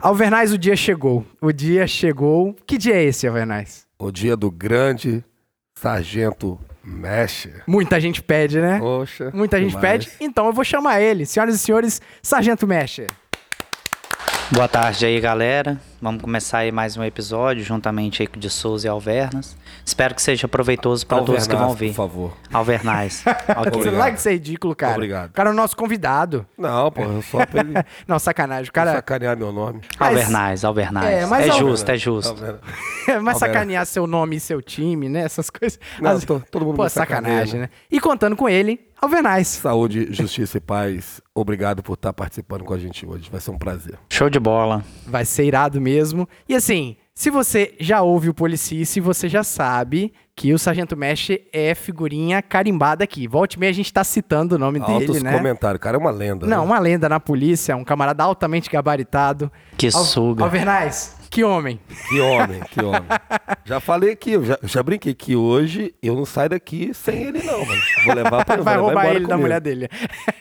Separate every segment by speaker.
Speaker 1: Alvernais, o dia chegou. O dia chegou. Que dia é esse, Alvernais?
Speaker 2: O dia do grande sargento Mesher.
Speaker 1: Muita gente pede, né?
Speaker 2: Poxa.
Speaker 1: Muita gente
Speaker 2: demais.
Speaker 1: pede. Então eu vou chamar ele. Senhoras e senhores, Sargento Mesher.
Speaker 3: Boa tarde aí, galera. Vamos começar aí mais um episódio, juntamente aí com o de Souza e Alvernas. Espero que seja proveitoso para todos que vão ouvir.
Speaker 2: Por favor.
Speaker 3: Alvernais. Ok.
Speaker 1: Você de ser ridículo, cara.
Speaker 2: Obrigado.
Speaker 1: O cara é o nosso convidado.
Speaker 2: Não, pô, só pra ele
Speaker 1: Não, sacanagem. O cara
Speaker 2: sacanear meu nome.
Speaker 1: Mas-
Speaker 3: Alvernais, Alvernais.
Speaker 1: É,
Speaker 3: É,
Speaker 1: mas Alver-
Speaker 3: justo, é justo.
Speaker 2: Alvernaz.
Speaker 1: sacanear seu nome e seu time, né? Essas coisas.
Speaker 2: Não,
Speaker 1: As-
Speaker 2: tô- todo mundo
Speaker 1: Pô, sacanagem, né? E contando com ele, Alvernais.
Speaker 2: Saúde, justiça e paz. Obrigado por estar participando com a gente hoje. Vai ser um prazer.
Speaker 3: Show de bola.
Speaker 1: Vai ser irado mesmo. E assim, se você já ouve o Policice, você já sabe que o Sargento Mesh é figurinha carimbada aqui. Volte e meia a gente tá citando o nome
Speaker 2: Altos
Speaker 1: dele, né?
Speaker 2: comentários. O cara é uma lenda.
Speaker 1: Não,
Speaker 2: né?
Speaker 1: uma lenda na polícia, um camarada altamente gabaritado.
Speaker 3: Que
Speaker 1: Al-
Speaker 3: suga.
Speaker 1: Alvernais, que homem.
Speaker 2: Que homem, que homem. Já falei aqui, já, já brinquei que hoje eu não saio daqui sem ele, não, mano. Vou levar pra
Speaker 1: vai roubar ele da mulher dele.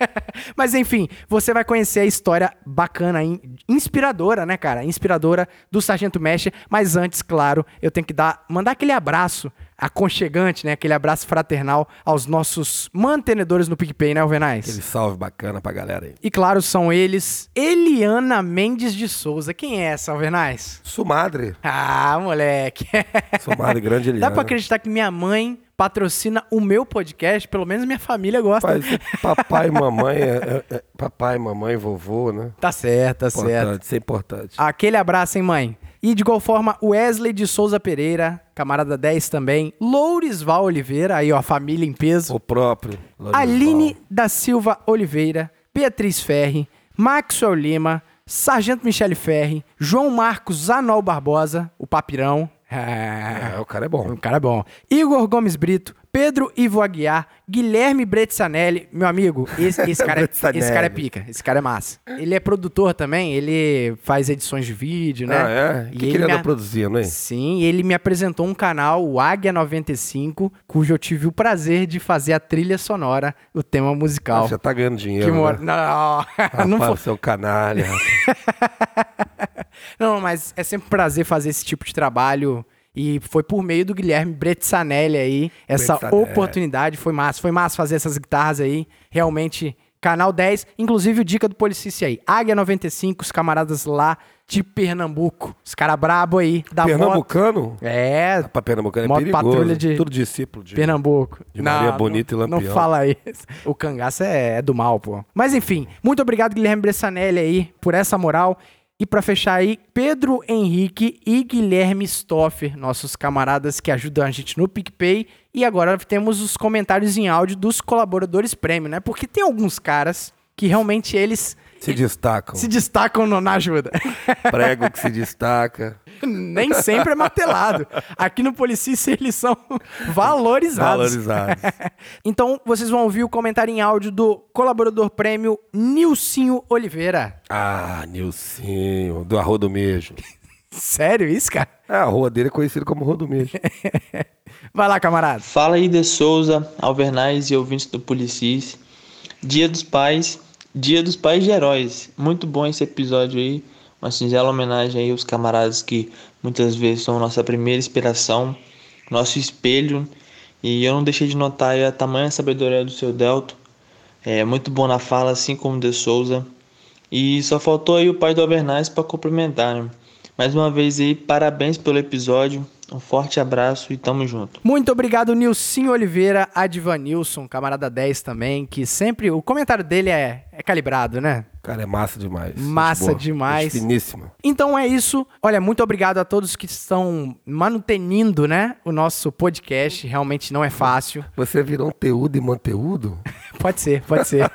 Speaker 1: Mas enfim, você vai conhecer a história bacana, in- inspiradora, né, cara? Inspiradora do Sargento Mesh. Mas antes, claro, eu tenho que dar, mandar aquele abraço aconchegante, né? Aquele abraço fraternal aos nossos mantenedores no PicPay, né, Alvernais?
Speaker 2: Aquele salve bacana pra galera aí.
Speaker 1: E claro, são eles Eliana Mendes de Souza. Quem é essa, Alvernais?
Speaker 2: Sumadre.
Speaker 1: Ah, moleque.
Speaker 2: Sumadre, grande Eliana.
Speaker 1: Dá pra acreditar que minha mãe patrocina o meu podcast? Pelo menos minha família gosta.
Speaker 2: Mas papai e mamãe, é, é- é- papai, mamãe, vovô, né?
Speaker 1: Tá certo, tá certo.
Speaker 2: Importante, isso é importante.
Speaker 1: Aquele abraço, hein, mãe? E de igual forma, Wesley de Souza Pereira, camarada 10 também. Lourisval Oliveira, aí ó, família em peso.
Speaker 2: O próprio. Lorisval.
Speaker 1: Aline da Silva Oliveira, Beatriz Ferri, Maxwell Lima, Sargento Michele Ferri, João Marcos Zanol Barbosa, o papirão. É,
Speaker 2: o cara é bom.
Speaker 1: o cara é bom. Igor Gomes Brito, Pedro Ivo Aguiar, Guilherme Bretzanelli, meu amigo, esse, esse cara, é, esse cara é pica, esse cara é massa. Ele é produtor também, ele faz edições de vídeo, né?
Speaker 2: Ah, é? O
Speaker 1: E
Speaker 2: que, ele
Speaker 1: me
Speaker 2: anda produzindo, hein?
Speaker 1: Sim, ele me apresentou um canal, o Águia 95, cujo eu tive o prazer de fazer a trilha sonora, o tema musical.
Speaker 2: Você tá ganhando dinheiro,
Speaker 1: que mora...
Speaker 2: né?
Speaker 1: Não, não,
Speaker 2: Rapaz,
Speaker 1: foi-
Speaker 2: seu canalha.
Speaker 1: não, mas é sempre um prazer fazer esse tipo de trabalho. E foi por meio do Guilherme Bretzanelli aí, essa oportunidade. Foi massa, foi massa fazer essas guitarras aí. Realmente, canal 10. Inclusive, o Dica do Policice aí. Águia 95, os camaradas lá de Pernambuco. Os caras brabo aí, da moto.
Speaker 2: Pernambucano?
Speaker 1: É,
Speaker 2: Pra Pernambucano é
Speaker 1: Moto
Speaker 2: perigoso.
Speaker 1: patrulha de-
Speaker 2: Tudo discípulo de...
Speaker 1: Pernambuco.
Speaker 2: de Maria Bonita e
Speaker 1: não, não
Speaker 2: Lampião.
Speaker 1: fala isso. O cangaço é, é do mal, pô. Mas enfim, muito obrigado, Guilherme Bressanelli aí, por essa moral. E pra fechar aí, Pedro Henrique e Guilherme Stoffer, nossos camaradas que ajudam a gente no PicPay. E agora temos os comentários em áudio dos colaboradores prêmio, né? Porque tem alguns caras que realmente eles
Speaker 2: Se destacam.
Speaker 1: se destacam no- na ajuda.
Speaker 2: Prego que se destaca.
Speaker 1: Nem sempre é martelado. Aqui no Policice eles são valorizados.
Speaker 2: Valorizados.
Speaker 1: Então, vocês vão ouvir o comentário em áudio do colaborador prêmio Nilcinho Oliveira.
Speaker 2: Ah, Nilcinho, do Arroio do Mejo.
Speaker 1: Sério isso, cara?
Speaker 2: É, a rua dele é conhecida como Rua do Mejo.
Speaker 1: Vai lá, camarada.
Speaker 4: Fala aí de Souza, Alvernais e ouvintes do Policis. Dia dos Pais, Dia dos Pais de Heróis. Muito bom esse episódio aí. Uma singela homenagem aí aos camaradas que muitas vezes são nossa primeira inspiração, nosso espelho. E eu não deixei de notar a tamanha sabedoria do seu Delto. É muito bom na fala, assim como de Souza. E só faltou aí o pai do Alvernais para complementar, né? Mais uma vez aí, parabéns pelo episódio. Um forte abraço e tamo junto.
Speaker 1: Muito obrigado, Nilcinho Oliveira, Advanilson, camarada 10 também, que sempre o comentário dele é, é calibrado, né?
Speaker 2: Cara, é massa demais.
Speaker 1: Massa
Speaker 2: boa.
Speaker 1: demais.
Speaker 2: Gente Finíssima.
Speaker 1: Então é isso. Olha, muito obrigado a todos que estão manutenindo, né? O nosso podcast. Realmente não é fácil.
Speaker 2: Você virou um teudo e manteúdo?
Speaker 1: Pode ser, pode ser.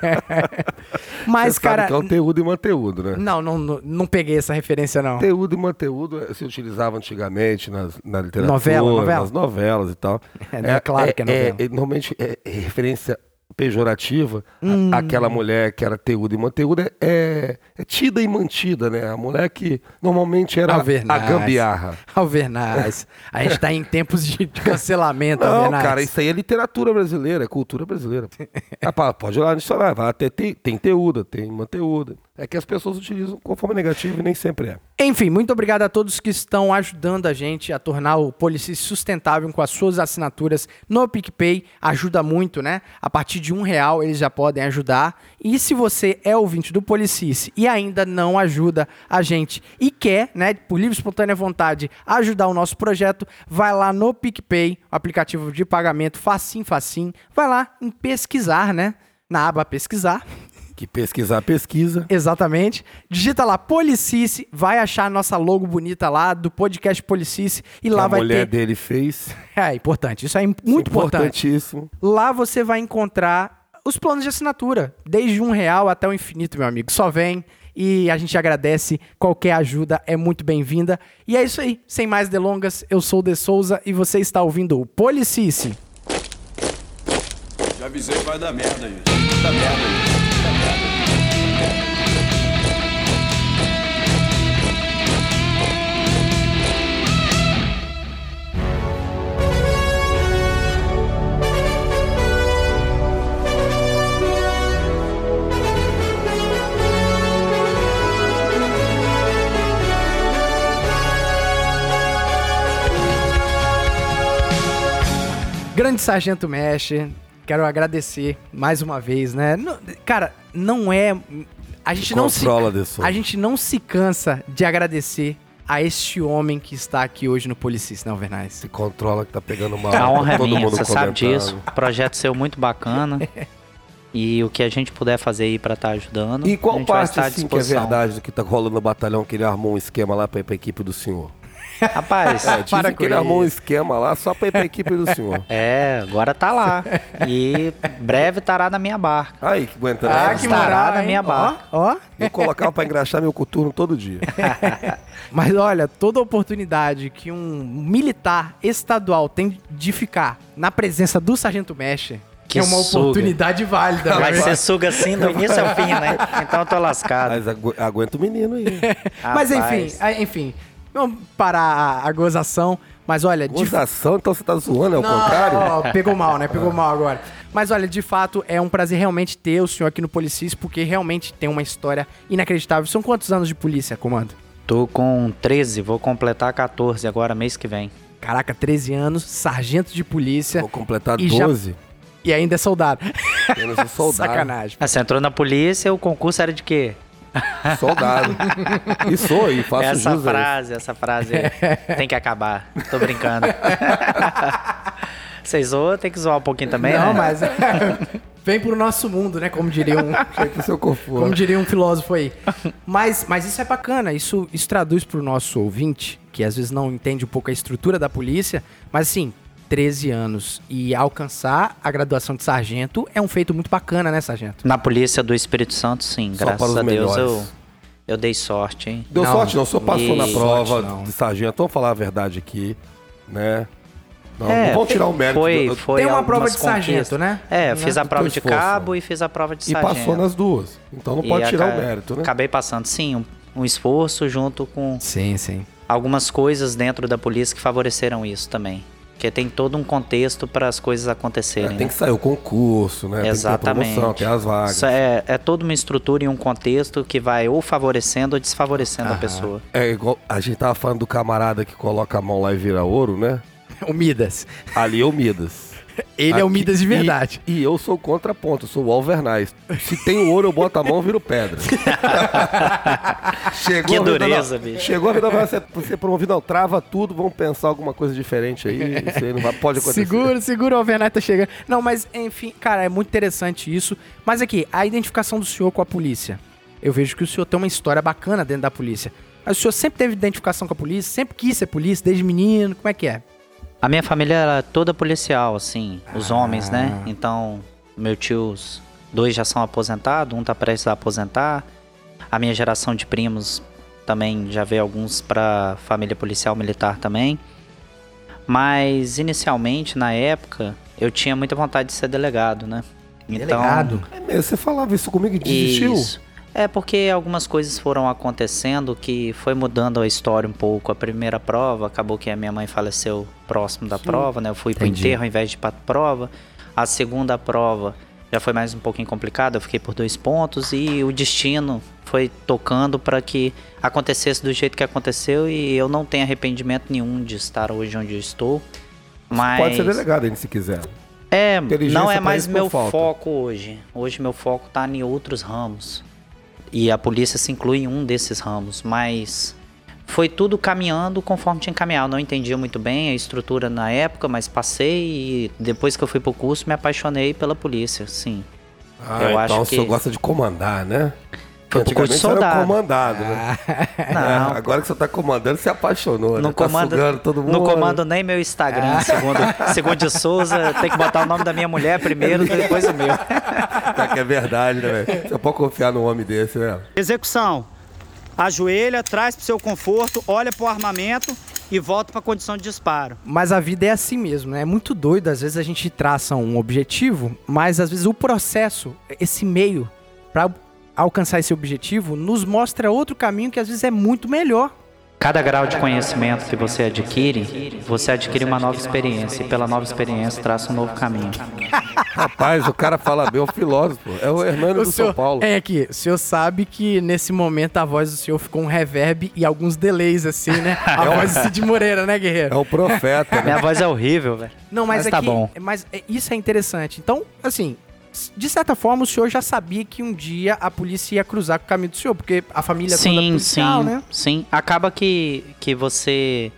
Speaker 1: Mas,
Speaker 2: Você
Speaker 1: cara.
Speaker 2: sabe que é um teudo e manteúdo, né?
Speaker 1: Não, não, não, não peguei essa referência, não.
Speaker 2: Teudo e manteúdo eh, se utilizava antigamente nas, na literatura,
Speaker 1: Novela, novela?
Speaker 2: nas novelas e tal.
Speaker 1: É, é claro que é novela.
Speaker 2: normalmente é, é referência pejorativa
Speaker 1: Hum.
Speaker 2: a- aquela mulher que era teuda e manteúda é, é tida e mantida, né? A mulher que normalmente era a
Speaker 1: Alvernaz.
Speaker 2: gambiarra.
Speaker 1: Alvernaz. A gente tá em tempos de, cancelamento,
Speaker 2: Não,
Speaker 1: Alvernaz.
Speaker 2: cara, isso aí é literatura brasileira, é cultura brasileira. Ah, pode lá no dicionário, vai lá, tem, tem, teuda, tem manteúda. É que as pessoas utilizam conforme negativo e nem sempre é.
Speaker 1: Enfim, muito obrigado a todos que estão ajudando a gente a tornar o Policice sustentável com as suas assinaturas no PicPay. Ajuda muito, né? A partir de um real eles já podem ajudar. E se você é ouvinte do Policice e ainda não ajuda a gente e quer, né, por livre e espontânea vontade, ajudar o nosso projeto, vai lá no PicPay, o aplicativo de pagamento, facinho, facinho. Vai lá em pesquisar, né? Na aba pesquisar.
Speaker 2: Que pesquisar, pesquisa.
Speaker 1: Exatamente. Digita lá Policice, vai achar a nossa logo bonita lá do podcast Policice e
Speaker 2: Que
Speaker 1: lá
Speaker 2: a
Speaker 1: vai
Speaker 2: mulher
Speaker 1: ter.
Speaker 2: dele fez.
Speaker 1: É importante, isso é muito importante.
Speaker 2: Importantíssimo.
Speaker 1: Lá você vai encontrar os planos de assinatura, desde um real até o infinito, meu amigo. Só vem e a gente agradece. Qualquer ajuda é muito bem-vinda. E é isso aí. Sem mais delongas, eu sou o De Souza e você está ouvindo o Policice.
Speaker 5: Já avisei que vai dar merda isso. Vai dar merda isso.
Speaker 1: Grande Sargento Mesh, quero agradecer mais uma vez, né? Não- cara, não é. A gente não se. A gente não se cansa de agradecer a este homem que está aqui hoje no Policis, não, Vernais?
Speaker 2: Se controla que tá pegando mal.
Speaker 3: A honra é
Speaker 2: todo
Speaker 3: minha,
Speaker 2: mundo
Speaker 3: você sabe disso. O projeto seu muito bacana. e o que a gente puder fazer aí pra estar ajudando.
Speaker 2: E
Speaker 3: a
Speaker 2: qual parte, assim, que é verdade do que tá rolando no batalhão, que ele armou um esquema lá pra ir pra equipe do senhor?
Speaker 3: Rapaz,
Speaker 2: É,
Speaker 1: Para
Speaker 2: que ele armou um esquema lá só pra ir pra equipe do senhor.
Speaker 3: é, agora tá lá. E breve estará na minha barca.
Speaker 2: Aí, que aguenta
Speaker 1: Ah,
Speaker 2: né?
Speaker 1: que
Speaker 3: estará
Speaker 1: moral,
Speaker 3: na
Speaker 1: hein?
Speaker 3: minha
Speaker 1: Ó,
Speaker 3: barca.
Speaker 1: Ó,
Speaker 2: Eu colocava pra engraxar meu coturno todo dia.
Speaker 1: Mas olha, toda oportunidade que um militar estadual tem de ficar na presença do Sargento Mesh
Speaker 3: Que
Speaker 1: é uma
Speaker 3: suga.
Speaker 1: oportunidade válida.
Speaker 3: Vai
Speaker 1: né?
Speaker 3: ser suga assim do início ao fim, né? Então eu tô lascado.
Speaker 2: Mas agu- aguenta o menino aí.
Speaker 1: Mas enfim, ah, enfim, vamos parar a, a gozação. Mas olha, de
Speaker 2: Gozação, então você tá zoando, é o
Speaker 1: Não,
Speaker 2: contrário?
Speaker 1: ó, pegou mal, né? Pegou mal agora. Mas olha, de fato, é um prazer realmente ter o senhor aqui no Policis, porque realmente tem uma história inacreditável. São quantos anos de polícia, comando?
Speaker 3: Tô com 13, vou completar 14 agora, mês que vem.
Speaker 1: Caraca, 13 anos, sargento de polícia
Speaker 2: Vou completar
Speaker 1: E já-
Speaker 2: 12.
Speaker 1: e ainda é soldado.
Speaker 2: Eu não sou soldado.
Speaker 1: Sacanagem.
Speaker 3: Ah, Você entrou na polícia, o concurso era de quê?
Speaker 2: Soldado. E sou, e faço
Speaker 3: essa
Speaker 2: jus a isso.
Speaker 3: frase, essa frase tem que acabar. Tô brincando. Vocês zoam, tem que zoar um pouquinho também,
Speaker 1: Não,
Speaker 3: né?
Speaker 1: mas vem pro nosso mundo, né? Como diria um, como diria um filósofo aí. Mas, mas isso é bacana, isso, isso traduz pro nosso ouvinte, que às vezes não entende um pouco a estrutura da polícia, mas assim, 13 anos e alcançar a graduação de sargento é um feito muito bacana, né, sargento?
Speaker 3: Na polícia do Espírito Santo, sim.
Speaker 2: Só
Speaker 3: graças
Speaker 2: para os
Speaker 3: a Deus eu,
Speaker 2: melhores.
Speaker 3: eu dei sorte, hein?
Speaker 2: Deu
Speaker 1: Não,
Speaker 2: sorte não, o senhor passou na
Speaker 3: e-
Speaker 2: prova
Speaker 1: sorte
Speaker 2: de sargento. Vamos falar a verdade aqui, né? Não,
Speaker 3: É,
Speaker 2: não vão tirar o mérito.
Speaker 3: Foi,
Speaker 2: do-
Speaker 3: foi
Speaker 1: Tem uma prova de sargento, né?
Speaker 3: É, eu fiz a prova de
Speaker 2: esforço.
Speaker 3: cabo e fiz a prova de
Speaker 2: E
Speaker 3: sargento.
Speaker 2: passou nas duas. Então não
Speaker 3: E
Speaker 2: pode tirar
Speaker 3: aca-
Speaker 2: o mérito, né?
Speaker 3: Acabei passando, sim, um, um esforço junto com
Speaker 1: Sim, sim.
Speaker 3: algumas coisas dentro da polícia que favoreceram isso também. Porque tem todo um contexto para as coisas
Speaker 2: É,
Speaker 3: acontecerem.
Speaker 2: tem
Speaker 3: né?
Speaker 2: que sair o concurso, né?
Speaker 3: Exatamente.
Speaker 2: Tem que ter a promoção, tem as vagas.
Speaker 3: Isso é, é toda uma estrutura e um contexto que vai ou favorecendo ou desfavorecendo a pessoa.
Speaker 2: É igual a gente tava falando do camarada que coloca a mão lá e vira ouro, né?
Speaker 1: O Midas.
Speaker 2: Ali é o Midas.
Speaker 1: Ele é o
Speaker 2: Aqui-
Speaker 1: Midas de verdade.
Speaker 2: E, e eu sou contraponto, eu sou o Alvernais. Se tem ouro, eu boto a mão e viro pedra. Chegou
Speaker 3: Que
Speaker 2: a vida,
Speaker 3: dureza,
Speaker 2: não,
Speaker 3: bicho.
Speaker 2: Chegou a vida, vai ser, ser promovido, não, trava tudo, vamos pensar alguma coisa diferente aí. Isso aí não vai, pode acontecer.
Speaker 1: Segura, segura, o Overnight tá chegando. Não, mas enfim, cara, é muito interessante isso. Mas aqui, a identificação do senhor com a polícia. Eu vejo que o senhor tem uma história bacana dentro da polícia. Mas o senhor sempre teve identificação com a polícia? Sempre quis ser polícia, desde menino? Como é que é?
Speaker 3: A minha família era toda policial, assim, os
Speaker 1: Ah.
Speaker 3: homens, né? Então, meus tios, dois já são aposentados, um tá prestes a aposentar. A minha geração de primos também já veio alguns pra família policial militar também. Mas inicialmente, na época, eu tinha muita vontade de ser delegado, né?
Speaker 1: Delegado?
Speaker 2: É mesmo, você falava isso comigo e desistiu?
Speaker 3: Isso. É porque algumas coisas foram acontecendo que foi mudando a história um pouco. A primeira prova, acabou que a minha mãe faleceu próximo da prova, né? Eu fui pro
Speaker 1: Entendi.
Speaker 3: enterro ao invés de ir pra prova. A segunda prova, já foi mais um pouquinho complicado. Eu fiquei por dois pontos e o destino foi tocando para que acontecesse do jeito que aconteceu e eu não tenho arrependimento nenhum de estar hoje onde eu estou. Mas
Speaker 2: Pode ser delegado ainda se quiser.
Speaker 3: é, não é mais meu foco hoje. Hoje meu foco tá em outros ramos. E a polícia se inclui em um desses ramos, mas foi tudo caminhando conforme tinha que caminhar. Eu não entendia muito bem a estrutura na época, mas passei e depois que eu fui pro curso me apaixonei pela polícia, sim.
Speaker 2: Ah,
Speaker 3: Eu
Speaker 2: então
Speaker 3: acho
Speaker 2: o senhor gosta de comandar, né?
Speaker 3: Foi pro curso de
Speaker 2: Antigamente você era
Speaker 3: soldado.
Speaker 2: comandado, né?
Speaker 3: Não,
Speaker 2: É, agora que você tá comandando, você apaixonou,
Speaker 3: não
Speaker 2: né? Tá
Speaker 3: comando,
Speaker 2: sugando todo mundo.
Speaker 3: não comando nem meu Instagram, segundo, segundo de Souza, tem que botar o nome da minha mulher primeiro, depois o meu.
Speaker 2: Tá que é verdade, né, velho? Você pode confiar num homem desse, né?
Speaker 6: Execução. Ajoelha, traz pro seu conforto, olha pro armamento e volta pra condição de disparo.
Speaker 1: Mas a vida é assim mesmo, né? É muito doido. Às vezes a gente traça um objetivo, mas às vezes o processo, esse meio para alcançar esse objetivo, nos mostra outro caminho que às vezes é muito melhor.
Speaker 3: Cada grau de conhecimento que você adquire, você adquire uma nova experiência. E pela nova experiência traça um novo caminho.
Speaker 2: Rapaz, o cara fala bem, é o filósofo. É o Hernando do
Speaker 1: senhor,
Speaker 2: São Paulo.
Speaker 1: É aqui, o senhor sabe que nesse momento a voz do senhor ficou um reverb e alguns delays, assim, né? A voz do Cid Moreira, né, guerreiro?
Speaker 2: É o profeta, né?
Speaker 3: Minha voz é horrível, velho.
Speaker 1: Não, mas,
Speaker 3: Mas tá
Speaker 1: aqui,
Speaker 3: bom.
Speaker 1: Mas é- isso é interessante. Então, assim, de certa forma, o senhor já sabia que um dia a polícia ia cruzar com o caminho do senhor, porque a família toda é
Speaker 3: Sim,
Speaker 1: policial,
Speaker 3: sim,
Speaker 1: né?
Speaker 3: sim. Acaba que, que você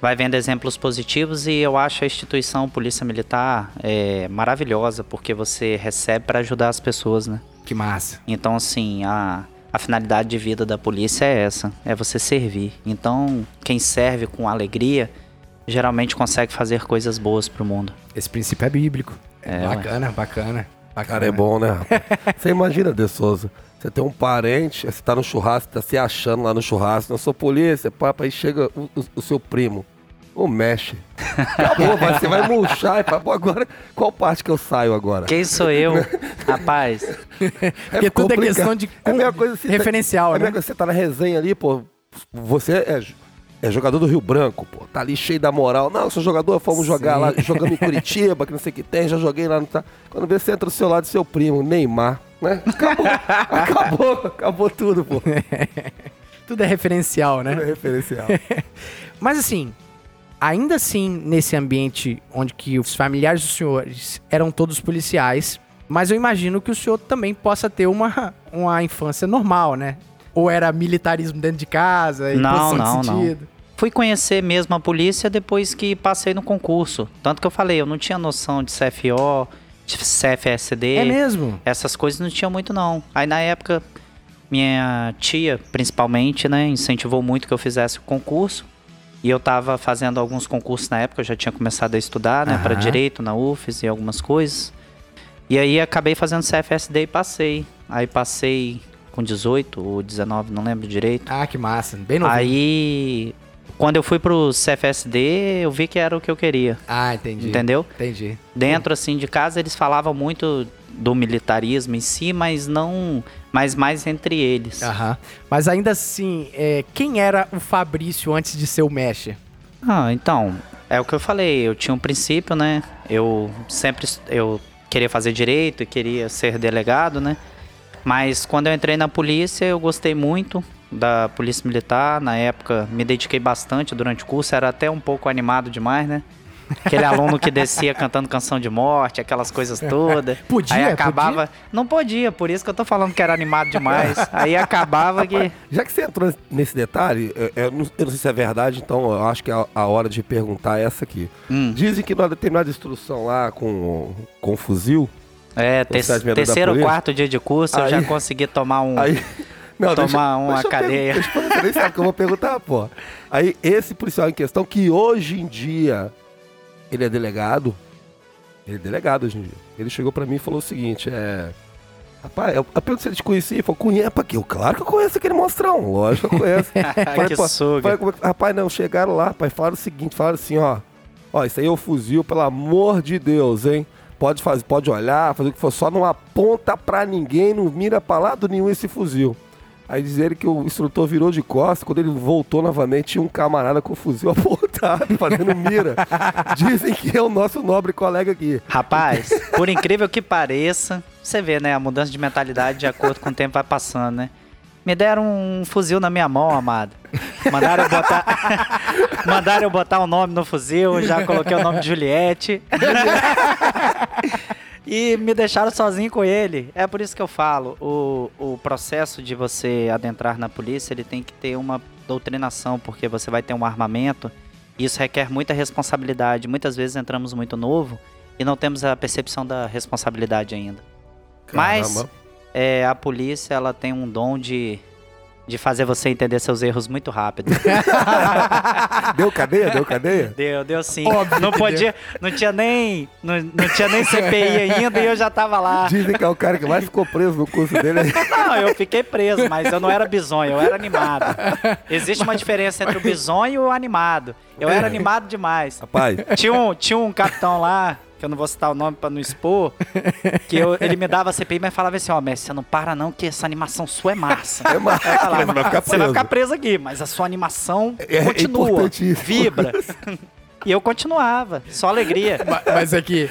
Speaker 3: vai vendo exemplos positivos e eu acho a instituição Polícia Militar é, maravilhosa, porque você recebe para ajudar as pessoas, né?
Speaker 1: Que massa.
Speaker 3: Então, assim, a, a finalidade de vida da polícia é essa, é você servir. Então, quem serve com alegria, geralmente consegue fazer coisas boas pro mundo.
Speaker 1: Esse princípio é bíblico.
Speaker 3: É, ué.
Speaker 1: bacana, bacana.
Speaker 2: Cara, é bom, né? rapaz? Você imagina, De Souza, você tem um parente, você tá no churrasco, tá se achando lá no churrasco, eu sou polícia, papai, aí chega o, o- o seu primo. Ô, mexe. Acabou, vai, você vai murchar. E, fala, pô, agora, qual parte que eu saio agora?
Speaker 3: Quem sou eu? Rapaz,
Speaker 1: Porque tudo é
Speaker 2: complicado.
Speaker 1: questão de
Speaker 2: É coisa assim,
Speaker 1: referencial,
Speaker 2: tá, é
Speaker 1: né?
Speaker 2: coisa, Você tá na resenha ali, pô. Você é, é jogador do Rio Branco, pô. Tá ali cheio da moral. Não, eu sou jogador, fomos jogar
Speaker 1: Sim.
Speaker 2: lá, jogamos em Curitiba, que não sei o que tem, já joguei lá no. Tá. Quando vê, você entra do seu lado, seu primo, Neymar, né? Acabou, acabou, acabou tudo, pô.
Speaker 1: Tudo é referencial, né?
Speaker 2: É referencial.
Speaker 1: Mas assim, ainda assim, nesse ambiente onde que os familiares dos senhores eram todos policiais, mas eu imagino que o senhor também possa ter uma, uma infância normal, né? Ou era militarismo dentro de casa,
Speaker 3: Não, não, não. Fui conhecer mesmo a polícia depois que passei no concurso. Tanto que eu falei, eu não tinha noção de CFO, de CFSD.
Speaker 1: É mesmo?
Speaker 3: Essas coisas não tinha muito não. Aí na época, minha tia, principalmente, né, incentivou muito que eu fizesse o concurso. E eu tava fazendo alguns concursos na época, eu já tinha começado a estudar, né, para
Speaker 1: Aham.
Speaker 3: direito na UFES e algumas coisas. E aí acabei fazendo CFSD e passei. Aí passei com 18 ou 19, não lembro direito.
Speaker 1: Ah, que massa. Bem novinho.
Speaker 3: Aí, quando eu fui pro CFSD, eu vi que era o que eu queria.
Speaker 1: Ah, entendi.
Speaker 3: Entendeu?
Speaker 1: Entendi.
Speaker 3: Dentro, assim, de casa, eles falavam muito do militarismo em si, mas não... Mas mais entre eles.
Speaker 1: Aham. Mas ainda assim, é, quem era o Fabrício antes de ser o Mesh?
Speaker 3: Ah, então, é o que eu falei. Eu tinha um princípio, né? Eu sempre... Eu queria fazer direito e queria ser delegado, né? Mas quando eu entrei na polícia, eu gostei muito da polícia militar. Na época, me dediquei bastante durante o curso. Era até um pouco animado demais, né? Aquele aluno que descia cantando canção de morte, aquelas coisas todas.
Speaker 1: Podia?
Speaker 3: Aí acabava. Não podia, por isso que eu tô falando que era animado demais. Aí acabava que.
Speaker 2: Já que você entrou nesse detalhe, eu, eu não, eu não sei se é verdade, então eu acho que é a, hora de perguntar é essa aqui.
Speaker 3: Hum.
Speaker 2: Dizem que numa determinada instrução lá com, com fuzil,
Speaker 3: É, te- terceiro ou quarto dia de curso, eu
Speaker 2: Aí-
Speaker 3: já consegui tomar um.
Speaker 2: Aí. Não,
Speaker 3: Tomar uma
Speaker 2: eu pergun-
Speaker 3: cadeia.
Speaker 2: Deixa eu, você nem sabe o que eu vou perguntar, pô. Aí, esse policial em questão, que hoje em dia ele é delegado. Ele é delegado hoje em dia. Ele chegou pra mim e falou o seguinte: é. Rapaz, eu, a pergunta se ele te conhecia, ele falou, conhece pra quê? Eu, claro que eu conheço aquele monstrão, lógico que eu conheço. Falei,
Speaker 3: que
Speaker 2: pô,
Speaker 3: suga.
Speaker 2: falei, como é que- rapaz, não, chegaram lá, pai, falaram o seguinte, falaram assim, ó. Ó, isso aí é o fuzil, pelo amor de Deus, hein? Pode fazer, pode olhar, fazer o que for, só não aponta pra ninguém, não mira pra lado nenhum esse fuzil. Aí diz ele que o instrutor virou de costas, quando ele voltou novamente, tinha um camarada com o fuzil apontado. fazendo mira. Dizem que é o nosso nobre colega aqui.
Speaker 3: Rapaz, por incrível que pareça, você vê, né? A mudança de mentalidade de acordo com o tempo vai passando, né? Me deram um fuzil na minha mão, amado. Mandaram eu botar, mandaram eu botar o nome no fuzil, já coloquei o nome de Juliette. E me deixaram sozinho com ele. É por isso que eu falo, o, o processo de você adentrar na polícia, ele tem que ter uma doutrinação, porque você vai ter um armamento, e isso requer muita responsabilidade. Muitas vezes entramos muito novo e não temos a percepção da responsabilidade ainda. Mas
Speaker 2: Caramba.
Speaker 3: é, a polícia ela tem um dom de, de fazer você entender seus erros muito rápido.
Speaker 2: Deu cadeia? Deu cadeia?
Speaker 3: deu, deu sim.
Speaker 1: Óbvio
Speaker 3: não podia, não tinha nem, não, não tinha nem CPI ainda e eu já tava lá.
Speaker 2: Dizem que é o cara que mais ficou preso no curso dele.
Speaker 3: Não, eu fiquei preso, mas eu não era bisonho, eu era animado. Existe uma diferença entre o bisonho e o animado. Eu era animado demais.
Speaker 2: Rapaz,
Speaker 3: Tinha um, tinha um capitão lá, que eu não vou citar o nome pra não expor, que eu- ele me dava CPI, mas falava assim, ó, mestre, você não para não, que essa animação sua é massa.
Speaker 2: é massa, vai ficar
Speaker 3: você vai
Speaker 2: preso.
Speaker 3: ficar preso aqui, mas a sua animação
Speaker 2: É
Speaker 3: continua,
Speaker 2: importantíssimo.
Speaker 3: vibra. E eu continuava, só alegria.
Speaker 1: Ma- Mas é que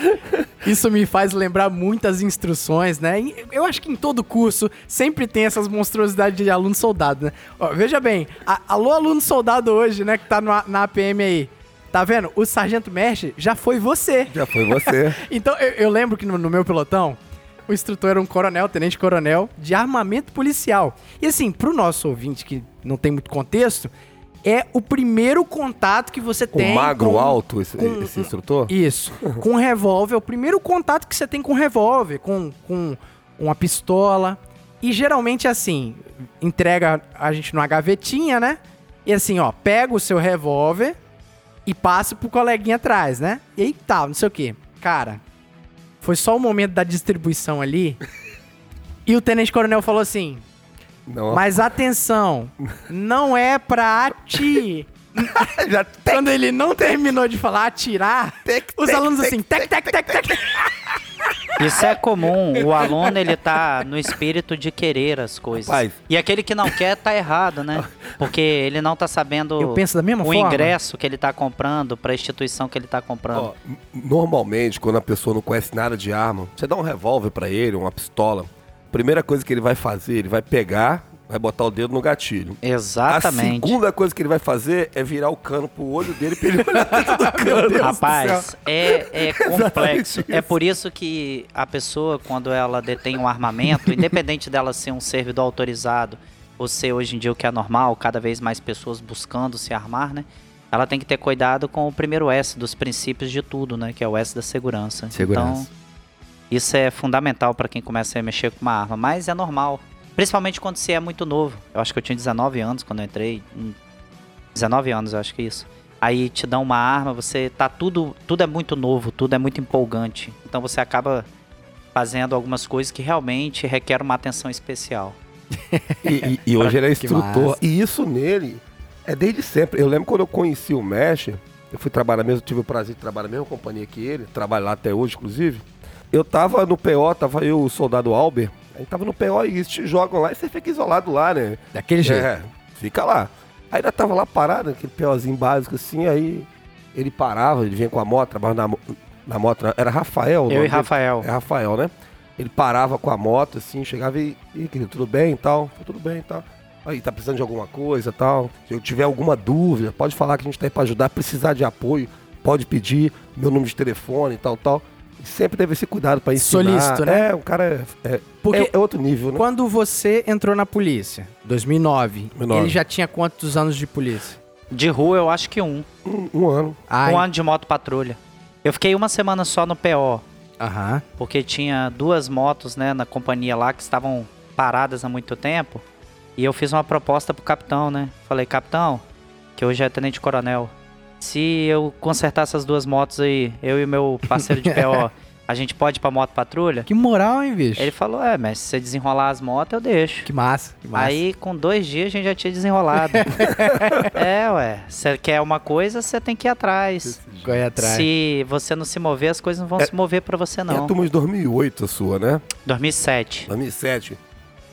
Speaker 1: isso me faz lembrar muitas instruções, né? Eu acho que em todo curso sempre tem essas monstruosidades de aluno soldado, né? Ó, veja bem, a- alô aluno soldado hoje, né, que tá no A- na APM aí. Tá vendo? O sargento mestre já foi você.
Speaker 2: já foi você.
Speaker 1: Então, eu, eu lembro que no, no meu pelotão, o instrutor era um coronel, tenente coronel, de armamento policial. E assim, pro nosso ouvinte que não tem muito contexto, é o primeiro contato que você
Speaker 2: O
Speaker 1: tem
Speaker 2: magro
Speaker 1: com-
Speaker 2: alto, esse,
Speaker 1: com-
Speaker 2: esse instrutor?
Speaker 1: Isso, com revólver, é o primeiro contato que você tem com revólver, com, com uma pistola. E geralmente assim, entrega a gente numa gavetinha, né? E assim, ó, pega o seu revólver e passa pro coleguinha atrás, né? E aí tá, não sei o quê. Cara, foi só o momento da distribuição ali. e o tenente coronel falou assim:
Speaker 2: Não,
Speaker 1: Mas atenção, não é pra ati.
Speaker 2: já
Speaker 1: Quando ele não terminou de falar atirar, os alunos assim, tec, tec, tec, tec.
Speaker 3: Isso é comum, o aluno ele tá no espírito de querer as coisas.
Speaker 2: Rapaz.
Speaker 3: E aquele que não quer tá errado, né? Porque ele não tá sabendo
Speaker 1: Eu penso da mesma
Speaker 3: o
Speaker 1: forma.
Speaker 3: ingresso que ele tá comprando pra instituição que ele tá comprando.
Speaker 2: Ó, normalmente, quando a pessoa não conhece nada de arma, você dá um revólver pra ele, uma pistola. Primeira coisa que ele vai fazer, ele vai pegar, vai botar o dedo no gatilho.
Speaker 3: Exatamente.
Speaker 2: A segunda coisa que ele vai fazer é virar o cano pro olho dele pra ele olhar dentro do cano.
Speaker 3: Rapaz, é, é complexo. É por isso que a pessoa, quando ela detém um armamento, independente dela ser um servidor autorizado ou ser hoje em dia o que é normal, cada vez mais pessoas buscando se armar, né? Ela tem que ter cuidado com o primeiro S dos princípios de tudo, né? Que é o S da segurança.
Speaker 1: Segurança.
Speaker 3: Então, isso é fundamental para quem começa a mexer com uma arma, mas é normal. Principalmente quando você é muito novo. Eu acho que eu tinha 19 anos quando eu entrei. hum, 19 anos, eu acho que é isso. Aí te dão uma arma, você tá tudo, tudo é muito novo, tudo é muito empolgante. Então você acaba fazendo algumas coisas que realmente requerem uma atenção especial.
Speaker 2: E, e- e hoje ele é instrutor. E isso nele é desde sempre. Eu lembro quando eu conheci o Mesh, eu fui trabalhar mesmo, tive o prazer de trabalhar na mesma companhia que ele, trabalho lá até hoje, inclusive. Eu tava no PO, tava eu, o soldado Albert, aí tava no PO e eles te jogam lá e você fica isolado lá, né?
Speaker 1: Daquele jeito.
Speaker 2: É, fica lá. Aí ainda tava lá parado, aquele POzinho básico assim, aí ele parava, ele vinha com a moto, trabalhava na, na moto, era Rafael.
Speaker 3: Eu e? Rafael.
Speaker 2: É Rafael, né? Ele parava com a moto, assim, chegava e, e querido, tudo bem e tal? Falei, Tudo bem e tal. Aí, tá precisando de alguma coisa e tal? Se eu tiver alguma dúvida, pode falar que a gente tá aí pra ajudar. Precisar de apoio, pode pedir meu número de telefone e tal, tal. Sempre teve esse cuidado pra ensinar.
Speaker 1: Solícito, né?
Speaker 2: É, o cara é, é,
Speaker 1: Porque
Speaker 2: é, é outro nível, né?
Speaker 1: quando você entrou na polícia, 2009,
Speaker 2: 2009.
Speaker 1: ele já tinha quantos anos de polícia?
Speaker 3: De rua eu acho que um.
Speaker 2: Um, um ano.
Speaker 1: Ai,
Speaker 3: Um ano de moto patrulha. Eu fiquei uma semana só no PO,
Speaker 1: Aham.
Speaker 3: porque tinha duas motos, né, na companhia lá que estavam paradas há muito tempo. E eu fiz uma proposta pro capitão, né? Falei, capitão, que hoje é tenente coronel. Se eu consertar essas duas motos aí, eu e o meu parceiro de PO, a gente pode ir pra moto patrulha?
Speaker 1: Que moral, hein, bicho?
Speaker 3: Ele falou, é, mas se você desenrolar as motos, eu deixo.
Speaker 1: Que massa, que massa.
Speaker 3: Aí, com dois dias, a gente já tinha desenrolado. é, ué. Você quer uma coisa, você tem que ir atrás.
Speaker 1: Corre atrás.
Speaker 3: Se você não se mover, as coisas não vão se mover pra você,
Speaker 2: É a
Speaker 3: não.
Speaker 2: turma de 2008 a sua, né?
Speaker 3: 2007.
Speaker 2: 2007.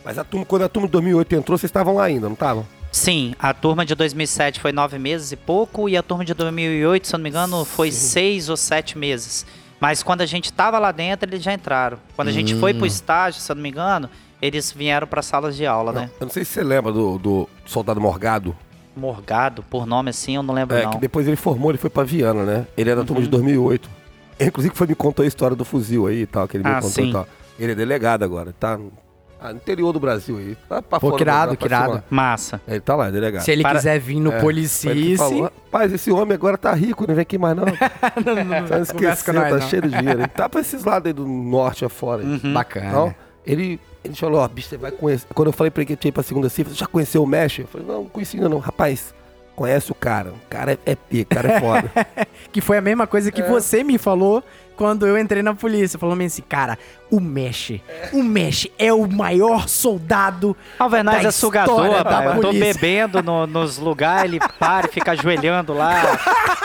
Speaker 2: Mas a turma, quando a turma de 2008 entrou, vocês estavam lá ainda, não estavam?
Speaker 3: Sim, a turma de 2007 foi nove meses e pouco, e a turma de 2008, se eu não me engano, foi seis ou sete meses. Mas quando a gente tava lá dentro, eles já entraram. Quando a gente foi
Speaker 2: Hum.
Speaker 3: pro estágio, se eu não me engano, eles vieram para salas de aula, né?
Speaker 2: Eu não sei se você lembra do, do soldado Morgado.
Speaker 3: Morgado, por nome assim, eu não lembro
Speaker 2: É,
Speaker 3: não.
Speaker 2: que depois ele formou, ele foi pra Viana, né? Ele é da
Speaker 3: Uhum.
Speaker 2: turma de 2008. Inclusive foi me contou a história do fuzil aí e tal, que ele me
Speaker 3: Ah,
Speaker 2: contou
Speaker 3: sim.
Speaker 2: e tal. Ele é delegado agora, tá ah, no interior do Brasil aí. Tá pra
Speaker 1: Pô,
Speaker 2: fora
Speaker 1: que
Speaker 2: do
Speaker 1: irado,
Speaker 2: Brasil,
Speaker 1: que
Speaker 2: pra
Speaker 1: irado.
Speaker 2: cima.
Speaker 3: Massa.
Speaker 2: Ele tá lá, delegado.
Speaker 1: Se ele
Speaker 3: Para-
Speaker 1: quiser vir no
Speaker 2: É,
Speaker 1: Policice,
Speaker 2: falou, Rapaz, esse homem agora tá rico, não vem aqui mais não.
Speaker 1: não, não, não,
Speaker 2: Tá
Speaker 1: conversa com
Speaker 2: esquecendo,
Speaker 1: nós,
Speaker 2: tá
Speaker 1: não.
Speaker 2: cheio de dinheiro. Ele tá pra esses lados aí do norte afora. aí.
Speaker 3: Uhum.
Speaker 1: Bacana.
Speaker 2: Então, ele, ele falou, ó, bicho, você vai conhecer. Quando eu falei pra ele que eu tinha ido pra segunda cifra, você já conheceu o Mesh? Eu falei, não, não conheci ainda não. Rapaz, conhece o cara. O cara é, é pica, o cara é foda.
Speaker 1: Que foi a mesma coisa que você me falou quando eu entrei na polícia. Falou assim, cara, o Mesh, o Mesh é o maior soldado
Speaker 3: Alvernaz
Speaker 1: da
Speaker 3: é sugador,
Speaker 1: história da.
Speaker 3: Eu tô bebendo no- nos lugares, ele para e fica ajoelhando lá.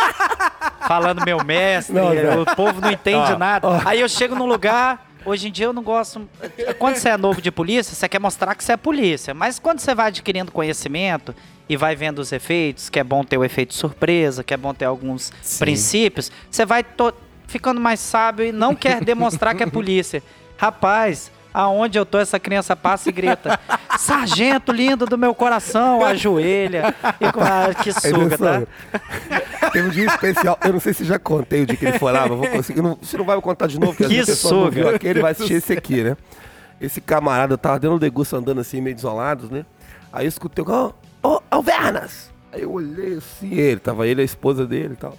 Speaker 3: falando meu mestre,
Speaker 2: Não, velho.
Speaker 3: o povo não entende
Speaker 2: Ó,
Speaker 3: nada.
Speaker 2: ó.
Speaker 3: Aí eu chego num lugar, hoje em dia eu não gosto. Quando você é novo de polícia, você quer mostrar que você é polícia. Mas quando você vai adquirindo conhecimento e vai vendo os efeitos, que é bom ter o efeito surpresa, que é bom ter alguns
Speaker 1: Sim.
Speaker 3: princípios, você vai ficando mais sábio e não quer demonstrar que é polícia. Rapaz. Aonde eu tô, essa criança passa e grita: Sargento lindo do meu coração, ajoelha. E, ah, que suga, tá?
Speaker 2: Teve um dia especial, eu não sei se já contei o dia que ele foi lá, mas vou conseguir. Não, você não vai me contar de novo, porque
Speaker 3: Que
Speaker 2: as pessoas não viu aquele, vai assistir esse aqui, né? Esse camarada, eu tava dentro do degusto andando assim, meio desolados, né? Aí eu escutei, ô, ô, Alvernas! Aí eu olhei assim, ele, tava ele, a esposa dele e tal.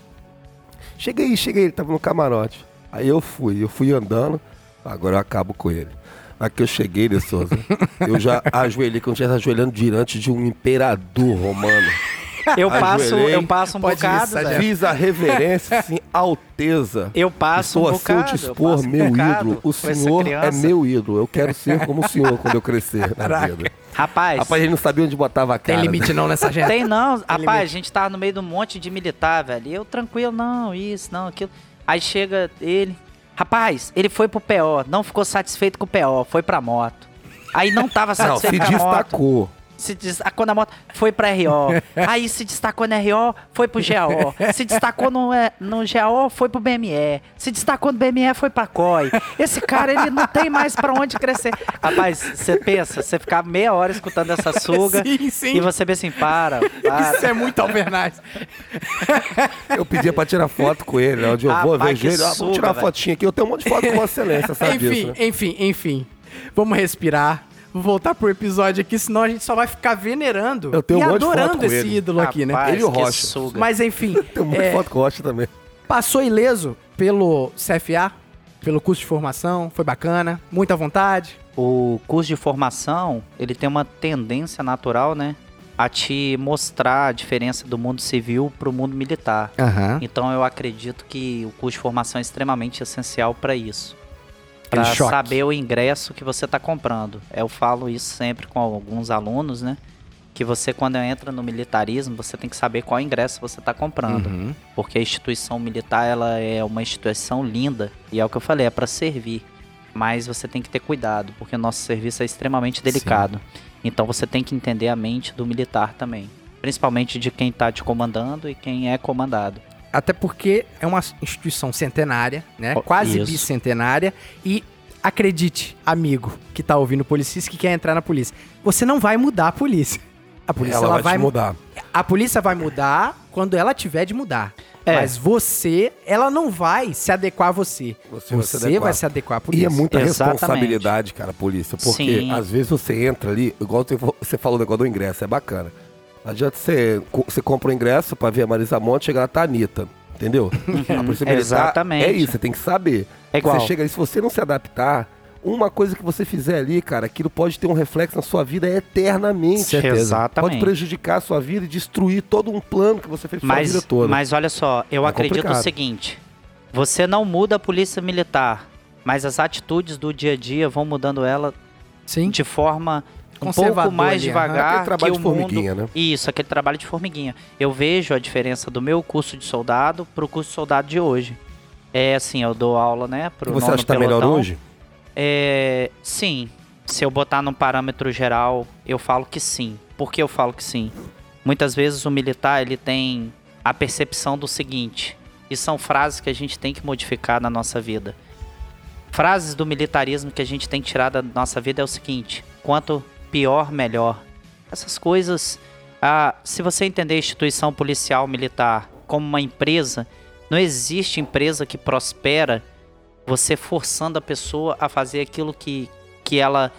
Speaker 2: Cheguei, cheguei, ele tava no camarote. Aí eu fui, eu fui andando, agora eu acabo com ele. Aqui eu cheguei, de Souza, eu já ajoelhei, se eu estivesse ajoelhando diante de um imperador romano.
Speaker 3: Eu passo, eu passo um
Speaker 1: Pode
Speaker 3: bocado, Zé.
Speaker 2: Fiz a reverência, assim, Alteza.
Speaker 3: Eu passo
Speaker 2: Estou
Speaker 3: um
Speaker 2: a seu
Speaker 3: bocado. eu
Speaker 2: dispor,
Speaker 3: passo um
Speaker 2: meu
Speaker 3: bocado
Speaker 2: ídolo. O senhor é meu ídolo. Eu quero ser como o senhor quando eu crescer na vida.
Speaker 3: Rapaz,
Speaker 2: Rapaz, ele não sabia onde botava a
Speaker 1: Tem
Speaker 2: cara.
Speaker 1: limite não nessa gente.
Speaker 3: tem não. Rapaz,
Speaker 1: limite.
Speaker 3: a gente tava no meio de um monte de militar, velho. E eu tranquilo, não, isso, não, aquilo. Aí chega ele. Rapaz, ele foi pro PO, não ficou satisfeito com o PO, foi pra moto. Aí não tava
Speaker 2: Não,
Speaker 3: satisfeito
Speaker 2: se
Speaker 3: com a moto.
Speaker 2: destacou.
Speaker 3: Se destacou na moto, foi pra RO. Aí se destacou na RO, foi pro GAO. Se destacou no, é, no GAO, foi pro BME. Se destacou no BME, foi pra COI. Esse cara, ele não tem mais pra onde crescer. Rapaz, você pensa, você ficar meia hora escutando essa suga
Speaker 1: Sim, sim.
Speaker 3: e você vê assim, para, para.
Speaker 1: Isso é muito Alvernaz.
Speaker 2: Eu pedia pra tirar foto com ele. né? Onde eu vou, eu
Speaker 3: Rapaz,
Speaker 2: vejo
Speaker 3: que
Speaker 2: ele. Ah, vamos tirar uma fotinha aqui. Eu tenho um monte de foto com Vossa Excelência, sabe
Speaker 1: enfim,
Speaker 2: disso, né?
Speaker 1: enfim, enfim. Vamos respirar. Vou voltar pro episódio aqui, senão a gente só vai ficar venerando
Speaker 2: Eu tenho
Speaker 1: e
Speaker 2: um monte de foto
Speaker 1: adorando
Speaker 2: com
Speaker 1: esse
Speaker 2: ele.
Speaker 1: ídolo aqui, né?
Speaker 3: Rapaz,
Speaker 2: Ele e o
Speaker 3: que
Speaker 2: Rocha.
Speaker 3: suga.
Speaker 1: Mas enfim,
Speaker 2: Tem um monte
Speaker 1: é,
Speaker 2: de foto com o Rocha também.
Speaker 1: passou ileso pelo CFA, pelo curso de formação, foi bacana, muita vontade.
Speaker 3: O curso de formação, ele tem uma tendência natural, né? A te mostrar a diferença do mundo civil pro mundo militar.
Speaker 1: Aham.
Speaker 3: Então eu acredito que o curso de formação é extremamente essencial para isso. Para saber o ingresso que você está comprando. Eu falo isso sempre com alguns alunos, né? Que você, quando entra no militarismo, você tem que saber qual ingresso você está comprando.
Speaker 1: Uhum.
Speaker 3: Porque a instituição militar, ela é uma instituição linda. E é o que eu falei, é para servir. Mas você tem que ter cuidado, porque o nosso serviço é extremamente delicado. Então você tem que entender a mente do militar também. Principalmente de quem está te comandando e quem é comandado.
Speaker 1: Até porque é uma instituição centenária, né?
Speaker 3: Oh,
Speaker 1: Quase
Speaker 3: isso.
Speaker 1: bicentenária. E acredite, amigo que tá ouvindo o Policis que quer entrar na polícia. Você não vai mudar a polícia. A polícia
Speaker 2: Ela
Speaker 1: ela,
Speaker 2: vai
Speaker 1: vai
Speaker 2: mudar.
Speaker 1: A polícia vai mudar quando ela tiver de mudar.
Speaker 3: É.
Speaker 1: Mas você, ela não vai se adequar a você.
Speaker 2: Você
Speaker 1: Você,
Speaker 2: vai se adequar.
Speaker 1: vai se adequar à
Speaker 2: E
Speaker 1: polícia.
Speaker 2: é muita
Speaker 3: Exatamente.
Speaker 2: responsabilidade, cara, a polícia. Porque
Speaker 3: Sim.
Speaker 2: às vezes você entra ali, igual você- você falou o negócio do ingresso, é bacana. Não adianta você, você compra o ingresso pra ver a Marisa Monte chegar lá tá a Anitta. Entendeu? Militar
Speaker 3: Exatamente.
Speaker 2: É isso, você tem que saber.
Speaker 3: É igual.
Speaker 2: Você chega ali, se você não se adaptar, uma coisa que você fizer ali, cara, aquilo pode ter um reflexo na sua vida eternamente.
Speaker 1: Certeza.
Speaker 3: Exatamente.
Speaker 2: Pode prejudicar a sua vida e destruir todo um plano que você fez pra sua
Speaker 3: Mas,
Speaker 2: vida toda.
Speaker 3: mas olha só, eu
Speaker 2: É
Speaker 3: acredito
Speaker 2: complicado.
Speaker 3: o seguinte: você não muda a polícia militar, mas as atitudes do dia a dia vão mudando ela
Speaker 1: Sim.
Speaker 3: de forma um pouco mais devagar
Speaker 2: Aquele trabalho
Speaker 3: que
Speaker 2: de
Speaker 3: o mundo...
Speaker 2: formiguinha, né?
Speaker 3: Isso, aquele trabalho de formiguinha. Eu vejo a diferença do meu curso de soldado pro curso de soldado de hoje. É assim, eu dou aula, né, pro
Speaker 2: E você acha que tá melhor hoje?
Speaker 3: É, sim, se eu botar num parâmetro geral, eu falo que sim. Por que eu falo que sim? Muitas vezes o militar ele tem a percepção do seguinte, e são frases que a gente tem que modificar na nossa vida. Frases do militarismo que a gente tem que tirar da nossa vida é o seguinte: quanto pior, melhor. Essas coisas, ah, se você entender a instituição policial militar como uma empresa, não existe empresa que prospera você forçando a pessoa a fazer aquilo que, que ela.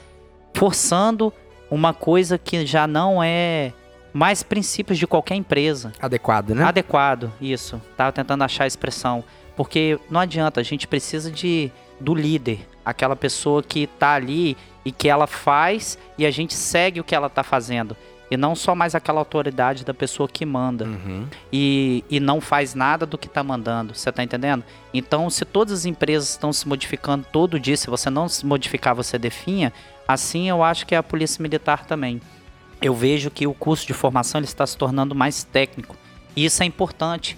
Speaker 3: forçando uma coisa que já não é mais princípios de qualquer empresa.
Speaker 1: Adequado, né?
Speaker 3: Adequado, isso. Tava tentando achar a expressão. Porque não adianta, a gente precisa de do líder, aquela pessoa que tá ali e que ela faz e a gente segue o que ela tá fazendo. E não só mais aquela autoridade da pessoa que manda
Speaker 1: Uhum.
Speaker 3: e, e não faz nada do que tá mandando. Você tá entendendo? Então, se todas as empresas estão se modificando todo dia, se você não se modificar, você definha, assim eu acho que é a polícia militar também. Eu vejo que o curso de formação ele está se tornando mais técnico. E isso é importante,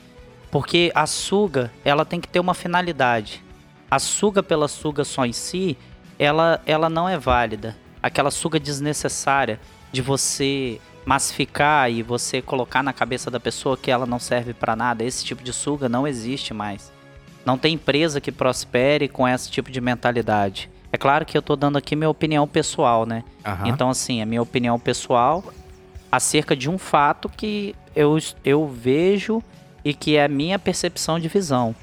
Speaker 3: porque a suga, ela tem que ter uma finalidade. A suga pela suga só em si, ela, ela não é válida. Aquela suga desnecessária de você massificar e você colocar na cabeça da pessoa que ela não serve para nada. Esse tipo de suga não existe mais. Não tem empresa que prospere com esse tipo de mentalidade. É claro que eu tô dando aqui minha opinião pessoal, né?
Speaker 1: Aham.
Speaker 3: Então, assim, a minha opinião pessoal acerca de um fato que eu, eu vejo e que é a minha percepção de visão.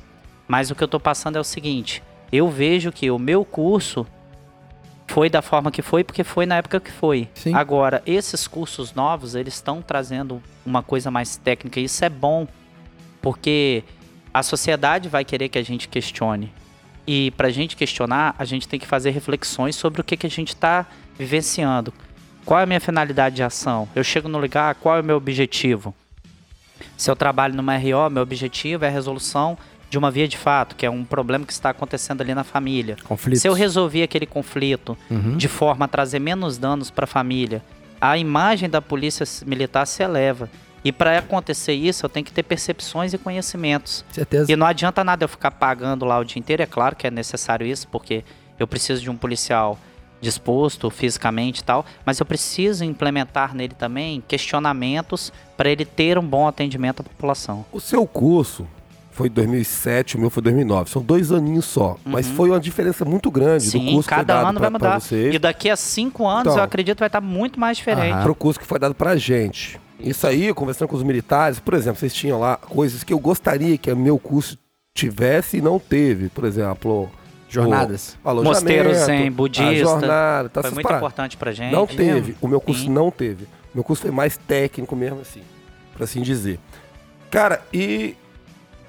Speaker 3: Mas o que eu tô passando é o seguinte: eu vejo que o meu curso foi da forma que foi porque foi na época que foi.
Speaker 1: Sim.
Speaker 3: Agora, esses cursos novos, eles estão trazendo uma coisa mais técnica. e Isso é bom, porque a sociedade vai querer que a gente questione. E para a gente questionar, a gente tem que fazer reflexões sobre o que, que a gente está vivenciando. Qual é a minha finalidade de ação? Eu chego no lugar, qual é o meu objetivo? Se eu trabalho numa RO, meu objetivo é a resolução de uma via de fato, que é um problema que está acontecendo ali na família.
Speaker 1: Conflitos.
Speaker 3: Se eu resolver aquele conflito
Speaker 1: Uhum.
Speaker 3: de forma a trazer menos danos para a família, a imagem da polícia militar se eleva. E para acontecer isso, eu tenho que ter percepções e conhecimentos.
Speaker 1: Certeza.
Speaker 3: E não adianta nada eu ficar pagando lá o dia inteiro. É claro que é necessário isso, porque eu preciso de um policial disposto fisicamente e tal, mas eu preciso implementar nele também questionamentos para ele ter um bom atendimento à população.
Speaker 2: O seu curso foi 2007, o meu foi 2009. São dois aninhos só. Mas foi uma diferença muito grande do
Speaker 3: Sim,
Speaker 2: curso que foi
Speaker 3: cada
Speaker 2: dado
Speaker 3: ano
Speaker 2: pra,
Speaker 3: vai mudar.
Speaker 2: vocês
Speaker 3: E daqui a cinco anos
Speaker 2: Então.
Speaker 3: eu acredito que vai estar muito mais diferente.
Speaker 1: Aham.
Speaker 2: pro curso que foi dado pra gente. Isso aí, conversando com os militares, por exemplo, vocês tinham lá coisas que eu gostaria que o meu curso tivesse e não teve. Por exemplo,
Speaker 1: Jornadas.
Speaker 2: o
Speaker 3: zen,
Speaker 2: a
Speaker 3: budista.
Speaker 2: jornada, tá
Speaker 3: Foi muito
Speaker 2: paradas.
Speaker 3: importante pra gente.
Speaker 2: Não teve. O meu curso
Speaker 3: Sim.
Speaker 2: não teve. O meu curso foi mais técnico mesmo, assim, pra assim dizer. Cara, e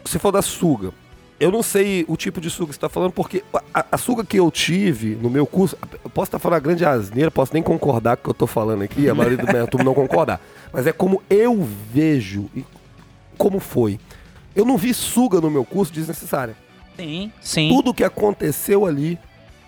Speaker 2: se for da suga, eu não sei o tipo de suga que você tá falando, porque a, a suga que eu tive no meu curso, eu posso estar falando a grande asneira, posso nem concordar com o que eu tô falando aqui, a maioria do turma não concordar. Mas é como eu vejo e como foi. Eu não vi suga no meu curso desnecessária.
Speaker 3: Sim, sim.
Speaker 2: Tudo que aconteceu ali,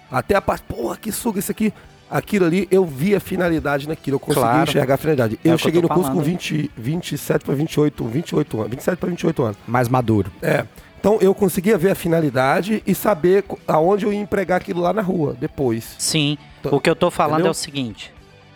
Speaker 2: até a parte, porra, que suga isso aqui. Aquilo ali, eu vi a finalidade naquilo, eu consegui
Speaker 3: Claro.
Speaker 2: enxergar a finalidade.
Speaker 3: É
Speaker 2: eu
Speaker 3: eu
Speaker 2: cheguei
Speaker 3: tô
Speaker 2: no curso com
Speaker 3: falando.
Speaker 2: 20, 27 para 28, 28 anos, 27 para 28 anos.
Speaker 1: Mais maduro.
Speaker 2: É. Então eu conseguia ver a finalidade e saber aonde eu ia empregar aquilo lá na rua depois.
Speaker 3: Sim.
Speaker 2: Tô-
Speaker 3: O que eu tô falando
Speaker 2: Entendeu?
Speaker 3: é o seguinte.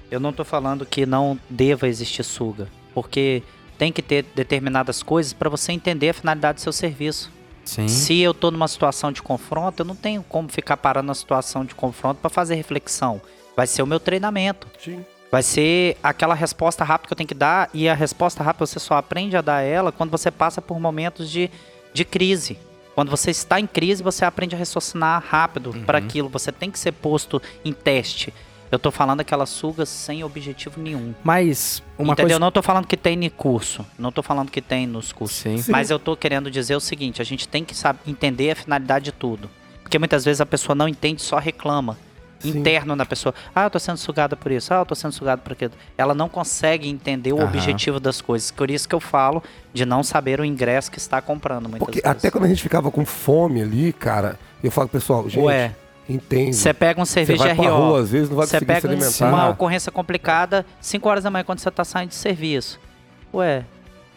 Speaker 3: Eu não tô falando que não deva existir suga. Porque tem que ter determinadas coisas para você entender a finalidade do seu serviço.
Speaker 1: Sim.
Speaker 3: Se eu tô numa situação de confronto, eu não tenho como ficar parando na situação de confronto para fazer reflexão. Vai ser o meu treinamento.
Speaker 2: Sim.
Speaker 3: Vai ser aquela resposta rápida que eu tenho que dar, e a resposta rápida você só aprende a dar ela quando você passa por momentos de, de crise. Quando você está em crise, você aprende a raciocinar rápido para aquilo. Você tem que ser posto em teste. Eu tô falando aquelas sugas sem objetivo nenhum.
Speaker 1: Mas uma
Speaker 3: Entendeu?
Speaker 1: coisa.
Speaker 3: Não tô falando que tem no curso. Não tô falando que tem nos cursos.
Speaker 1: Sim.
Speaker 2: Sim.
Speaker 3: Mas eu tô querendo dizer o seguinte: a gente tem que saber entender a finalidade de tudo. Porque muitas vezes a pessoa não entende, só reclama.
Speaker 2: Sim.
Speaker 3: Interno na pessoa. Ah, eu tô sendo sugada por isso. Ah, eu tô sendo sugada por aquilo. Ela não consegue entender o
Speaker 1: Aham.
Speaker 3: objetivo das coisas. Por isso que eu falo de não saber o ingresso que está comprando muitas
Speaker 2: Porque
Speaker 3: vezes.
Speaker 2: até quando a gente ficava com fome ali, cara, eu falo, pessoal, gente,
Speaker 3: Ué,
Speaker 2: entende.
Speaker 3: você pega um cerveja
Speaker 2: vai
Speaker 3: RO.
Speaker 2: rua, às vezes não vai
Speaker 3: Você pega um-
Speaker 2: alimentar.
Speaker 3: uma ocorrência complicada 5 horas da manhã quando você tá saindo de serviço. Ué,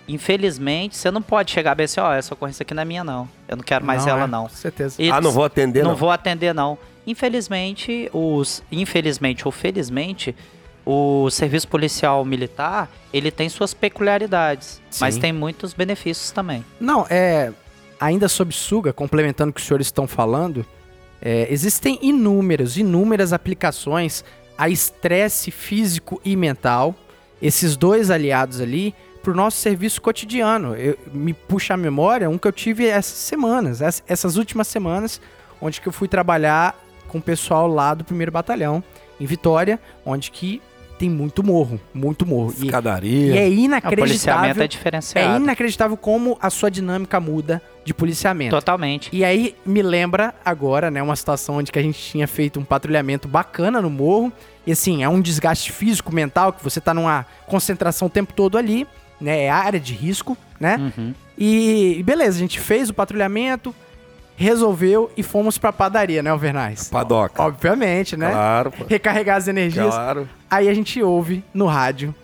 Speaker 3: infelizmente, você não pode chegar bem assim, ó, essa ocorrência aqui não é minha não. Eu não quero mais ela
Speaker 1: é,
Speaker 3: não.
Speaker 1: Com certeza.
Speaker 3: E
Speaker 2: Ah, não vou atender,
Speaker 3: não
Speaker 2: não.
Speaker 3: vou atender não. Infelizmente, os infelizmente ou felizmente, o serviço policial militar, ele tem suas peculiaridades, mas
Speaker 1: Sim.
Speaker 3: tem muitos benefícios também.
Speaker 1: Não, é. Ainda sobre Suga, complementando o que os senhores estão falando, é, existem inúmeras, inúmeras aplicações a estresse físico e mental, esses dois aliados ali, pro nosso serviço cotidiano. Eu, me puxa a memória um que eu tive essas semanas, ess- essas últimas semanas, onde que eu fui trabalhar com o pessoal lá do primeiro batalhão, em Vitória, onde que tem muito morro, muito morro. E,
Speaker 2: Escadaria.
Speaker 1: e é
Speaker 3: O
Speaker 1: inacreditável.
Speaker 3: policiamento é
Speaker 1: É
Speaker 3: diferenciado.
Speaker 1: inacreditável como a sua dinâmica muda de policiamento.
Speaker 3: Totalmente.
Speaker 1: E aí me lembra agora, né, uma situação onde que a gente tinha feito um patrulhamento bacana no morro. E assim, é um desgaste físico, mental, que você tá numa concentração o tempo todo ali, né? É área de risco, né?
Speaker 3: Uhum.
Speaker 1: E, e beleza, a gente fez o patrulhamento, resolveu e fomos pra padaria, né, Alvernais?
Speaker 2: Padoca.
Speaker 1: Obviamente, né?
Speaker 2: Claro, pô.
Speaker 1: Recarregar as energias.
Speaker 2: Claro.
Speaker 1: Aí a gente ouve no rádio.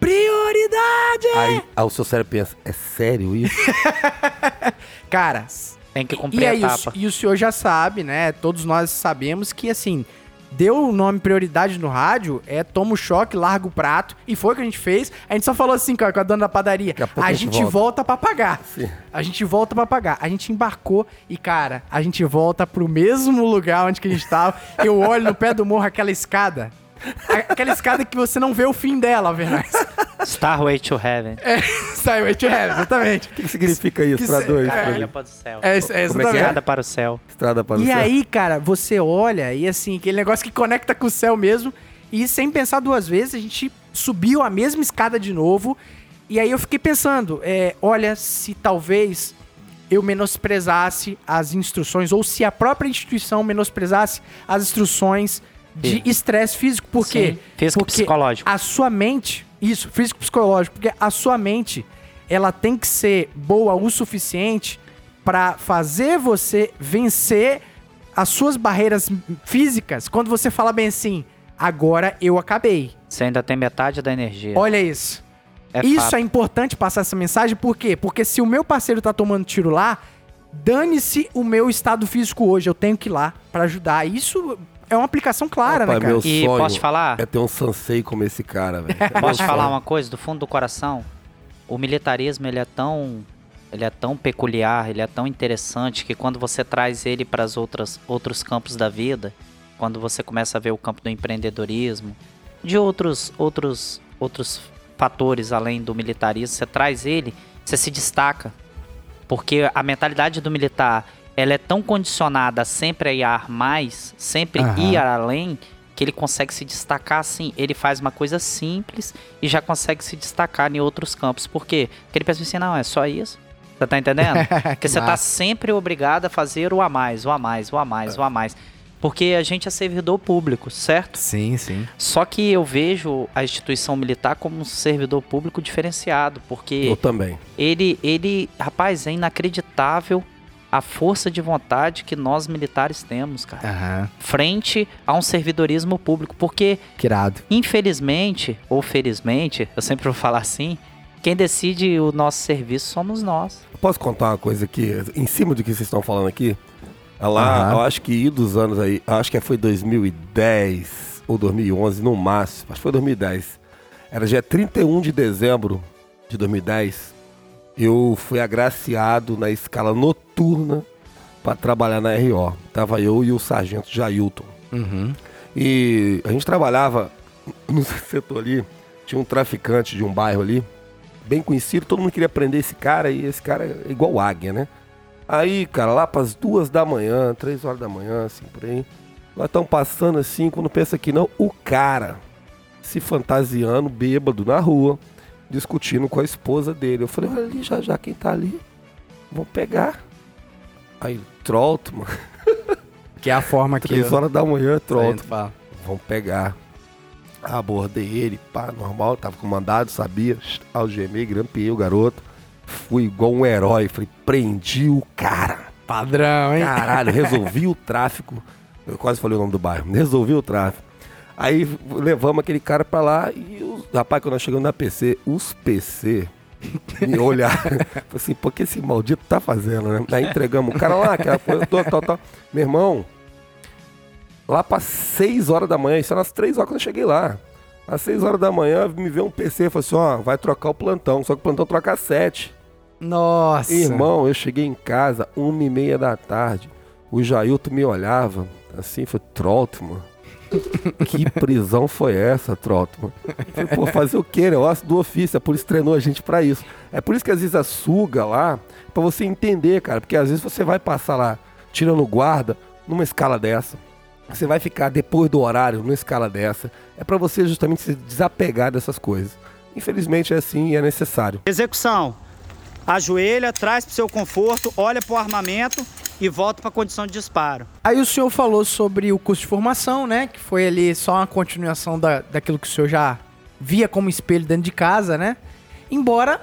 Speaker 1: Prioridade!
Speaker 2: Aí, aí o seu cérebro pensa, é sério isso?
Speaker 1: Cara,
Speaker 3: Tem que cumprir
Speaker 1: E
Speaker 3: a
Speaker 1: aí, o,
Speaker 3: etapa.
Speaker 1: e o senhor já sabe, né? Todos nós sabemos que, assim, deu o nome prioridade no rádio, é toma o choque, larga o prato, e foi o que a gente fez. A gente só falou assim com a, com a dona da padaria,
Speaker 2: a
Speaker 1: a
Speaker 2: gente volta."
Speaker 1: volta pra pagar.
Speaker 2: Sim.
Speaker 1: A gente volta pra pagar. A gente embarcou e, cara, a gente volta pro mesmo lugar onde que a gente tava. Eu olho no pé do morro aquela escada. Aquela escada que você não vê o fim dela, Vernais.
Speaker 3: Starway to Heaven.
Speaker 1: Sai, wait to heaven, exatamente.
Speaker 2: O que, que significa isso
Speaker 1: Que
Speaker 2: pra dois?
Speaker 1: é?
Speaker 3: Caralho para o céu.
Speaker 1: É, é
Speaker 2: Como é que
Speaker 1: exatamente.
Speaker 3: Escada para o céu.
Speaker 2: Estrada para o
Speaker 1: E
Speaker 2: céu.
Speaker 1: aí, cara, você olha e assim, aquele negócio que conecta com o céu mesmo. E sem pensar duas vezes, a gente subiu a mesma escada de novo. E aí eu fiquei pensando, é, olha, se talvez eu menosprezasse as instruções, ou se a própria instituição menosprezasse as instruções de estresse físico. Por quê?
Speaker 3: Sim, físico
Speaker 1: Porque
Speaker 3: psicológico.
Speaker 1: A sua mente, isso, físico psicológico, porque a sua mente, ela tem que ser boa o suficiente pra fazer você vencer as suas barreiras físicas quando você fala bem assim, agora eu acabei.
Speaker 3: Você ainda tem metade da energia.
Speaker 1: Olha isso.
Speaker 3: É
Speaker 1: isso
Speaker 3: fato.
Speaker 1: é importante passar essa mensagem, por quê? Porque se o meu parceiro tá tomando tiro lá, dane-se o meu estado físico hoje, eu tenho que ir lá pra ajudar. Isso é uma aplicação clara,
Speaker 2: Rapaz,
Speaker 1: né, cara?
Speaker 2: meu
Speaker 3: E
Speaker 2: sonho
Speaker 3: posso te falar?
Speaker 2: é ter um sansei como esse cara, velho.
Speaker 3: Posso te falar uma coisa do fundo do coração? O militarismo, ele é tão ele é tão peculiar, ele é tão interessante que quando você traz ele para os outros campos da vida, quando você começa a ver o campo do empreendedorismo, de outros outros outros fatores além do militarismo, você traz ele, você se destaca. Porque a mentalidade do militar, ela é tão condicionada a sempre a ir mais, sempre
Speaker 1: Aham.
Speaker 3: ir além, que ele consegue se destacar assim. Ele faz uma coisa simples e já consegue se destacar em outros campos. Por quê? Porque ele pensa assim, não, é só isso. Você tá entendendo? Porque você tá sempre obrigado a fazer o a mais, o a mais, o a mais, o a mais. Porque a gente é servidor público, certo?
Speaker 1: Sim, sim.
Speaker 3: Só que eu vejo a instituição militar como um servidor público diferenciado, porque
Speaker 2: Eu também.
Speaker 3: ele, ele, rapaz, é inacreditável a força de vontade que nós militares temos, cara,
Speaker 1: Aham.
Speaker 3: frente a um servidorismo público, porque
Speaker 1: Que irado.
Speaker 3: infelizmente ou felizmente, eu sempre vou falar assim, quem decide o nosso serviço somos nós.
Speaker 2: Posso contar uma coisa aqui, em cima do que vocês estão falando aqui? Lá,
Speaker 1: Aham.
Speaker 2: eu acho que dos anos aí, eu acho que foi 2010 ou 2011, no máximo, acho que foi 2010. Era dia 31 de dezembro de 2010, eu fui agraciado na escala noturna para trabalhar na RO. Tava eu e o sargento Jailton.
Speaker 1: Uhum.
Speaker 2: E a gente trabalhava no setor ali, tinha um traficante de um bairro ali, bem conhecido, todo mundo queria prender esse cara e esse cara é igual águia, né? Aí, cara, lá pras duas da manhã, três horas da manhã, assim, por aí, nós estamos passando assim, quando pensa que não, o cara se fantasiando, bêbado, na rua, discutindo com a esposa dele. Eu falei, olha ali, já já quem tá ali, vamos pegar. Aí, trolto, mano,
Speaker 1: Que é a forma que...
Speaker 2: três horas da manhã, trolto.
Speaker 1: Sargento fala.
Speaker 2: Vamos pegar. Abordei ele, pá, normal, tava com mandado, sabia. Algemei, grampeei o garoto. Fui igual um herói. Falei, prendi o cara.
Speaker 1: Padrão, hein?
Speaker 2: Caralho, resolvi o tráfico. Eu quase falei o nome do bairro. Resolvi o tráfico. Aí levamos aquele cara pra lá e os rapaz, quando nós chegamos na PC, os PC me olharam. Falei assim, pô, que esse maldito tá fazendo, né? Aí entregamos o cara lá, aquela coisa toda, tal, tal. Meu irmão, Lá para 6 horas da manhã, isso era às 3 horas quando eu cheguei lá. Às 6 horas da manhã, me veio um PC e falou assim: ó, vai trocar o plantão. Só que o plantão troca às 7.
Speaker 1: Nossa.
Speaker 2: Irmão, eu cheguei em casa, uma e meia da tarde. O Jailton me olhava assim, foi Trotman. Que prisão foi essa, Trotman? Pô, fazer o quê? Negócio do ofício, a polícia treinou a gente pra isso. É por isso que às vezes a suga lá, pra você entender, cara, porque às vezes você vai passar lá tirando guarda numa escala dessa. Você vai ficar depois do horário numa escala dessa. É pra você justamente se desapegar dessas coisas. Infelizmente é assim e é necessário.
Speaker 6: Execução. Ajoelha, traz pro seu conforto, olha pro armamento e volta pra condição de disparo.
Speaker 1: Aí o senhor falou sobre o curso de formação, né? Que foi ali só uma continuação da, daquilo que o senhor já via como espelho dentro de casa, né? Embora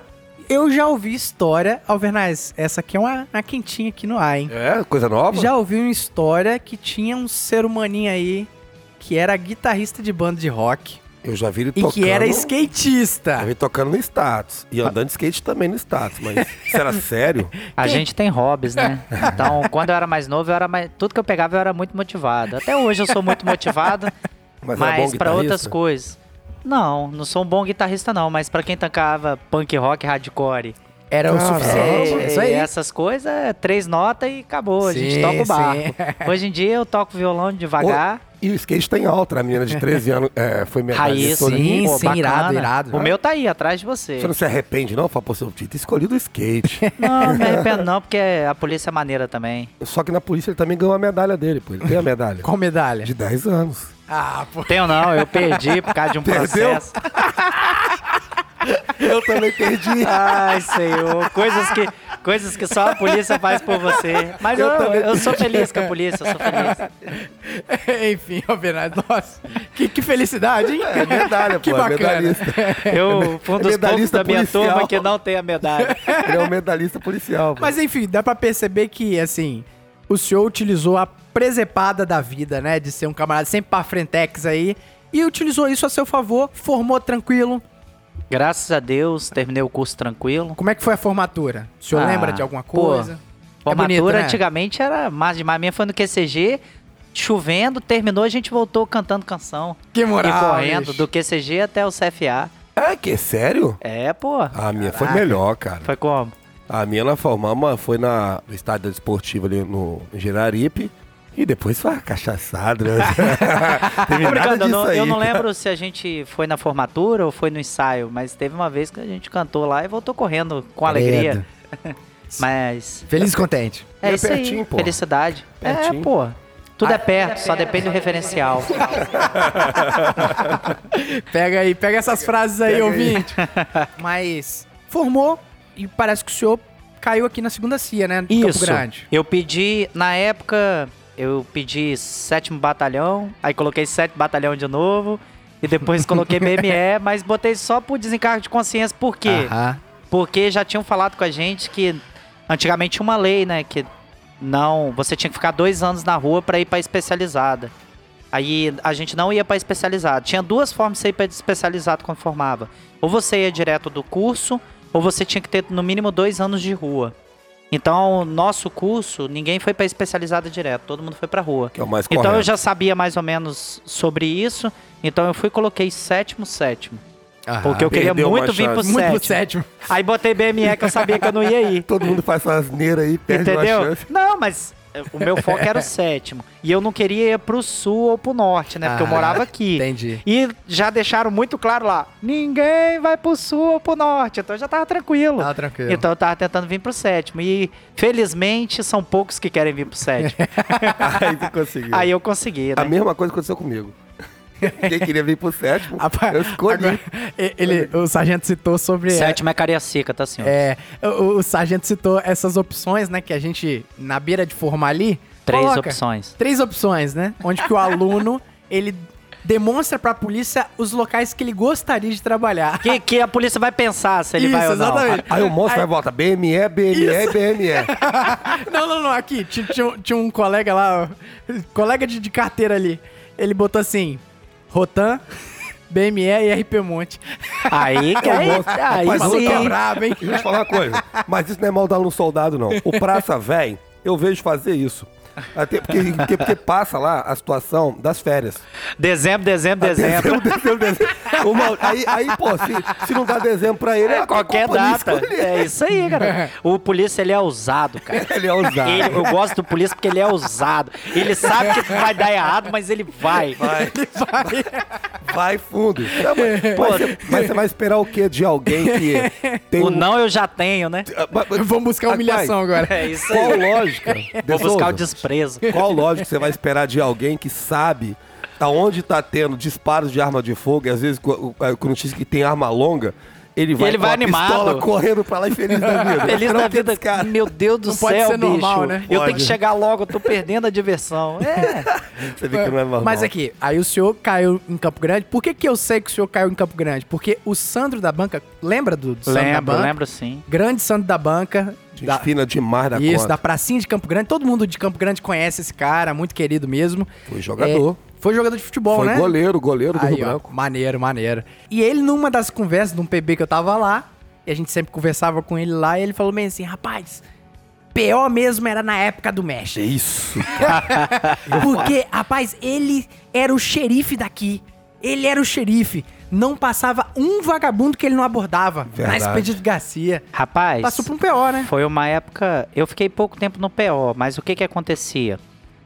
Speaker 1: eu já ouvi história. Alvernaz, essa aqui é uma, uma quentinha aqui no ar, hein?
Speaker 2: É, coisa nova?
Speaker 1: Já ouvi uma história que tinha um ser humaninho aí que era guitarrista de banda de rock
Speaker 2: Eu já vi ele
Speaker 1: e
Speaker 2: tocando.
Speaker 1: que era skatista.
Speaker 2: Eu vi tocando no status. E andando de skate também no status. Mas isso era sério?
Speaker 3: A gente tem hobbies, né? Então, quando eu era mais novo, eu era mais... tudo que eu pegava eu era muito motivado. Até hoje eu sou muito motivado,
Speaker 2: Mas, bom
Speaker 3: mas pra outras coisas. Não, não sou um bom guitarrista não, mas pra quem tocava punk rock hardcore,
Speaker 1: Era o
Speaker 2: Caramba.
Speaker 1: suficiente. É isso aí.
Speaker 3: essas coisas, é três notas e acabou, a gente
Speaker 1: Sim,
Speaker 3: toca o
Speaker 1: sim.
Speaker 3: barco. Hoje em dia eu toco violão devagar.
Speaker 2: E o skate tem alta. A menina de 13 anos é, foi medalhista. olímpica.
Speaker 1: Sim,
Speaker 3: Pô,
Speaker 1: sim, irado,
Speaker 3: bacana.
Speaker 1: irado.
Speaker 3: O meu tá aí, atrás de você.
Speaker 2: Você não se arrepende, não? Fala, pô, seu Tito escolhi do skate.
Speaker 3: Não, não me arrependo não, porque a polícia é maneira também.
Speaker 2: Só que na polícia ele também ganhou a medalha dele, pô. Ele tem a medalha.
Speaker 1: Qual medalha?
Speaker 2: De 10 anos.
Speaker 1: Ah, pô.
Speaker 3: Tenho não, eu perdi por causa de um
Speaker 2: Perdeu?
Speaker 3: processo.
Speaker 2: Eu também perdi.
Speaker 3: Ai, senhor, coisas que, coisas que só a polícia faz por você. Mas eu,
Speaker 2: Eu
Speaker 3: eu, sou feliz com a polícia, eu sou feliz.
Speaker 1: Enfim, Alvernaz, nossa. Que, que felicidade, hein?
Speaker 2: É medalha,
Speaker 1: Que
Speaker 2: pô. É
Speaker 1: bacana.
Speaker 2: medalhista.
Speaker 3: Eu fui um dos poucos da minha
Speaker 2: policial.
Speaker 3: turma que não tem a medalha.
Speaker 2: Ele é um medalhista policial. pô.
Speaker 1: Mas enfim, dá pra perceber que, assim, o senhor utilizou a presepada da vida, né? De ser um camarada sempre pra frentex aí. E utilizou isso a seu favor, formou tranquilo.
Speaker 3: Graças a Deus, terminei o curso tranquilo.
Speaker 1: Como é que foi a formatura? O senhor
Speaker 3: Ah,
Speaker 1: lembra de alguma
Speaker 3: pô,
Speaker 1: coisa?
Speaker 3: Formatura
Speaker 1: bonito, né?
Speaker 3: antigamente era mais demais. A minha foi no QCG, chovendo, terminou, a gente voltou cantando canção.
Speaker 1: Que moral,
Speaker 3: e correndo,
Speaker 1: bicho.
Speaker 3: do QCG até o CFA.
Speaker 2: É, que é sério?
Speaker 3: É, pô.
Speaker 2: A minha foi
Speaker 1: Caraca.
Speaker 2: melhor, cara.
Speaker 3: Foi como?
Speaker 2: A minha nós formamos, foi na, no estádio esportivo ali no Geraripe. E depois foi cachaçada, né? Teve
Speaker 3: Tô
Speaker 2: nada
Speaker 3: brincando, eu
Speaker 2: disso
Speaker 3: não,
Speaker 2: aí.
Speaker 3: eu não lembro se a gente foi na formatura ou foi no ensaio, mas teve uma vez que a gente cantou lá e voltou correndo com alegria. Mas
Speaker 1: Feliz e contente.
Speaker 3: é,
Speaker 2: é
Speaker 3: isso
Speaker 2: pertinho,
Speaker 3: aí,
Speaker 2: pô.
Speaker 3: felicidade.
Speaker 2: Pertinho.
Speaker 3: É, pô. Tudo é perto, só depende do referencial.
Speaker 1: Pega aí, pega essas frases aí, ouvinte. Mas formou e parece que o senhor caiu aqui na segunda CIA, né? Em Campo
Speaker 3: Isso.
Speaker 1: Grande.
Speaker 3: Eu pedi, na época, eu pedi sétimo batalhão, aí coloquei sétimo batalhão de novo, e depois coloquei BME, mas botei só por desencargo de consciência, por quê?
Speaker 1: Aham.
Speaker 3: Porque já tinham falado com a gente que antigamente tinha uma lei, né? Que não. Você tinha que ficar dois anos na rua pra ir pra especializada. Aí a gente não ia pra especializada. Tinha duas formas de você ir pra especializada quando formava. Ou você ia direto do curso, ou você tinha que ter no mínimo dois anos de rua. Então, nosso curso, ninguém foi pra especializada direto, todo mundo foi pra rua.
Speaker 2: Que é o mais
Speaker 3: Então
Speaker 2: correto.
Speaker 3: eu já sabia mais ou menos sobre isso. Então eu fui e coloquei sétimo, sétimo.
Speaker 1: Aham.
Speaker 3: Porque eu queria
Speaker 2: uma
Speaker 3: muito vir pro
Speaker 2: chance.
Speaker 1: Muito
Speaker 3: sétimo.
Speaker 1: pro sétimo.
Speaker 3: Aí botei BME que eu sabia que eu não ia ir.
Speaker 2: Todo mundo faz asneira aí, perde uma
Speaker 3: Entendeu?
Speaker 2: chance.
Speaker 3: Não, mas o meu foco era o sétimo. E eu não queria ir pro sul ou pro norte, né? Porque eu
Speaker 1: Ah,
Speaker 3: morava aqui.
Speaker 1: Entendi.
Speaker 3: E já deixaram muito claro lá: ninguém vai pro sul ou pro norte. Então eu já tava tranquilo.
Speaker 1: Tá tranquilo.
Speaker 3: Então eu tava tentando vir pro sétimo. E felizmente são poucos que querem vir pro sétimo.
Speaker 2: Aí tu conseguiu.
Speaker 3: Aí eu consegui,
Speaker 2: A
Speaker 3: né?
Speaker 2: mesma coisa aconteceu comigo. Quem queria vir pro sétimo,
Speaker 1: Rapaz,
Speaker 2: eu escolhi.
Speaker 1: agora, ele, o sargento citou sobre.
Speaker 3: Sétimo é Cariacica, tá, senhor?
Speaker 1: É, o, o sargento citou essas opções, né? Que a gente, na beira de formar ali.
Speaker 3: Três
Speaker 1: coloca.
Speaker 3: opções.
Speaker 1: Três opções, né? Onde que o aluno, ele demonstra pra polícia os locais que ele gostaria de trabalhar.
Speaker 3: Que, que a polícia vai pensar se ele
Speaker 1: Isso,
Speaker 3: vai ou não.
Speaker 1: exatamente.
Speaker 2: Aí o monstro vai volta BME, BME e BME.
Speaker 1: Não, não, não, aqui, tinha, tinha um- tinha um colega lá, ó, colega de, de carteira ali. Ele botou assim, Rotan, BME e RP Monte.
Speaker 3: Aí, que aí, aí
Speaker 2: Mas
Speaker 1: Mas
Speaker 2: eu
Speaker 3: sim.
Speaker 1: é brabo, hein?
Speaker 2: Deixa eu te falar uma coisa. Mas isso não é mal dar no soldado, não. O Praça Véi, eu vejo fazer isso. Até porque, porque, porque passa lá a situação das férias.
Speaker 3: Dezembro, dezembro, dezembro.
Speaker 2: Dezembro, dezembro, dezembro. Uma- aí, aí, pô, se, se não dá dezembro pra ele,
Speaker 3: É, qualquer data.
Speaker 2: escolhe.
Speaker 3: É isso aí, cara. O polícia, ele é ousado, cara.
Speaker 2: Ele é ousado.
Speaker 3: Ele- eu gosto do polícia porque ele é ousado. Ele sabe que vai dar errado, mas ele vai.
Speaker 2: Vai. Vai fundo. Não, mas, mas você, mas você vai esperar o quê de alguém que tem
Speaker 3: O
Speaker 2: um-
Speaker 3: não eu já tenho, né?
Speaker 2: Ah,
Speaker 1: Vamos buscar humilhação agora.
Speaker 3: É isso
Speaker 2: Qual
Speaker 3: aí.
Speaker 2: lógica?
Speaker 3: Vou buscar o
Speaker 2: Souza?
Speaker 3: Desprezo.
Speaker 2: Qual lógica você vai esperar de alguém que sabe aonde tá tendo disparos de arma de fogo e às vezes co- o- quando diz que tem arma longa, ele vai,
Speaker 3: ele
Speaker 2: com
Speaker 3: vai
Speaker 2: a
Speaker 3: animado.
Speaker 2: pistola correndo pra lá e feliz da vida.
Speaker 3: Feliz
Speaker 2: Não
Speaker 3: da vida.
Speaker 2: cara.
Speaker 3: Meu Deus do
Speaker 1: Não
Speaker 3: céu,
Speaker 1: pode ser
Speaker 3: bicho.
Speaker 1: normal, né?
Speaker 3: Eu tenho
Speaker 2: Pode.
Speaker 3: que chegar logo, eu tô perdendo a diversão. É.
Speaker 2: Você vê que não é normal.
Speaker 1: Mas aqui, aí o senhor caiu em Campo Grande. Por que, que eu sei que o senhor caiu em Campo Grande? Porque o Sandro da Banca, lembra do, do Sandro da
Speaker 3: Lembro,
Speaker 1: Banca?
Speaker 3: lembro sim.
Speaker 1: Grande Sandro da Banca. Da-
Speaker 2: fina demais da
Speaker 1: isso,
Speaker 2: conta.
Speaker 1: da pracinha de Campo Grande. Todo mundo de Campo Grande conhece esse cara, muito querido mesmo.
Speaker 2: Foi jogador.
Speaker 1: Foi jogador de futebol,
Speaker 2: Foi
Speaker 1: né?
Speaker 2: goleiro, goleiro do
Speaker 1: Aí,
Speaker 2: Rio
Speaker 1: ó,
Speaker 2: Branco.
Speaker 1: maneiro, maneiro. E ele, numa das conversas, de um PB que eu tava lá, e a gente sempre conversava com ele lá, e ele falou bem assim, rapaz, pior mesmo era na época do México.
Speaker 2: Isso.
Speaker 1: Porque, rapaz, ele era o xerife daqui. Ele era o xerife. Não passava um vagabundo que ele não abordava.
Speaker 2: Verdade.
Speaker 1: Na Expedito Garcia.
Speaker 3: Rapaz,
Speaker 1: Passou por um PO, né?
Speaker 3: foi uma época. Eu fiquei pouco tempo no PO, mas o que que acontecia?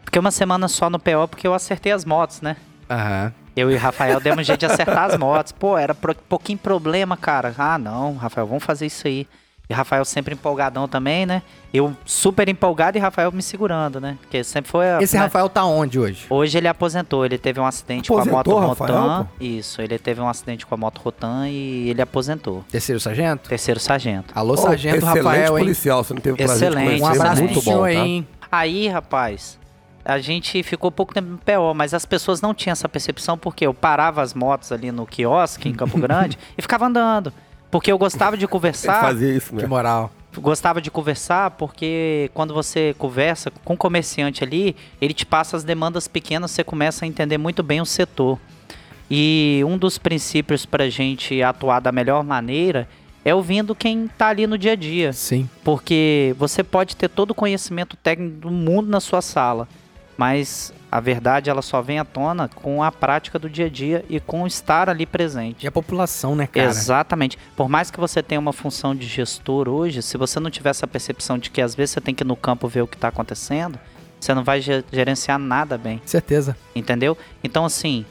Speaker 3: Fiquei uma semana só no PO porque eu acertei as motos, né?
Speaker 1: Aham.
Speaker 3: Eu e o Rafael demos um jeito de acertar as motos. Pô, era pro- pouquinho problema, cara. Ah, não, Rafael, vamos fazer isso aí. E Rafael sempre empolgadão também, né? Eu super empolgado e Rafael me segurando, né? Porque sempre foi. a-
Speaker 1: Esse
Speaker 3: né?
Speaker 1: Rafael tá onde hoje?
Speaker 3: Hoje ele aposentou, ele teve um acidente com a moto
Speaker 2: Aposentou, Rafael,
Speaker 3: Rotan. Isso, ele teve um acidente com a moto Rotan e ele aposentou.
Speaker 1: Terceiro sargento?
Speaker 3: Terceiro sargento.
Speaker 1: Alô,
Speaker 2: Ô,
Speaker 1: sargento
Speaker 2: excelente
Speaker 1: Rafael, hein?
Speaker 2: policial, você não teve prazer de
Speaker 3: Excelente,
Speaker 2: conhecer,
Speaker 1: Um abraço
Speaker 3: excelente.
Speaker 2: muito bom, tá?
Speaker 1: aí, hein?
Speaker 3: Aí, rapaz, a gente ficou pouco tempo no PO, mas as pessoas não tinham essa percepção porque eu parava as motos ali no quiosque em Campo Grande e ficava andando. Porque eu gostava de conversar.
Speaker 2: fazia isso, né?
Speaker 1: Que moral.
Speaker 3: Gostava de conversar porque quando você conversa com o comerciante ali, ele te passa as demandas pequenas, você começa a entender muito bem o setor. E um dos princípios para a gente atuar da melhor maneira é ouvindo quem está ali no dia a dia.
Speaker 1: Sim.
Speaker 3: Porque você pode ter todo o conhecimento técnico do mundo na sua sala, mas a verdade ela só vem à tona com a prática do dia a dia e com estar ali presente.
Speaker 1: E a população, né, cara?
Speaker 3: Exatamente. Por mais que você tenha uma função de gestor hoje, se você não tiver essa percepção de que às vezes você tem que ir no campo ver o que está acontecendo, você não vai ge- gerenciar nada bem,
Speaker 1: Certeza.
Speaker 3: entendeu? Então, assim,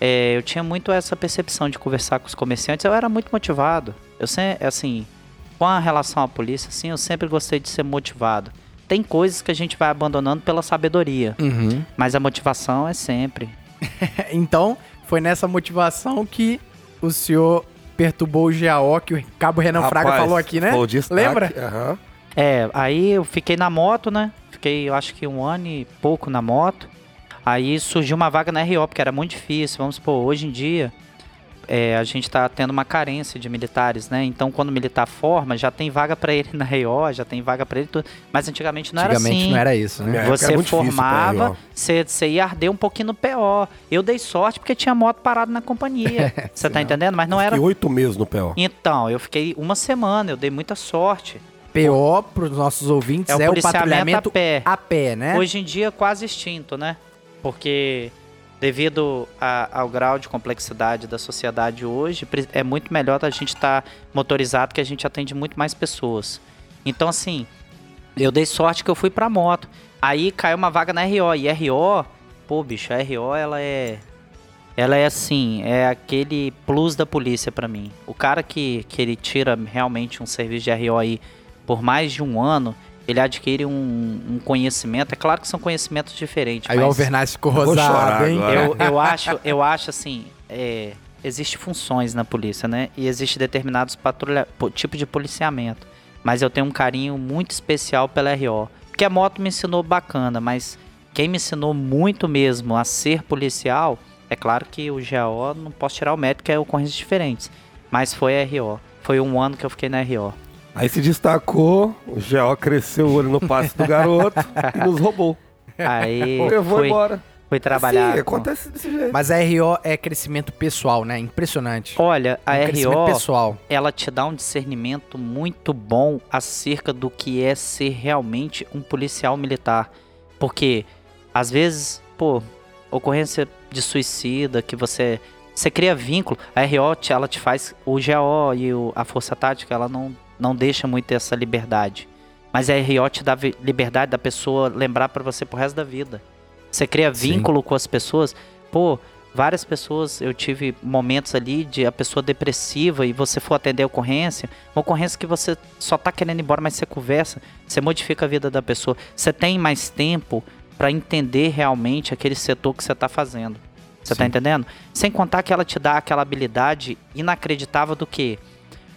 Speaker 3: é, eu tinha muito essa percepção de conversar com os comerciantes, eu era muito motivado. Eu sempre, assim, com a relação à polícia, assim, eu sempre gostei de ser motivado. Tem coisas que a gente vai abandonando pela sabedoria,
Speaker 1: Uhum.
Speaker 3: mas a motivação é sempre.
Speaker 1: Então, foi nessa motivação que o senhor perturbou o GAO, que o Cabo Renan Fraga
Speaker 2: Rapaz,
Speaker 1: falou aqui, né?
Speaker 2: foi o destaque,
Speaker 1: Lembra?
Speaker 2: aham.
Speaker 3: É, aí eu fiquei na moto, né? Fiquei, eu acho que um ano e pouco na moto. Aí surgiu uma vaga na RO, porque era muito difícil. Vamos supor, hoje em dia é, a gente tá tendo uma carência de militares, né? Então quando o militar forma, já tem vaga pra ele na RO, já tem vaga pra ele. tudo. Mas antigamente não
Speaker 1: Antigamente
Speaker 3: era assim.
Speaker 1: não era isso, né?
Speaker 2: É,
Speaker 3: Você
Speaker 2: era
Speaker 3: formava, você, você ia arder um pouquinho no PO. Eu dei sorte porque tinha moto parada na companhia. Você tá entendendo? Mas não era.
Speaker 2: Fiquei oito meses no PO.
Speaker 3: Então, eu fiquei uma semana, eu dei muita sorte.
Speaker 1: PO, pros nossos ouvintes,
Speaker 3: É o
Speaker 1: é o
Speaker 3: policiamento
Speaker 1: patrulhamento
Speaker 3: a pé.
Speaker 1: a pé, né?
Speaker 3: Hoje em dia quase extinto, né? Porque devido a- ao grau de complexidade da sociedade hoje, é muito melhor a gente estar motorizado que a gente atende muito mais pessoas. Então assim, eu dei sorte que eu fui pra moto. Aí caiu uma vaga na RO e RO, pô, bicho, a RO ela é ela é assim, é aquele plus da polícia pra mim. O cara que, que ele tira realmente um serviço de RO aí por mais de um ano, ele adquire um, um conhecimento. É claro que são conhecimentos diferentes.
Speaker 1: Aí o Alvernaz ficou rosado,
Speaker 2: chorar
Speaker 1: hein?
Speaker 3: eu, eu acho, eu acho assim, é, existe funções na polícia, né? E existe determinados patrulha, po- tipo de policiamento. Mas eu tenho um carinho muito especial pela RO. Porque a moto me ensinou bacana, mas quem me ensinou muito mesmo a ser policial, é claro que o GAO não posso tirar o mérito, que é ocorrências diferentes. Mas foi a RO. Foi um ano que eu fiquei na RO.
Speaker 2: Aí se destacou, o GO cresceu o olho no passe do garoto e nos roubou.
Speaker 3: Aí
Speaker 2: Levou
Speaker 3: fui,
Speaker 2: embora.
Speaker 3: fui trabalhar.
Speaker 2: Sim,
Speaker 3: com-
Speaker 2: acontece desse jeito.
Speaker 1: Mas a RO é crescimento pessoal, né? Impressionante.
Speaker 3: Olha, a
Speaker 1: Um crescimento
Speaker 3: RO.
Speaker 1: pessoal.
Speaker 3: ela te dá um discernimento muito bom acerca do que é ser realmente um policial militar. Porque, às vezes, pô, ocorrência de suicida, que você. Você cria vínculo. A RO, te- ela te faz. O GO e o- a Força Tática, ela não, não deixa muito essa liberdade. Mas a RO te dá liberdade da pessoa lembrar pra você pro resto da vida. Você cria
Speaker 1: Sim.
Speaker 3: vínculo com as pessoas. Pô, várias pessoas, eu tive momentos ali de a pessoa depressiva e você for atender a ocorrência, uma ocorrência que você só tá querendo ir embora, mas você conversa, você modifica a vida da pessoa. Você tem mais tempo pra entender realmente aquele setor que você tá fazendo. Você tá
Speaker 1: Sim.
Speaker 3: entendendo? Sem contar que ela te dá aquela habilidade inacreditável do que?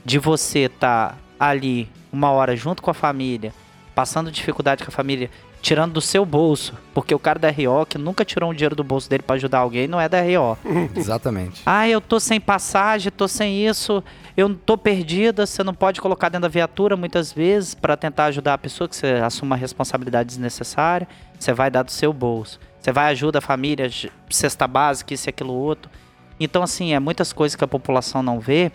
Speaker 3: De você tá ali uma hora junto com a família, passando dificuldade com a família, tirando do seu bolso, porque o cara da RO que nunca tirou um dinheiro do bolso dele pra ajudar alguém não é da RO.
Speaker 1: Exatamente.
Speaker 3: Ah, eu tô sem passagem, tô sem isso, eu tô perdida, você não pode colocar dentro da viatura muitas vezes pra tentar ajudar a pessoa que você assume uma responsabilidade desnecessária, você vai dar do seu bolso. Você vai ajuda a família, cesta básica, isso e aquilo outro. Então assim, é muitas coisas que a população não vê.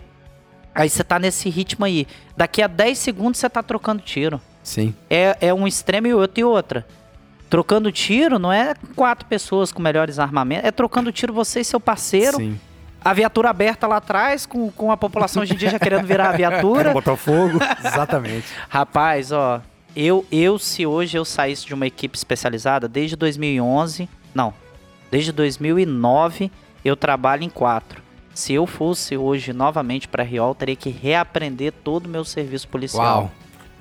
Speaker 3: Aí você tá nesse ritmo aí. Daqui a 10 segundos você tá trocando tiro.
Speaker 1: Sim.
Speaker 3: É, é um extremo e outro e outra. Trocando tiro não é quatro pessoas com melhores armamentos, é trocando tiro você e seu parceiro
Speaker 1: Sim.
Speaker 3: a viatura aberta lá atrás, com, com a população hoje em dia já querendo virar a viatura.
Speaker 2: Botar fogo.
Speaker 1: Exatamente.
Speaker 3: Rapaz, ó, eu, eu se hoje eu saísse de uma equipe especializada, desde 2011, não, desde 2009 eu trabalho em quatro. Se eu fosse hoje novamente para Riol, eu teria que reaprender todo o meu serviço policial.
Speaker 1: Uau.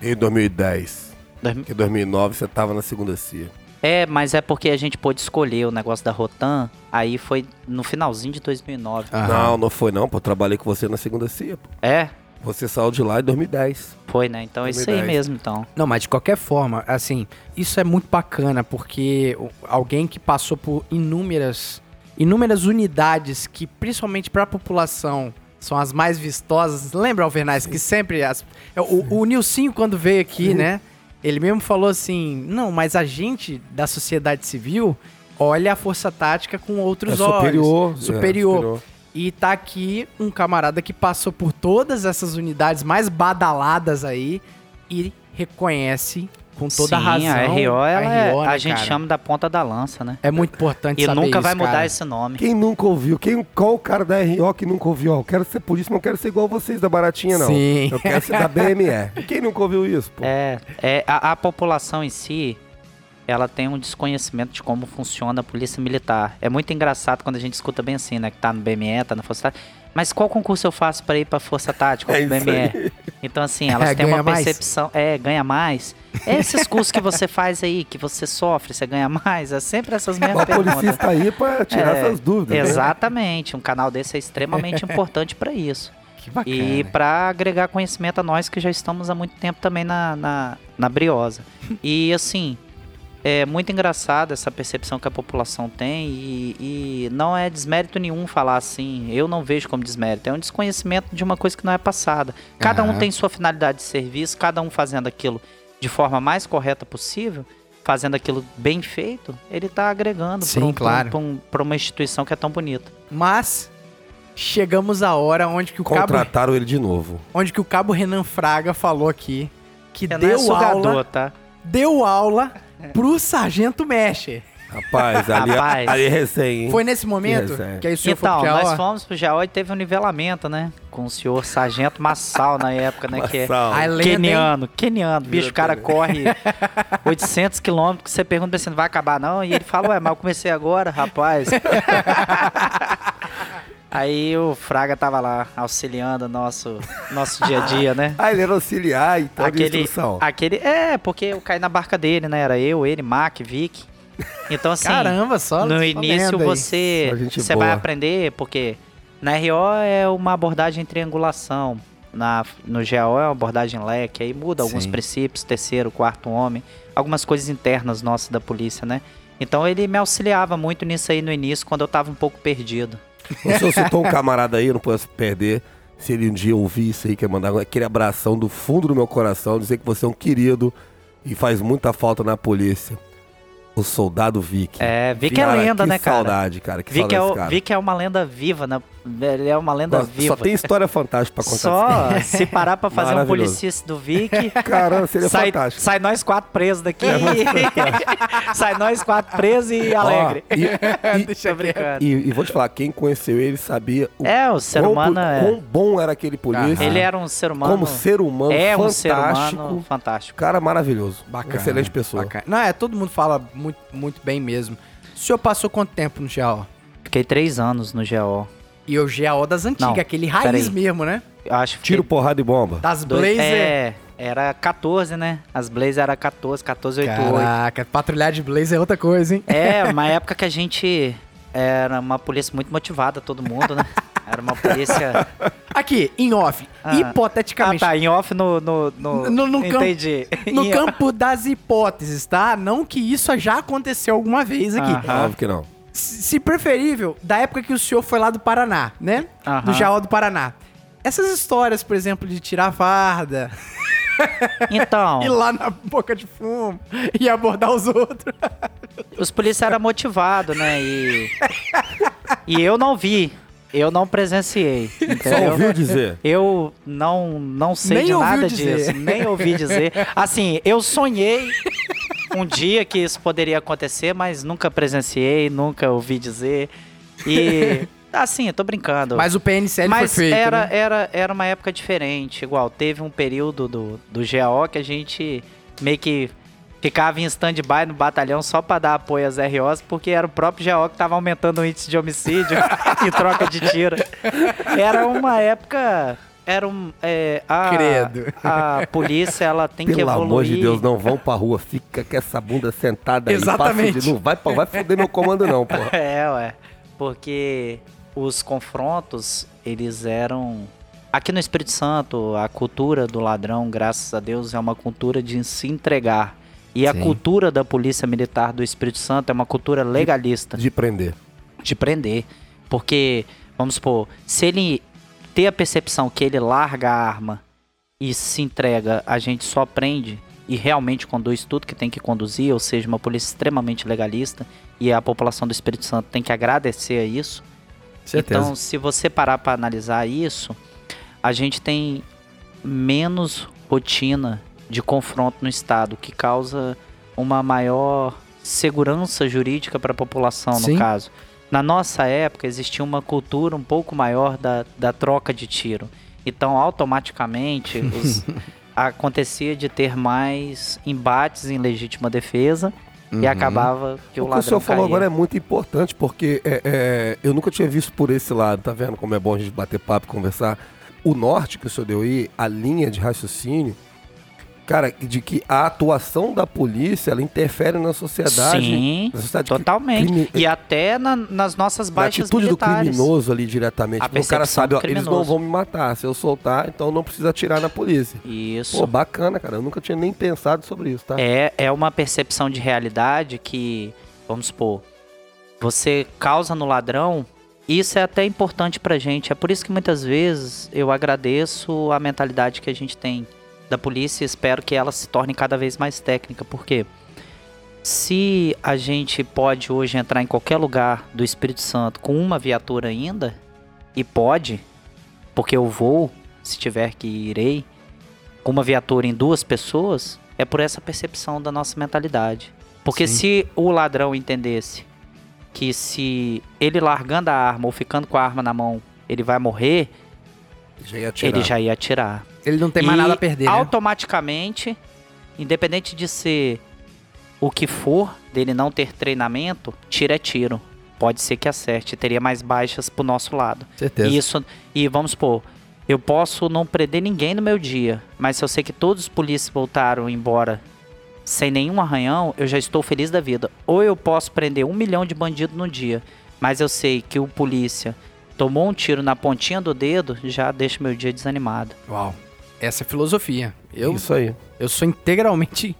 Speaker 2: Em 2010.
Speaker 3: Dois-
Speaker 2: Porque em 2009 você tava na segunda CIA.
Speaker 3: É, mas é porque a gente pôde escolher o negócio da Rotan, aí foi no finalzinho de 2009.
Speaker 1: Aham.
Speaker 2: Não, não foi não, pô. Eu trabalhei com você na segunda CIA, pô.
Speaker 3: É,
Speaker 2: Você saiu de lá em 2010.
Speaker 3: foi, né? Então é isso aí
Speaker 2: 2010.
Speaker 3: mesmo, então.
Speaker 1: Não, mas de qualquer forma, assim, isso é muito bacana, porque alguém que passou por inúmeras, inúmeras unidades que, principalmente para a população, são as mais vistosas. Lembra, Alvernais, que sempre... As, é, o, o Nilcinho, quando veio aqui, né, ele mesmo falou assim, não, mas a gente da sociedade civil olha a força tática com outros
Speaker 2: é
Speaker 1: olhos.
Speaker 2: superior. é,
Speaker 1: Superior. E tá aqui um camarada que passou por todas essas unidades mais badaladas aí e reconhece com toda a
Speaker 3: Sim,
Speaker 1: razão.
Speaker 3: a RO, ela é-
Speaker 1: RO, né,
Speaker 3: a gente
Speaker 1: cara?
Speaker 3: chama da ponta da lança, né?
Speaker 1: É muito importante
Speaker 3: E
Speaker 1: saber
Speaker 3: nunca
Speaker 1: isso,
Speaker 3: vai mudar
Speaker 1: cara.
Speaker 3: esse nome.
Speaker 2: Quem nunca ouviu? Quem, qual o cara da RO que nunca ouviu? Ó, eu quero ser polícia, mas não quero ser igual vocês da Baratinha, não.
Speaker 1: Sim.
Speaker 2: Eu quero ser da BME. Quem nunca ouviu isso, pô?
Speaker 3: É, é a, a população em si, ela tem um desconhecimento de como funciona a polícia militar. É muito engraçado quando a gente escuta bem assim, né? Que tá no BME, tá na Força Tática. Mas qual concurso eu faço pra ir pra Força Tática,
Speaker 2: É
Speaker 3: BME? Então, assim, elas
Speaker 1: É,
Speaker 3: têm uma
Speaker 1: ganha mais?
Speaker 3: percepção. É, ganha mais. É esses cursos que você faz aí, que você sofre, você ganha mais. É sempre essas mesmas
Speaker 2: O
Speaker 3: perguntas.
Speaker 2: policista aí pra tirar
Speaker 3: É,
Speaker 2: essas dúvidas. né?
Speaker 3: Exatamente. Um canal desse é extremamente importante pra isso.
Speaker 1: Que bacana.
Speaker 3: E para agregar conhecimento a nós que já estamos há muito tempo também na, na, na briosa. E assim, é muito engraçado essa percepção que a população tem e, e não é desmérito nenhum falar assim. Eu não vejo como desmérito. É um desconhecimento de uma coisa que não é passada. Cada um
Speaker 1: Aham.
Speaker 3: tem sua finalidade de serviço, cada um fazendo aquilo de forma mais correta possível. Fazendo aquilo bem feito, ele tá agregando
Speaker 1: Sim,
Speaker 3: pra um-
Speaker 1: claro.
Speaker 3: pra um- uma instituição que é tão bonita.
Speaker 1: Mas chegamos à hora onde que o cabo,
Speaker 2: Contrataram ele de novo.
Speaker 1: onde que o cabo Renan Fraga falou aqui que
Speaker 3: É, não é
Speaker 1: deu
Speaker 3: sugador,
Speaker 1: aula,
Speaker 3: tá?
Speaker 1: deu aula pro sargento Mescher.
Speaker 2: Rapaz, ali,
Speaker 3: Rapaz.
Speaker 2: ali é recém, hein?
Speaker 1: Foi nesse momento
Speaker 2: recebe.
Speaker 1: que aí o senhor
Speaker 3: Então,
Speaker 1: foi pro
Speaker 3: nós
Speaker 1: GO?
Speaker 3: fomos pro GO e teve um nivelamento, né? Com o senhor Sargento Massal na época, né? Que é
Speaker 2: Massal.
Speaker 1: A lenda, hein?
Speaker 3: Keniano, Keniano. Bicho, o cara corre 800 quilômetros, você pergunta pra ele, não vai acabar não? E ele fala, ué, mas eu comecei agora, rapaz. Aí o Fraga tava lá, auxiliando nosso, nosso dia a dia, né?
Speaker 2: Ah, ele era auxiliar, então, de
Speaker 3: aquele,
Speaker 2: instrução.
Speaker 3: aquele, é, porque eu caí na barca dele, né? Era eu, ele, Mac, Vic. Então, assim,
Speaker 1: Caramba, só
Speaker 3: no
Speaker 1: só
Speaker 3: início você você
Speaker 2: boa.
Speaker 3: vai aprender, porque na RO é uma abordagem em triangulação, na, no GO é uma abordagem leque, aí muda alguns
Speaker 1: Sim.
Speaker 3: princípios, terceiro, quarto homem, algumas coisas internas nossas da polícia, né? Então ele me auxiliava muito nisso aí no início, quando eu tava um pouco perdido.
Speaker 2: O senhor citou um camarada aí, eu não posso perder. Se ele um dia ouvir isso aí, quer mandar aquele abração do fundo do meu coração, dizer que você é um querido e faz muita falta na polícia. O soldado Vic.
Speaker 3: É, Vic é lenda, né, cara?
Speaker 2: saudade, cara. Que
Speaker 3: Vic é,
Speaker 2: saudade
Speaker 3: o-
Speaker 2: desse cara.
Speaker 3: Vic é uma lenda viva na, Ele é uma lenda
Speaker 2: Nossa,
Speaker 3: viva.
Speaker 2: Só tem história fantástica pra contar.
Speaker 3: Só se parar pra fazer um policista do Vic,
Speaker 2: Caramba, seria
Speaker 3: sai,
Speaker 2: fantástico.
Speaker 3: sai nós quatro presos daqui. sai nós quatro presos e alegre.
Speaker 2: Ó, e, e-
Speaker 3: Tô brincando.
Speaker 2: e- e vou te falar, quem conheceu ele sabia o
Speaker 3: É, o ser
Speaker 2: quão,
Speaker 3: humano é.
Speaker 2: quão bom era aquele polícia.
Speaker 3: Ele era um ser humano.
Speaker 2: como ser humano
Speaker 3: é um
Speaker 2: fantástico.
Speaker 3: ser humano fantástico.
Speaker 2: Cara maravilhoso.
Speaker 1: Bacana.
Speaker 2: Excelente pessoa.
Speaker 1: Bacana. Não, é, todo mundo fala muito, muito bem mesmo. O senhor passou quanto tempo no GAO?
Speaker 3: Fiquei três anos no GO.
Speaker 1: E o GAO das antigas,
Speaker 3: Não,
Speaker 1: aquele raiz mesmo, né?
Speaker 3: Eu acho que
Speaker 2: Tiro, porrada e bomba.
Speaker 1: Das
Speaker 3: dois-
Speaker 1: Blazer.
Speaker 3: É, era 14, né? As Blazer era 14, 14, 88.
Speaker 1: Caraca, patrulhar de Blazer é outra coisa, hein?
Speaker 3: É, uma época que a gente era uma polícia muito motivada, todo mundo, né? Era uma polícia.
Speaker 1: Aqui, em off,
Speaker 3: Ah. Ah,
Speaker 1: hipoteticamente,
Speaker 3: tá, em off no. No, no,
Speaker 1: No- no campo-
Speaker 3: entendi.
Speaker 1: no
Speaker 3: Em-
Speaker 1: campo das hipóteses, tá? Não que isso já aconteceu alguma vez aqui.
Speaker 3: Aham.
Speaker 2: Óbvio que não.
Speaker 1: Se preferível, da época que o senhor foi lá do Paraná, né?
Speaker 3: Aham.
Speaker 1: Do GAO do Paraná. Essas histórias, por exemplo, de tirar farda,
Speaker 3: Então,
Speaker 1: ir lá na boca de fumo e abordar os outros.
Speaker 3: os policiais eram motivados, né? E. E eu não vi. Eu não presenciei.
Speaker 2: Só
Speaker 3: Entendeu?
Speaker 2: ouviu dizer.
Speaker 3: Eu não, não sei
Speaker 1: Nem
Speaker 3: de nada
Speaker 1: dizer.
Speaker 3: disso, nem ouvi dizer. Assim, eu sonhei um dia que isso poderia acontecer, mas nunca presenciei, nunca ouvi dizer. E assim, eu tô brincando.
Speaker 1: Mas o PNCL
Speaker 3: Mas
Speaker 1: foi feito,
Speaker 3: era,
Speaker 1: né?
Speaker 3: era, era uma época diferente. Igual, teve um período do, do GAO que a gente meio que ficava em stand-by no batalhão só pra dar apoio às ROs, porque era o próprio GAO que tava aumentando o índice de homicídio em troca de tiro. Era uma época. Era um. é, a,
Speaker 1: Credo.
Speaker 3: a polícia, ela tem que
Speaker 2: Pelo
Speaker 3: evoluir.
Speaker 2: amor de Deus, não vão pra rua. Fica com essa bunda sentada aí.
Speaker 1: Exatamente.
Speaker 2: de- Não vai, vai foder meu comando não, pô.
Speaker 3: É, ué. Porque os confrontos, eles eram. Aqui no Espírito Santo, a cultura do ladrão, graças a Deus, é uma cultura de se entregar. E a
Speaker 1: Sim.
Speaker 3: cultura da Polícia Militar do Espírito Santo é uma cultura legalista
Speaker 2: De prender.
Speaker 3: de prender. Porque, vamos supor, se ele ter a percepção que ele larga a arma e se entrega, a gente só prende e realmente conduz tudo que tem que conduzir, ou seja, uma polícia extremamente legalista, e a população do Espírito Santo tem que agradecer a isso.
Speaker 1: Certeza.
Speaker 3: Então, se você parar para analisar isso, a gente tem menos rotina de confronto no estado, que causa uma maior segurança jurídica para a população,
Speaker 1: Sim.
Speaker 3: no caso. Na nossa época, existia uma cultura um pouco maior da, da troca de tiro. Então, automaticamente, os- acontecia de ter mais embates em legítima defesa e acabava que o,
Speaker 2: O que o
Speaker 3: ladrão
Speaker 2: senhor falou
Speaker 3: caía.
Speaker 2: agora é muito importante, porque é, é, eu nunca tinha visto por esse lado, tá vendo como é bom a gente bater papo e conversar? O norte que o senhor deu aí, a linha de raciocínio, cara, de que a atuação da polícia, ela interfere na sociedade.
Speaker 3: Sim,
Speaker 2: na sociedade
Speaker 3: totalmente.
Speaker 2: crime-
Speaker 3: E até na- nas nossas
Speaker 2: na
Speaker 3: baixas
Speaker 2: atitude do
Speaker 3: militares.
Speaker 2: criminoso ali diretamente. O cara sabe,
Speaker 3: do
Speaker 2: ó, eles não vão me matar. Se eu soltar, então não precisa atirar na polícia.
Speaker 3: Isso.
Speaker 2: Pô, bacana, cara. Eu nunca tinha nem pensado sobre isso, tá?
Speaker 3: É, é uma percepção de realidade que, vamos supor, você causa no ladrão. Isso é até importante pra gente. É por isso que muitas vezes eu agradeço a mentalidade que a gente tem da polícia e espero que ela se torne cada vez mais técnica. Porque se a gente pode hoje entrar em qualquer lugar do Espírito Santo com uma viatura ainda, e pode, porque eu vou, se tiver que irei, com uma viatura em duas pessoas, é por essa percepção da nossa mentalidade. Porque
Speaker 1: Sim.
Speaker 3: se o ladrão entendesse que se ele largando a arma ou ficando com a arma na mão, ele vai morrer,
Speaker 2: Já
Speaker 3: ele já ia atirar.
Speaker 1: Ele não tem mais nada a perder, né?
Speaker 3: Automaticamente, independente de ser o que for, dele não ter treinamento, tiro é tiro. Pode ser que acerte, teria mais baixas pro nosso lado.
Speaker 1: Certeza.
Speaker 3: E isso, e vamos supor, eu posso não prender ninguém no meu dia, mas se eu sei que todos os polícias voltaram embora sem nenhum arranhão, eu já estou feliz da vida. Ou eu posso prender um milhão de bandidos no dia, mas eu sei que o polícia tomou um tiro na pontinha do dedo, já deixa meu dia desanimado.
Speaker 1: Uau. Essa é a filosofia. Eu,
Speaker 2: Isso aí.
Speaker 1: eu sou integralmente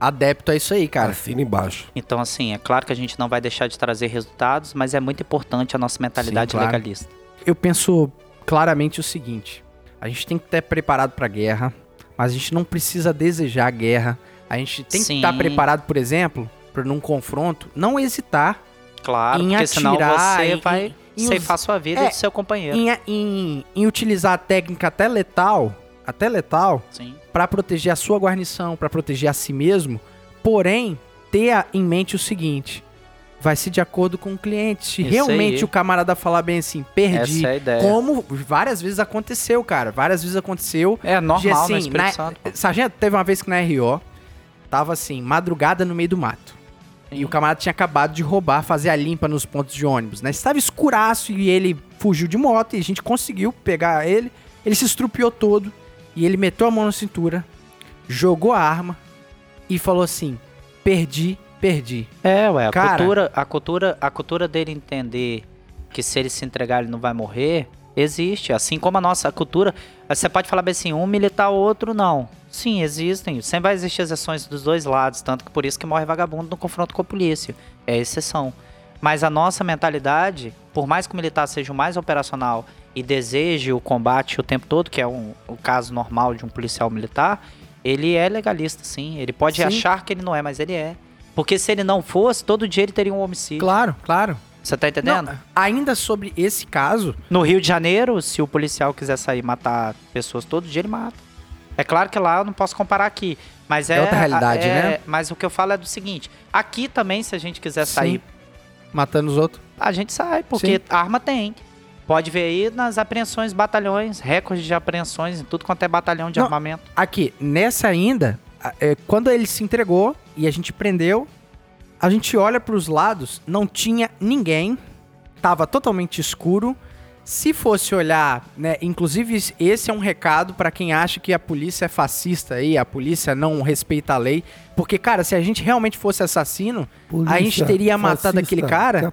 Speaker 1: adepto a isso aí, cara.
Speaker 2: Assina embaixo.
Speaker 3: Então, assim, é claro que a gente não vai deixar de trazer resultados, mas é muito importante a nossa mentalidade
Speaker 1: Sim, claro.
Speaker 3: legalista.
Speaker 1: Eu penso claramente o seguinte: a gente tem que estar preparado pra guerra, mas a gente não precisa desejar a guerra. A gente tem que
Speaker 3: Sim.
Speaker 1: estar preparado, por exemplo, para num confronto, não hesitar
Speaker 3: Claro,
Speaker 1: em
Speaker 3: porque senão
Speaker 1: atirar,
Speaker 3: você
Speaker 1: em,
Speaker 3: vai.
Speaker 1: em
Speaker 3: ceifar sua vida
Speaker 1: É,
Speaker 3: e do seu companheiro.
Speaker 1: em, em, em utilizar a técnica até letal, até letal,
Speaker 3: Sim.
Speaker 1: para proteger a sua guarnição, para proteger a si mesmo, porém, ter a- em mente o seguinte, vai ser de acordo com o cliente. Se
Speaker 3: Isso
Speaker 1: realmente
Speaker 3: aí.
Speaker 1: o camarada falar bem assim, perdi,
Speaker 3: Essa é a ideia.
Speaker 1: como várias vezes aconteceu, cara, várias vezes aconteceu.
Speaker 3: É normal
Speaker 1: de,
Speaker 3: no
Speaker 1: assim,
Speaker 3: Espírito
Speaker 1: na-
Speaker 3: Santo.
Speaker 1: Sargento, teve uma vez que na RO, tava assim, madrugada no meio do mato. E o camarada tinha acabado de roubar, fazer a limpa nos pontos de ônibus, né? Estava escuraço e ele fugiu de moto e a gente conseguiu pegar ele. Ele se estrupiou todo e ele meteu a mão na cintura, jogou a arma e falou assim: perdi, perdi.
Speaker 3: É, ué, a
Speaker 1: Cara.
Speaker 3: cultura, a cultura, a cultura dele entender que se ele se entregar ele não vai morrer, existe. Assim como a nossa cultura, você pode falar bem assim, um militar o outro não. Sim, existem. Sempre vai existir exceções dos dois lados, tanto que por isso que morre vagabundo no confronto com a polícia. É exceção. Mas a nossa mentalidade, por mais que o militar seja o mais operacional e deseje o combate o tempo todo, que é um, o caso normal de um policial militar, ele é legalista, sim. Ele pode
Speaker 1: Sim.
Speaker 3: achar que ele não é, mas ele é. Porque se ele não fosse, todo dia ele teria um homicídio.
Speaker 1: Claro, claro.
Speaker 3: Você tá entendendo?
Speaker 1: Não, ainda sobre esse caso,
Speaker 3: No Rio de Janeiro, se o policial quiser sair matar pessoas todo dia, ele mata. É claro que lá eu não posso comparar aqui. Mas é,
Speaker 1: É outra realidade,
Speaker 3: é-
Speaker 1: né?
Speaker 3: Mas o que eu falo é do seguinte: aqui também, se a gente quiser sair,
Speaker 1: Sim. matando os outros.
Speaker 3: a gente sai, porque
Speaker 1: Sim.
Speaker 3: arma tem. Pode ver aí nas apreensões, batalhões, recorde de apreensões em tudo quanto é batalhão de
Speaker 1: Não.
Speaker 3: armamento.
Speaker 1: Aqui, nessa ainda, é, quando ele se entregou e a gente prendeu, a gente olha pros lados, não tinha ninguém, tava totalmente escuro. Se fosse olhar, né, inclusive esse é um recado pra quem acha que a polícia é fascista aí, a polícia não respeita a lei, porque cara, se a gente realmente fosse assassino, a gente teria matado aquele cara.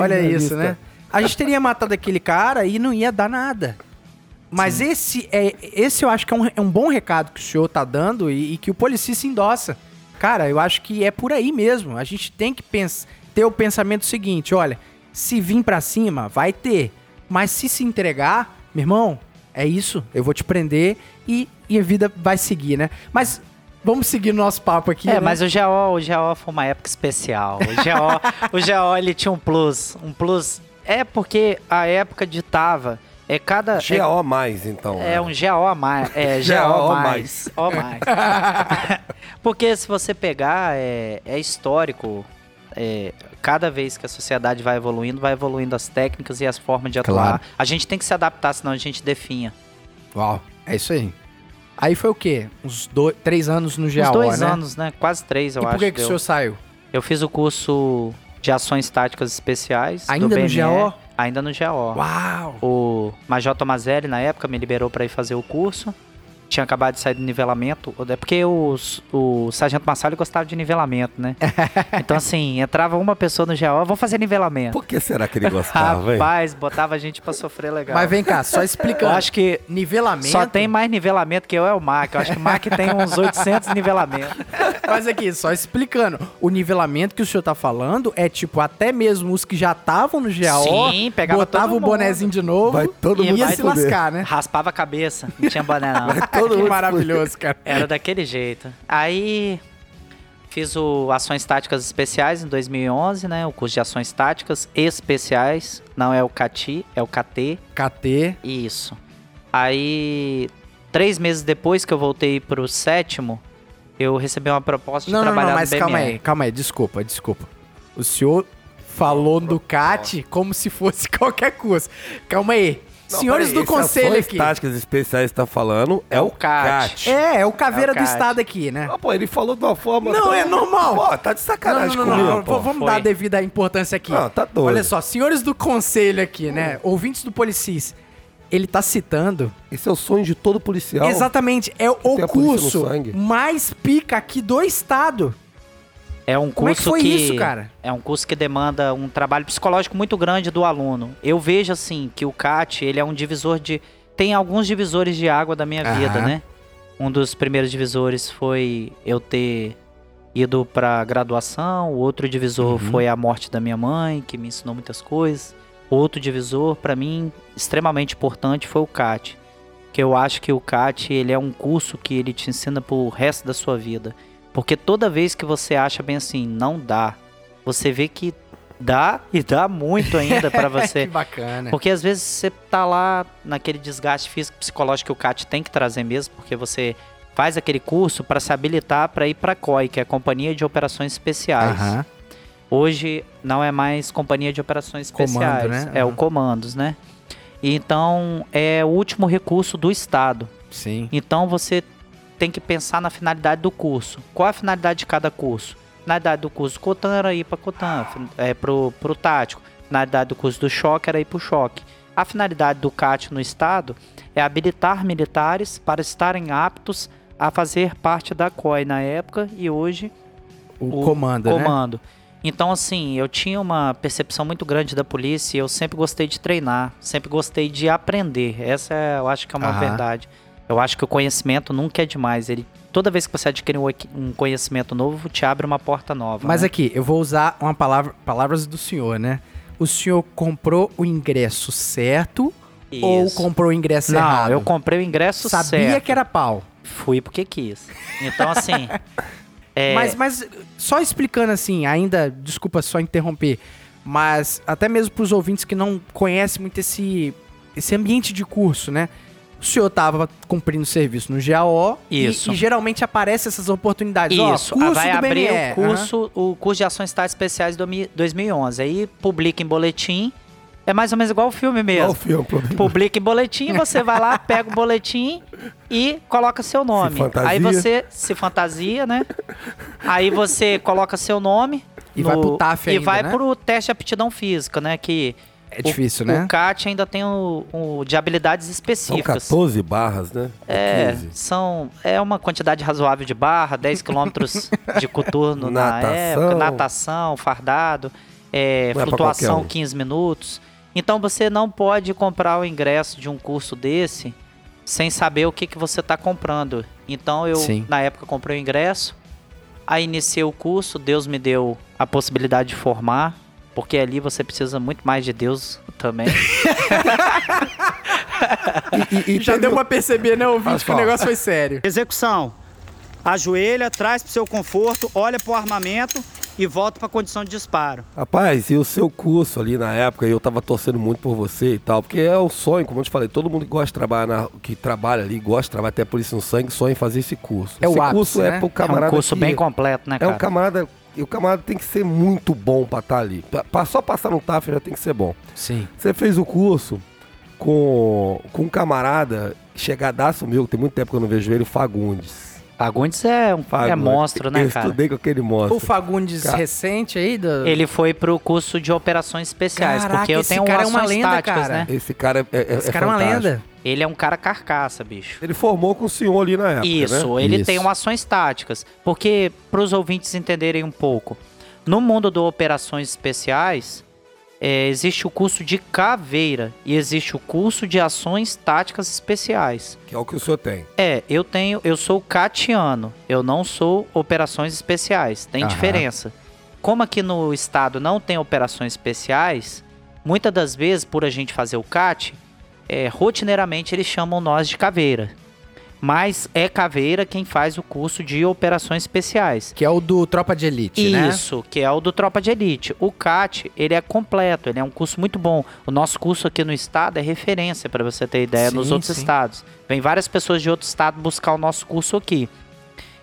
Speaker 1: Olha isso, né? A gente teria matado aquele cara e não ia dar nada. Mas esse é esse eu acho que é um, é um bom recado que o senhor tá dando e, e que o policista endossa. Cara, eu acho que é por aí mesmo. A gente tem que pens ter o pensamento seguinte, olha, se vir pra cima, vai ter. Mas se se entregar, meu irmão, é isso. Eu vou te prender e, e a vida vai seguir, né? Mas vamos seguir o nosso papo aqui.
Speaker 3: É,
Speaker 1: né?
Speaker 3: mas o GO, o GO foi uma época especial. O GO, o GO ele tinha um plus, um plus. É porque a época ditava, é cada é-
Speaker 2: GO mais, então.
Speaker 3: É
Speaker 2: né?
Speaker 3: um GO a mais. É
Speaker 2: GO
Speaker 3: GO
Speaker 2: mais.
Speaker 3: O mais. Porque se você pegar, é, é histórico. é, cada vez que a sociedade vai evoluindo, vai evoluindo as técnicas e as formas de atuar.
Speaker 1: Claro.
Speaker 3: A gente tem que se adaptar, senão a gente definha.
Speaker 1: Uau, é isso aí. Aí foi o quê? Uns dois, três anos no GAO,
Speaker 3: Uns dois
Speaker 1: né?
Speaker 3: anos, né? Quase três, eu
Speaker 1: e
Speaker 3: acho.
Speaker 1: por que, que o senhor saiu?
Speaker 3: Eu fiz o curso de ações táticas especiais.
Speaker 1: Ainda
Speaker 3: do
Speaker 1: no
Speaker 3: BNE,
Speaker 1: GO?
Speaker 3: Ainda no GO.
Speaker 1: Uau!
Speaker 3: O Major Tomazelli, na época, me liberou para ir fazer o curso. Tinha acabado de sair do nivelamento. É porque os, o Sargento Massalho gostava de nivelamento, né? então, assim, entrava uma pessoa no GO, vamos fazer nivelamento.
Speaker 2: Por que será que ele gostava, hein?
Speaker 3: Rapaz, botava a gente pra sofrer legal.
Speaker 1: Mas vem cá, só
Speaker 3: eu
Speaker 1: explicando.
Speaker 3: acho que
Speaker 1: Nivelamento.
Speaker 3: só tem mais nivelamento que eu é o Mac. Eu acho que o Mac tem uns 800 nivelamentos.
Speaker 1: Mas aqui, só explicando. O nivelamento que o senhor tá falando é tipo, até mesmo os que já estavam no GAO,
Speaker 3: Sim, pegava
Speaker 1: botava
Speaker 3: todo
Speaker 1: o bonezinho de novo
Speaker 2: Vai todo
Speaker 1: e
Speaker 2: mundo
Speaker 1: ia
Speaker 2: se fuder.
Speaker 1: lascar, né?
Speaker 3: Raspava a cabeça, não tinha boné não.
Speaker 2: Todo mundo
Speaker 1: maravilhoso, cara.
Speaker 3: Era daquele jeito. Aí fiz o Ações Táticas Especiais em 2011, né? O curso de Ações Táticas Especiais. Não é o CATI, é o KT.
Speaker 1: KT.
Speaker 3: Isso. Aí, três meses depois que eu voltei pro sétimo, eu recebi uma proposta de
Speaker 1: Não, não,
Speaker 3: trabalhar
Speaker 1: não, mas
Speaker 3: no BME.
Speaker 1: calma aí, calma aí, desculpa, desculpa. O senhor falou do CAT como se fosse qualquer curso. Calma aí.
Speaker 2: Não,
Speaker 1: Senhores
Speaker 2: peraí,
Speaker 1: do conselho aqui.
Speaker 2: táticas especiais que tá falando é, o
Speaker 3: CAT.
Speaker 2: CAT.
Speaker 1: É, é o caveira
Speaker 3: É o
Speaker 1: do estado aqui, né?
Speaker 2: Ah, pô, ele falou de uma forma...
Speaker 1: Não,
Speaker 2: tão-
Speaker 1: é normal.
Speaker 2: Pô, tá de sacanagem comigo, pô.
Speaker 1: Vamos
Speaker 3: Foi.
Speaker 1: dar a devida importância aqui.
Speaker 2: Não, tá doido.
Speaker 1: Olha só, senhores do conselho aqui, né? Ouvintes do Policis, ele tá citando.
Speaker 2: Esse é o sonho de todo policial.
Speaker 1: Exatamente, é o curso mais pica aqui do estado.
Speaker 3: É um
Speaker 1: Como é que
Speaker 3: curso
Speaker 1: foi isso, cara?
Speaker 3: É um curso que demanda um trabalho psicológico muito grande do aluno. Eu vejo assim que o CAT, ele é um divisor de tem alguns divisores de água da minha
Speaker 1: Aham.
Speaker 3: vida, né? Um dos primeiros divisores foi eu ter ido pra graduação, o outro divisor
Speaker 1: Uhum.
Speaker 3: foi a morte da minha mãe, que me ensinou muitas coisas. Outro divisor, pra mim, extremamente importante foi o CAT. Que eu acho que o CAT, ele é um curso que ele te ensina pro resto da sua vida. Porque toda vez que você acha bem assim, não dá, você vê que Dá e dá muito ainda pra você.
Speaker 1: que bacana.
Speaker 3: Porque às vezes você tá lá naquele desgaste físico psicológico que o CAT tem que trazer mesmo, porque você faz aquele curso para se habilitar para ir para COI, que é a Companhia de Operações Especiais.
Speaker 1: Aham.
Speaker 3: Hoje não é mais Companhia de Operações
Speaker 1: Comando,
Speaker 3: Especiais,
Speaker 1: né?
Speaker 3: é o
Speaker 1: Aham.
Speaker 3: Comandos, né? Então é o último recurso do Estado.
Speaker 1: Sim.
Speaker 3: Então você tem que pensar na finalidade do curso. Qual a finalidade de cada curso? Finalidade do curso Cotan era ir para Cotan, fin- é, pro, pro tático. Finalidade do curso do choque era ir pro choque. A finalidade do CAT no Estado é habilitar militares para estarem aptos a fazer parte da COI na época e hoje
Speaker 1: O,
Speaker 3: o
Speaker 1: comando, né?
Speaker 3: comando. Então, assim, eu tinha uma percepção muito grande da polícia e eu sempre gostei de treinar, sempre gostei de aprender. Essa é, eu acho que é uma
Speaker 1: Aham.
Speaker 3: verdade. Eu acho que o conhecimento nunca é demais. Ele, toda vez que você adquire um, conhecimento novo, te abre uma porta nova.
Speaker 1: Mas
Speaker 3: né?
Speaker 1: aqui, eu vou usar uma palavra, palavras do senhor, né? O senhor comprou o ingresso certo ou
Speaker 3: Isso.
Speaker 1: comprou o ingresso
Speaker 3: Não,
Speaker 1: errado?
Speaker 3: eu comprei o ingresso
Speaker 1: Sabia
Speaker 3: certo.
Speaker 1: que era pau.
Speaker 3: Fui porque quis. Então, assim. é,
Speaker 1: Mas, mas só explicando assim, ainda, desculpa só interromper, mas até mesmo para os ouvintes que não conhecem muito esse, esse ambiente de curso, né? O senhor estava cumprindo serviço no GAO e-
Speaker 3: Isso.
Speaker 1: E, geralmente aparecem essas oportunidades. Ó,
Speaker 3: Isso,
Speaker 1: curso
Speaker 3: vai
Speaker 1: do
Speaker 3: abrir
Speaker 1: BNE.
Speaker 3: o curso, o curso de ações táticas especiais do mi- 2011. Aí publica em boletim. É mais ou menos igual o filme mesmo.
Speaker 2: o filme? problema?
Speaker 3: Publica em boletim, você vai lá, pega o boletim e coloca seu nome. Aí você se fantasia, né? Aí você coloca seu nome.
Speaker 1: E vai pro TAF
Speaker 3: E
Speaker 1: ainda,
Speaker 3: vai
Speaker 1: né?
Speaker 3: pro teste de aptidão física, né? Que
Speaker 1: É difícil, né?
Speaker 3: o CAT ainda tem o, o de habilidades
Speaker 2: São
Speaker 3: específicas.
Speaker 2: 14 barras, né?
Speaker 3: É,
Speaker 2: 15.
Speaker 3: são, é uma quantidade razoável de barra, 10 quilômetros de coturno na época, natação, fardado, é,
Speaker 2: é
Speaker 3: flutuação
Speaker 2: qualquer um.
Speaker 3: 15 minutos. Então você não pode comprar o ingresso de um curso desse sem saber o que, que você está comprando. Então eu,
Speaker 1: Sim.
Speaker 3: na época, comprei o ingresso, aí iniciei o curso, Deus me deu a possibilidade de formar, porque ali você precisa muito mais de Deus também.
Speaker 2: E, e
Speaker 1: Já
Speaker 2: teve
Speaker 1: deu
Speaker 2: um-
Speaker 1: pra perceber, né, ouvinte,
Speaker 2: Faz
Speaker 1: que o negócio foi sério.
Speaker 6: Execução. Ajoelha, traz pro seu conforto, olha pro armamento e volta pra condição de disparo.
Speaker 2: Rapaz, e o seu curso ali na época, eu tava torcendo muito por você e tal, porque é o sonho, como eu te falei, todo mundo que gosta de trabalhar, na- que trabalha ali, gosta de trabalhar, até por isso no sangue, sonha em fazer esse curso.
Speaker 1: É o
Speaker 2: esse
Speaker 1: ápice,
Speaker 2: curso
Speaker 1: né?
Speaker 2: é pro
Speaker 3: é
Speaker 2: camarada
Speaker 3: um curso
Speaker 2: que-
Speaker 3: bem completo, né,
Speaker 2: É
Speaker 3: cara?
Speaker 2: um camarada, e o camarada tem que ser muito bom pra estar ali. Pra- pra só passar no TAF já tem que ser bom.
Speaker 1: Sim.
Speaker 2: Você fez o curso com, com um camarada chegadaço meu, tem muito tempo que eu não vejo ele, o Fagundes.
Speaker 3: Fagundes é um é
Speaker 2: Fagundes.
Speaker 3: monstro, né,
Speaker 2: eu
Speaker 3: cara?
Speaker 2: estudei com aquele monstro.
Speaker 1: O Fagundes
Speaker 2: Cara.
Speaker 1: recente aí do...
Speaker 3: Ele foi pro curso de operações especiais,
Speaker 1: Caraca,
Speaker 3: porque eu
Speaker 1: esse
Speaker 3: tenho
Speaker 1: cara é uma lenda,
Speaker 3: táticas,
Speaker 1: cara.
Speaker 3: né?
Speaker 2: Esse cara é, é,
Speaker 1: Esse
Speaker 2: é
Speaker 1: cara é uma
Speaker 2: fantástico.
Speaker 1: lenda.
Speaker 3: Ele é um cara carcaça, bicho.
Speaker 2: Ele formou com o senhor ali na época,
Speaker 3: Isso,
Speaker 2: né?
Speaker 3: ele
Speaker 1: Isso.
Speaker 3: tem um ações táticas. Porque, para os ouvintes entenderem um pouco, no mundo do operações especiais, é, existe o curso de caveira e existe o curso de ações táticas especiais.
Speaker 2: Que é o que o senhor tem.
Speaker 3: É, eu tenho, eu sou catiano, eu não sou operações especiais, tem
Speaker 1: Aham.
Speaker 3: diferença. Como aqui no estado não tem operações especiais, muitas das vezes, por a gente fazer o CAT, é, rotineiramente eles chamam nós de caveira. Mas é caveira quem faz o curso de operações especiais.
Speaker 1: Que é o do Tropa de Elite, né?
Speaker 3: Isso, que é o do Tropa de Elite. O CAT, ele é completo, ele é um curso muito bom. O nosso curso aqui no estado é referência, para você ter ideia, nos
Speaker 1: Sim,
Speaker 3: outros
Speaker 1: sim.
Speaker 3: estados. Vem várias pessoas de outro estado buscar o nosso curso aqui.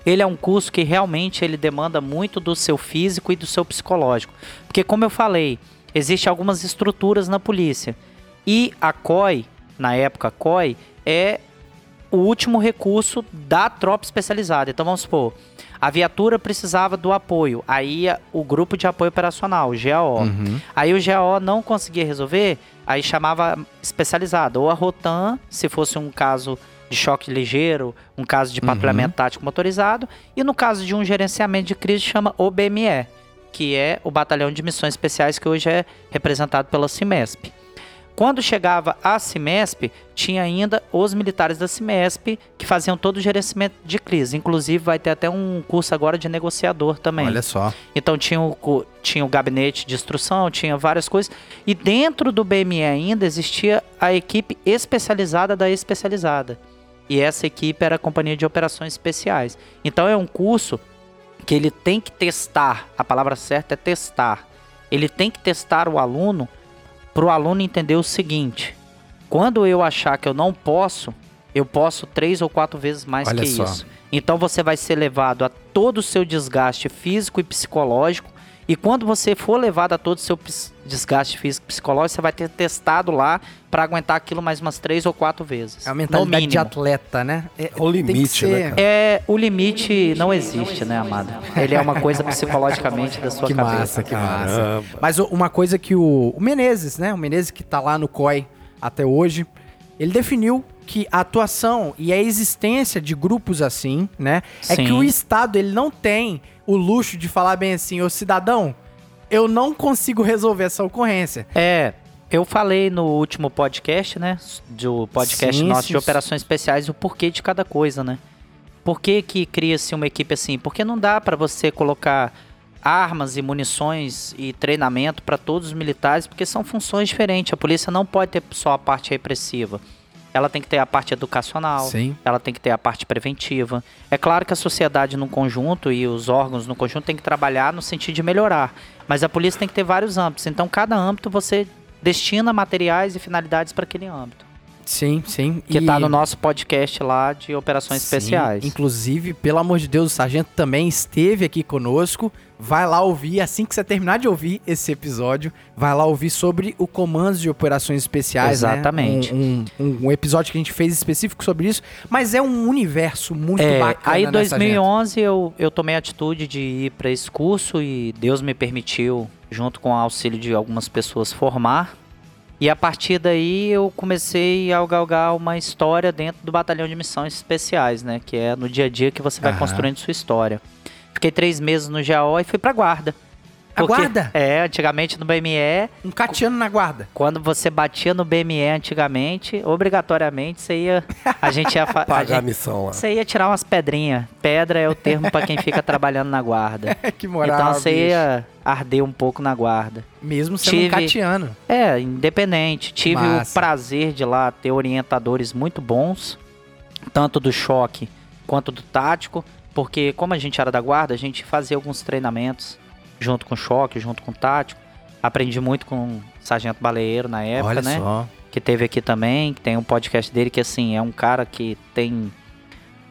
Speaker 3: Ele é um curso que realmente ele demanda muito do seu físico e do seu psicológico. Porque como eu falei, existem algumas estruturas na polícia. E a COI, na época a COI, é o último recurso da tropa especializada. Então vamos supor, a viatura precisava do apoio, aí o grupo de apoio operacional, o GAO.
Speaker 1: Uhum.
Speaker 3: Aí o GAO não conseguia resolver, aí chamava especializada, ou a Rotan, se fosse um caso de choque ligeiro, um caso de patrulhamento tático motorizado, e no caso de um gerenciamento de crise chama OBME, que é o Batalhão de Missões Especiais que hoje é representado pela CIMESP. Quando chegava a CIMESP, tinha ainda os militares da CIMESP que faziam todo o gerenciamento de crise. Inclusive, vai ter até um curso agora de negociador também.
Speaker 1: Olha só.
Speaker 3: Então tinha o, tinha o gabinete de instrução, tinha várias coisas. E dentro do BME ainda existia a equipe especializada da especializada. E essa equipe era a Companhia de Operações Especiais. Então é um curso que ele tem que testar, a palavra certa é testar, ele tem que testar o aluno para o aluno entender o seguinte: quando eu achar que eu não posso, eu posso três ou quatro vezes mais
Speaker 1: Olha
Speaker 3: que
Speaker 1: só.
Speaker 3: isso. Então você vai ser levado a todo o seu desgaste físico e psicológico. E quando você for levado a todo o seu desgaste físico e psicológico, você vai ter testado lá para aguentar aquilo mais umas três ou quatro vezes.
Speaker 1: É a mentalidade de atleta, né? É,
Speaker 2: É o limite, né, cara?
Speaker 3: É, o limite não existe, né, amado? Ele é uma coisa psicologicamente da sua
Speaker 1: Que
Speaker 3: cabeça.
Speaker 1: massa, que massa. Mas uma coisa que o, o Menezes, né? O Menezes que tá lá no COI até hoje, ele definiu que a atuação e a existência de grupos assim, né? É
Speaker 3: Sim.
Speaker 1: que o Estado, ele não tem o luxo de falar bem assim, ô cidadão, eu não consigo resolver essa ocorrência.
Speaker 3: É, eu falei no último podcast, né? Do podcast
Speaker 1: Sim,
Speaker 3: nosso
Speaker 1: sim,
Speaker 3: de operações especiais, o porquê de cada coisa, né? Por que, que cria-se uma equipe assim? Porque não dá pra você colocar armas e munições e treinamento pra todos os militares, porque são funções diferentes. A polícia não pode ter só a parte repressiva. Ela tem que ter a parte educacional,
Speaker 1: Sim.
Speaker 3: ela tem que ter a parte preventiva. É claro que a sociedade no conjunto e os órgãos no conjunto tem que trabalhar no sentido de melhorar, mas a polícia tem que ter vários âmbitos. Então, cada âmbito você destina materiais e finalidades para aquele âmbito.
Speaker 1: Sim, sim.
Speaker 3: Que
Speaker 1: E-
Speaker 3: tá no nosso podcast lá de operações
Speaker 1: Sim,
Speaker 3: especiais.
Speaker 1: Inclusive, pelo amor de Deus, o sargento também esteve aqui conosco. Vai lá ouvir, assim que você terminar de ouvir esse episódio, vai lá ouvir sobre o comandos de operações especiais. né?
Speaker 3: Exatamente.
Speaker 1: Um, um- um episódio que a gente fez específico sobre isso, mas é um universo muito
Speaker 3: É,
Speaker 1: bacana.
Speaker 3: aí em
Speaker 1: né,
Speaker 3: 2011 eu, eu tomei a atitude de ir para esse curso e Deus me permitiu, junto com o auxílio de algumas pessoas, formar. E a partir daí eu comecei a galgar uma história dentro do batalhão de missões especiais, né? Que é no dia a dia que você vai
Speaker 1: Aham.
Speaker 3: construindo sua história. Fiquei três meses no GAO e fui pra guarda.
Speaker 1: A guarda?
Speaker 3: É, antigamente no BME,
Speaker 1: Um catiano na guarda.
Speaker 3: quando você batia no BME antigamente, obrigatoriamente você ia. A gente ia. a
Speaker 2: Pagar a
Speaker 3: gente-
Speaker 2: missão lá.
Speaker 3: você ia tirar umas pedrinhas. Pedra é o termo pra quem fica trabalhando na guarda.
Speaker 1: que moral.
Speaker 3: então você
Speaker 1: bicho.
Speaker 3: ia arder um pouco na guarda.
Speaker 1: Mesmo sendo um
Speaker 3: tive-
Speaker 1: catiano.
Speaker 3: É, independente. Tive
Speaker 1: Massa.
Speaker 3: o prazer de lá ter orientadores muito bons, tanto do choque quanto do tático, porque como a gente era da guarda, a gente fazia alguns treinamentos junto com o choque, junto com o tático. Aprendi muito com o Sargento Baleeiro na época,
Speaker 1: Olha
Speaker 3: né?
Speaker 1: só.
Speaker 3: que teve aqui também, que tem um podcast dele que assim, é um cara que tem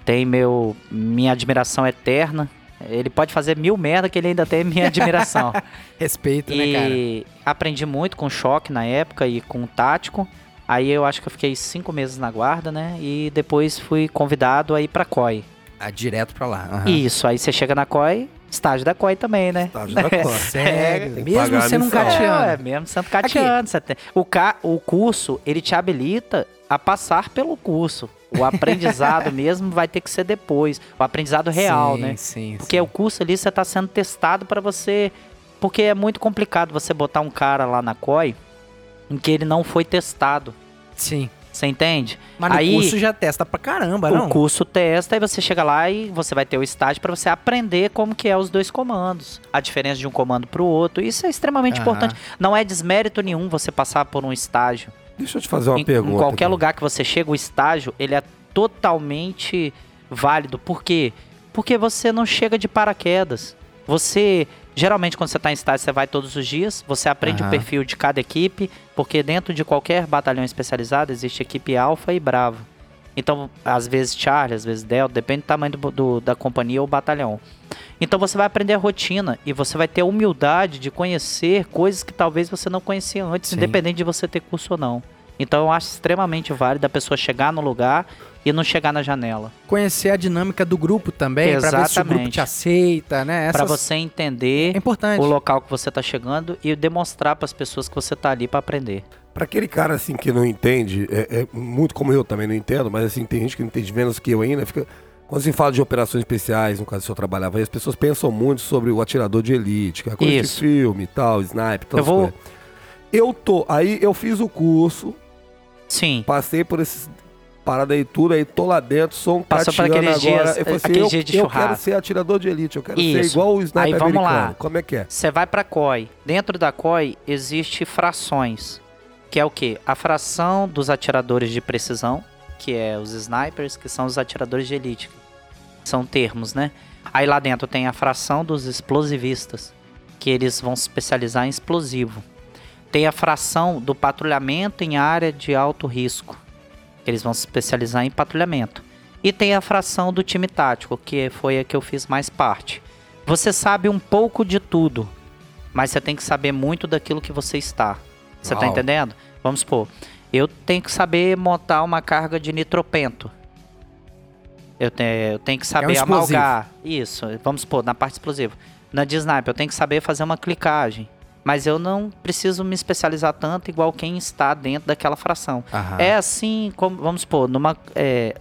Speaker 3: tem meu minha admiração eterna. Ele pode fazer mil merda que ele ainda tem minha admiração.
Speaker 1: Respeito, né, cara?
Speaker 3: e aprendi muito com o choque na época e com o tático. Aí eu acho que eu fiquei cinco meses na guarda, né? E depois fui convidado a ir pra COI.
Speaker 1: Ah, direto pra lá. aham.
Speaker 3: Isso, aí você chega na COI, estágio da COI também, né?
Speaker 2: Estágio da Costa.
Speaker 1: Sério?
Speaker 2: Que
Speaker 1: Mesmo sendo um catiano.
Speaker 3: É, mesmo sendo catiano. você tem- O, ca... o curso, ele te habilita a passar pelo curso. O aprendizado mesmo vai ter que ser depois. O aprendizado real,
Speaker 1: Sim,
Speaker 3: né?
Speaker 1: Sim,
Speaker 3: Porque
Speaker 1: sim.
Speaker 3: o curso ali você está sendo testado para você. Porque é muito complicado você botar um cara lá na COI em que ele não foi testado.
Speaker 1: Sim.
Speaker 3: Você entende?
Speaker 1: Mas
Speaker 3: Aí-
Speaker 1: curso já testa pra caramba, não?
Speaker 3: O curso testa e você chega lá e você vai ter o estágio para você aprender como que é os dois comandos, a diferença de um comando para o outro. Isso é extremamente
Speaker 1: Aham.
Speaker 3: importante. Não é desmérito nenhum você passar por um estágio.
Speaker 2: Deixa eu te fazer uma
Speaker 3: em,
Speaker 2: pergunta.
Speaker 3: em qualquer
Speaker 2: aqui.
Speaker 3: lugar que você chega, o estágio ele é totalmente válido. Por quê? Porque você não chega de paraquedas. Você geralmente quando você está em estágio você vai todos os dias, você aprende
Speaker 1: Aham.
Speaker 3: o perfil de cada equipe, porque dentro de qualquer batalhão especializado existe equipe alfa e bravo. Então, às vezes Charlie, às vezes Delta, depende do tamanho do, do- da companhia ou batalhão. Então você vai aprender a rotina e você vai ter a humildade de conhecer coisas que talvez você não conhecia antes,
Speaker 1: Sim.
Speaker 3: independente de você ter curso ou não. Então eu acho extremamente válido a pessoa chegar no lugar e não chegar na janela.
Speaker 1: Conhecer a dinâmica do grupo também, pra ver se o grupo te aceita, né?
Speaker 3: Pra
Speaker 1: Essas-
Speaker 3: você entender
Speaker 1: É importante.
Speaker 3: o local que você tá chegando e demonstrar para as pessoas que você tá ali para aprender.
Speaker 2: Pra aquele cara assim que não entende, é, é muito como eu também não entendo, mas assim, tem gente que não entende menos que eu ainda, fica. Quando se fala de operações especiais, no caso se eu trabalhava, aí as pessoas pensam muito sobre o atirador de elite, que é coisa
Speaker 3: Isso.
Speaker 2: de filme e tal, sniper, tal.
Speaker 3: Eu vou-
Speaker 2: Eu tô. Aí eu fiz o curso,
Speaker 3: Sim.
Speaker 2: passei por esses parada aí tudo, aí tô lá dentro, sou um
Speaker 3: Passou aqueles
Speaker 2: agora.
Speaker 3: dias-
Speaker 2: eu assim,
Speaker 3: aqueles
Speaker 2: eu,
Speaker 3: dias de
Speaker 2: eu quero ser atirador de elite, eu quero ser
Speaker 3: Isso.
Speaker 2: igual o sniper
Speaker 3: Aí vamos
Speaker 2: americano.
Speaker 3: lá.
Speaker 2: Como é que é?
Speaker 3: Você vai pra COI. Dentro da COI existe frações, que é o quê? A fração dos atiradores de precisão, que é os snipers, que são os atiradores de elite. São termos, né? Aí lá dentro tem a fração dos explosivistas, que eles vão se especializar em explosivo. Tem a fração do patrulhamento em área de alto risco, eles vão se especializar em patrulhamento. E tem a fração do time tático, que foi a que eu fiz mais parte. Você sabe um pouco de tudo, mas você tem que saber muito daquilo que você está. Você tá
Speaker 2: Uau.
Speaker 3: entendendo? Vamos supor, eu tenho que saber montar uma carga de nitropento. Eu, te- eu tenho que saber
Speaker 1: explosivo.
Speaker 3: amalgar. Isso, vamos supor, na parte explosiva. Na de sniper, eu tenho que saber fazer uma clicagem. Mas eu não preciso me especializar tanto igual quem está dentro daquela fração.
Speaker 1: Aham.
Speaker 3: É assim, como, vamos supor, numa, é,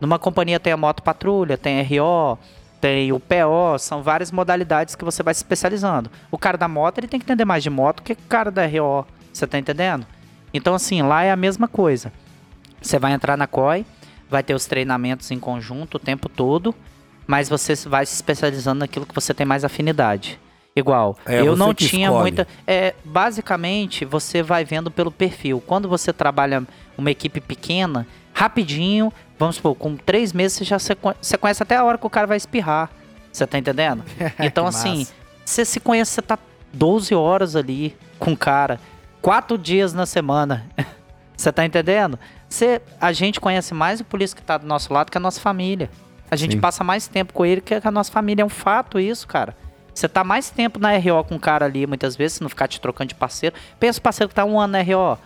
Speaker 3: numa companhia tem a moto patrulha, tem RO, tem o PO, são várias modalidades que você vai se especializando. O cara da moto, ele tem que entender mais de moto que o cara da RO, você tá entendendo? Então, assim, lá é a mesma coisa. Você vai entrar na COI, vai ter os treinamentos em conjunto o tempo todo, mas você vai se especializando naquilo que você tem mais afinidade. Igual,
Speaker 2: É,
Speaker 3: eu não tinha
Speaker 2: escolhe.
Speaker 3: muita. É, basicamente, você vai vendo pelo perfil. Quando você trabalha uma equipe pequena, rapidinho, vamos supor, com três meses você já se você conhece até a hora que o cara vai espirrar. Você tá entendendo? Então, assim,
Speaker 1: massa.
Speaker 3: você se conhece, você tá 12 horas ali com o cara, quatro dias na semana. Você tá entendendo? Você, a gente conhece mais o polícia que tá do nosso lado que a nossa família. A gente
Speaker 1: Sim.
Speaker 3: passa mais tempo com ele que a nossa família. É um fato isso, cara. Você tá mais tempo na RO com o cara ali, muitas vezes, se não ficar te trocando de parceiro. Pensa o parceiro que tá um ano na RO.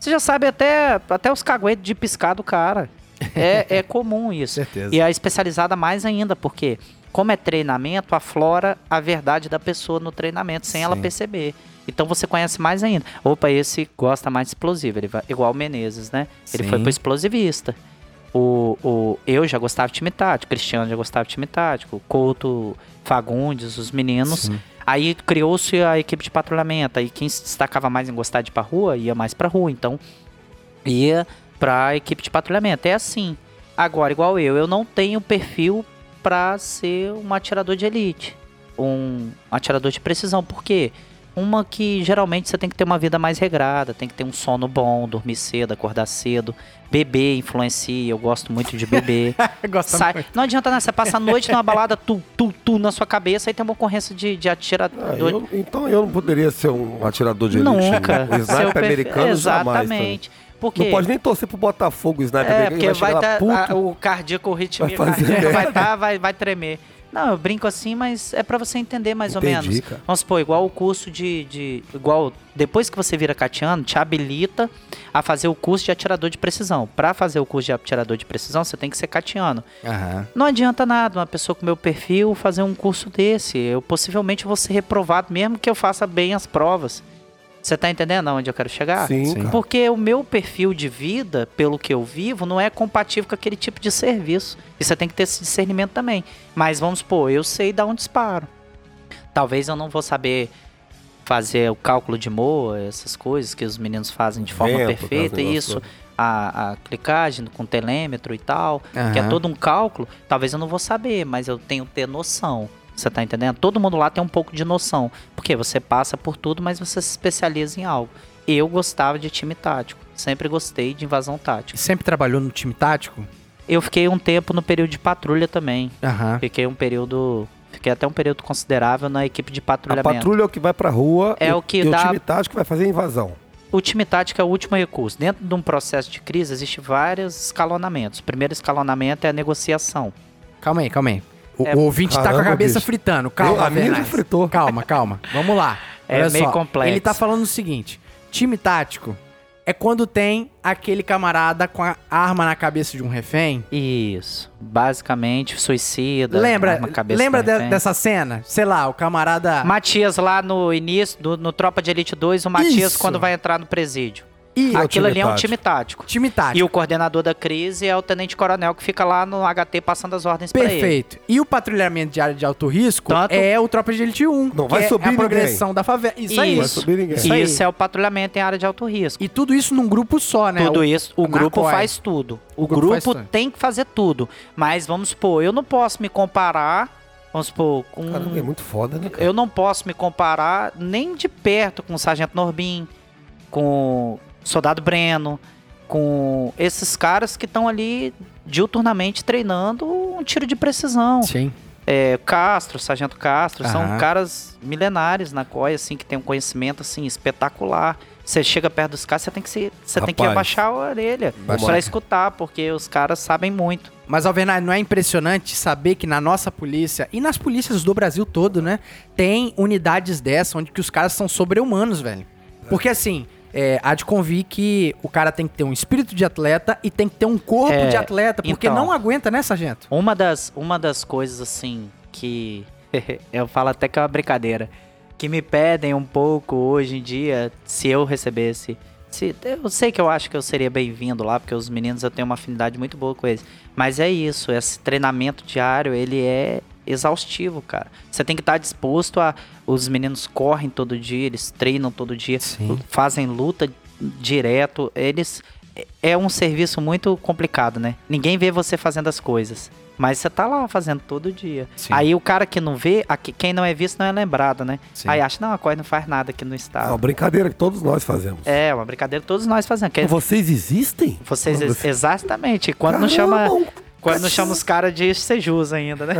Speaker 3: Você já sabe até, até os caguetes de piscar do cara. É, é comum isso.
Speaker 1: Certeza.
Speaker 3: E a especializada mais ainda, porque como é treinamento, aflora a verdade da pessoa no treinamento, sem ela
Speaker 1: Sim.
Speaker 3: perceber. Então você conhece mais ainda. Opa, esse gosta mais de explosivo, ele vai, igual o Menezes, né? Ele
Speaker 1: Sim.
Speaker 3: foi pro explosivista. O, o, eu já gostava de time tático, Cristiano já gostava de time tático, Couto, Fagundes, os meninos.
Speaker 1: Sim.
Speaker 3: Aí criou-se a equipe de patrulhamento. Aí quem se destacava mais em gostar de ir pra rua, ia mais pra rua. Então, ia pra equipe de patrulhamento. É assim. Agora, igual eu, eu não tenho perfil pra ser um atirador de elite. Um atirador de precisão. Por quê? Uma que geralmente você tem que ter uma vida mais regrada, tem que ter um sono bom, dormir cedo, acordar cedo. Beber influencia, eu gosto muito de beber.
Speaker 1: Gosta
Speaker 3: Sai-
Speaker 1: muito.
Speaker 3: Não adianta nada, você passa a noite numa balada, tu, tu, tu na sua cabeça, aí tem uma ocorrência de, de
Speaker 2: Ah,
Speaker 3: atirador.
Speaker 2: eu- então eu não poderia ser um atirador de elite.
Speaker 3: Nunca.
Speaker 2: Sniper
Speaker 3: perfil-
Speaker 2: americano jamais.
Speaker 3: Exatamente. Porque,
Speaker 2: Não pode nem torcer pro Botafogo, o sniper
Speaker 3: é,
Speaker 2: americano
Speaker 3: porque vai
Speaker 2: lá,
Speaker 3: tá,
Speaker 2: puto.
Speaker 3: a- o cardíaco, o ritmo
Speaker 2: Vai fazer
Speaker 3: vai, tá, vai, vai tremer. Não, eu brinco assim, mas é pra você entender mais
Speaker 2: Entendi,
Speaker 3: ou menos.
Speaker 2: cara.
Speaker 3: Vamos supor, igual o curso de, de. Igual, depois que você vira catiano, te habilita a fazer o curso de atirador de precisão. Pra fazer o curso de atirador de precisão, você tem que ser catiano.
Speaker 1: Aham.
Speaker 3: Não adianta nada uma pessoa com meu perfil fazer um curso desse. Eu possivelmente vou ser reprovado mesmo que eu faça bem as provas. Você tá entendendo aonde eu quero chegar?
Speaker 2: Sim,
Speaker 1: Sim.
Speaker 3: Porque o meu perfil de vida, pelo que eu vivo, não é compatível com aquele tipo de serviço. E você tem que ter esse discernimento também. Mas vamos supor, eu sei dar um disparo. Talvez eu não vou saber fazer o cálculo de MOA, essas coisas que os meninos fazem de forma
Speaker 2: Vento,
Speaker 3: perfeita, isso. A, a clicagem com telêmetro e tal, que é todo um cálculo, talvez eu não vou saber, mas eu tenho que ter noção. Você tá entendendo? Todo mundo lá tem um pouco de noção. Porque você passa por tudo, mas você se especializa em algo. Eu gostava de time tático. Sempre gostei de invasão tática.
Speaker 1: Sempre trabalhou no time tático?
Speaker 3: Eu fiquei um tempo no período de patrulha também.
Speaker 1: Aham.
Speaker 3: Fiquei um período. Fiquei até um período considerável na equipe de
Speaker 2: A
Speaker 3: patrulhamento.
Speaker 2: patrulha é o que vai pra rua
Speaker 3: É
Speaker 2: e,
Speaker 3: o que
Speaker 2: e
Speaker 3: dá-
Speaker 2: o time tático vai fazer a invasão.
Speaker 3: O time tático é o último recurso. Dentro de um processo de crise, existe vários escalonamentos. O primeiro escalonamento é a negociação.
Speaker 1: Calma aí, calma aí. O,
Speaker 3: É-
Speaker 1: o ouvinte tá com a
Speaker 2: Caramba,
Speaker 1: cabeça
Speaker 2: bicho.
Speaker 1: fritando. Calma,
Speaker 2: Eu- a minha já fritou.
Speaker 1: Calma, calma. Vamos lá.
Speaker 3: É
Speaker 1: Olha
Speaker 3: meio
Speaker 1: só.
Speaker 3: complexo.
Speaker 1: Ele tá falando o seguinte: time tático é quando tem aquele camarada com a arma na cabeça de um refém.
Speaker 3: Isso. Basicamente, suicida.
Speaker 1: lembra
Speaker 3: arma a cabeça
Speaker 1: lembra de- dessa cena? Sei lá, o camarada.
Speaker 3: Matias lá no início, do- no Tropa de Elite 2, o Matias
Speaker 1: Isso.
Speaker 3: quando vai entrar no presídio.
Speaker 2: É o
Speaker 3: Aquilo ali é um time tático.
Speaker 1: time tático.
Speaker 3: E o coordenador da crise é o tenente coronel que fica lá no HT passando as ordens pra ele.
Speaker 1: Perfeito. E o patrulhamento de área de alto risco
Speaker 3: Tanto-
Speaker 1: é o Tropa de Elite 1.
Speaker 2: Não vai
Speaker 1: é
Speaker 2: subir
Speaker 1: a progressão da favela. Isso,
Speaker 3: Isso.
Speaker 2: subir ninguém.
Speaker 1: Isso.
Speaker 3: Isso é o patrulhamento em área de alto risco.
Speaker 1: E tudo isso num grupo só, né?
Speaker 3: Tudo isso, o
Speaker 1: na
Speaker 3: grupo
Speaker 1: COI.
Speaker 3: faz tudo. O,
Speaker 1: O grupo
Speaker 3: grupo, tem que fazer tudo. Mas vamos supor, eu não posso me comparar, vamos supor, com
Speaker 2: Caramba, é muito foda, né, cara?
Speaker 3: eu não posso me comparar nem de perto com o Sargento Norbin, com Soldado Breno, com esses caras que estão ali diuturnamente treinando um tiro de precisão.
Speaker 1: Sim.
Speaker 3: é, Castro, Sargento Castro,
Speaker 1: Aham.
Speaker 3: são caras milenares na COI, assim, que tem um conhecimento, assim, espetacular. Você chega perto dos caras, você tem que, se, você tem que
Speaker 2: Rapaz.
Speaker 3: abaixar a orelha
Speaker 2: lá.
Speaker 3: escutar, porque os caras sabem muito.
Speaker 1: Mas, Alvernaz, não é impressionante saber que na nossa polícia, e nas polícias do Brasil todo, né, tem unidades dessa onde que os caras são sobre-humanos, velho. Porque, assim, é, há de convir que o cara tem que ter um espírito de atleta e tem que ter um corpo
Speaker 3: É,
Speaker 1: de atleta, porque
Speaker 3: então.
Speaker 1: não aguenta, né, sargento?
Speaker 3: Uma das, uma das coisas, assim, que eu falo até que é uma brincadeira, que me pedem um pouco hoje em dia, se eu recebesse. Se, eu sei que eu acho que eu seria bem-vindo lá, porque os meninos eu tenho uma afinidade muito boa com eles. Mas é isso, esse treinamento diário, ele é exaustivo, cara. Você tem que estar disposto a. Os meninos correm todo dia, eles treinam todo dia,
Speaker 1: Sim.
Speaker 3: fazem luta direto. Eles. É um serviço muito complicado, né? Ninguém vê você fazendo as coisas. Mas você tá lá fazendo todo dia.
Speaker 1: Sim.
Speaker 3: Aí o cara que não vê, aqui- quem não é visto não é lembrado, né?
Speaker 1: Sim.
Speaker 3: Aí acha, não, a Corre não faz nada aqui no
Speaker 2: É
Speaker 3: estado.
Speaker 2: uma brincadeira que todos nós fazemos.
Speaker 3: É, uma brincadeira que todos nós fazemos. Que
Speaker 2: Vocês existem?
Speaker 3: vocês,
Speaker 2: Você-
Speaker 3: exatamente. Quando não
Speaker 2: Caramba,
Speaker 3: chama. Quando não chama os caras de sejus ainda, né?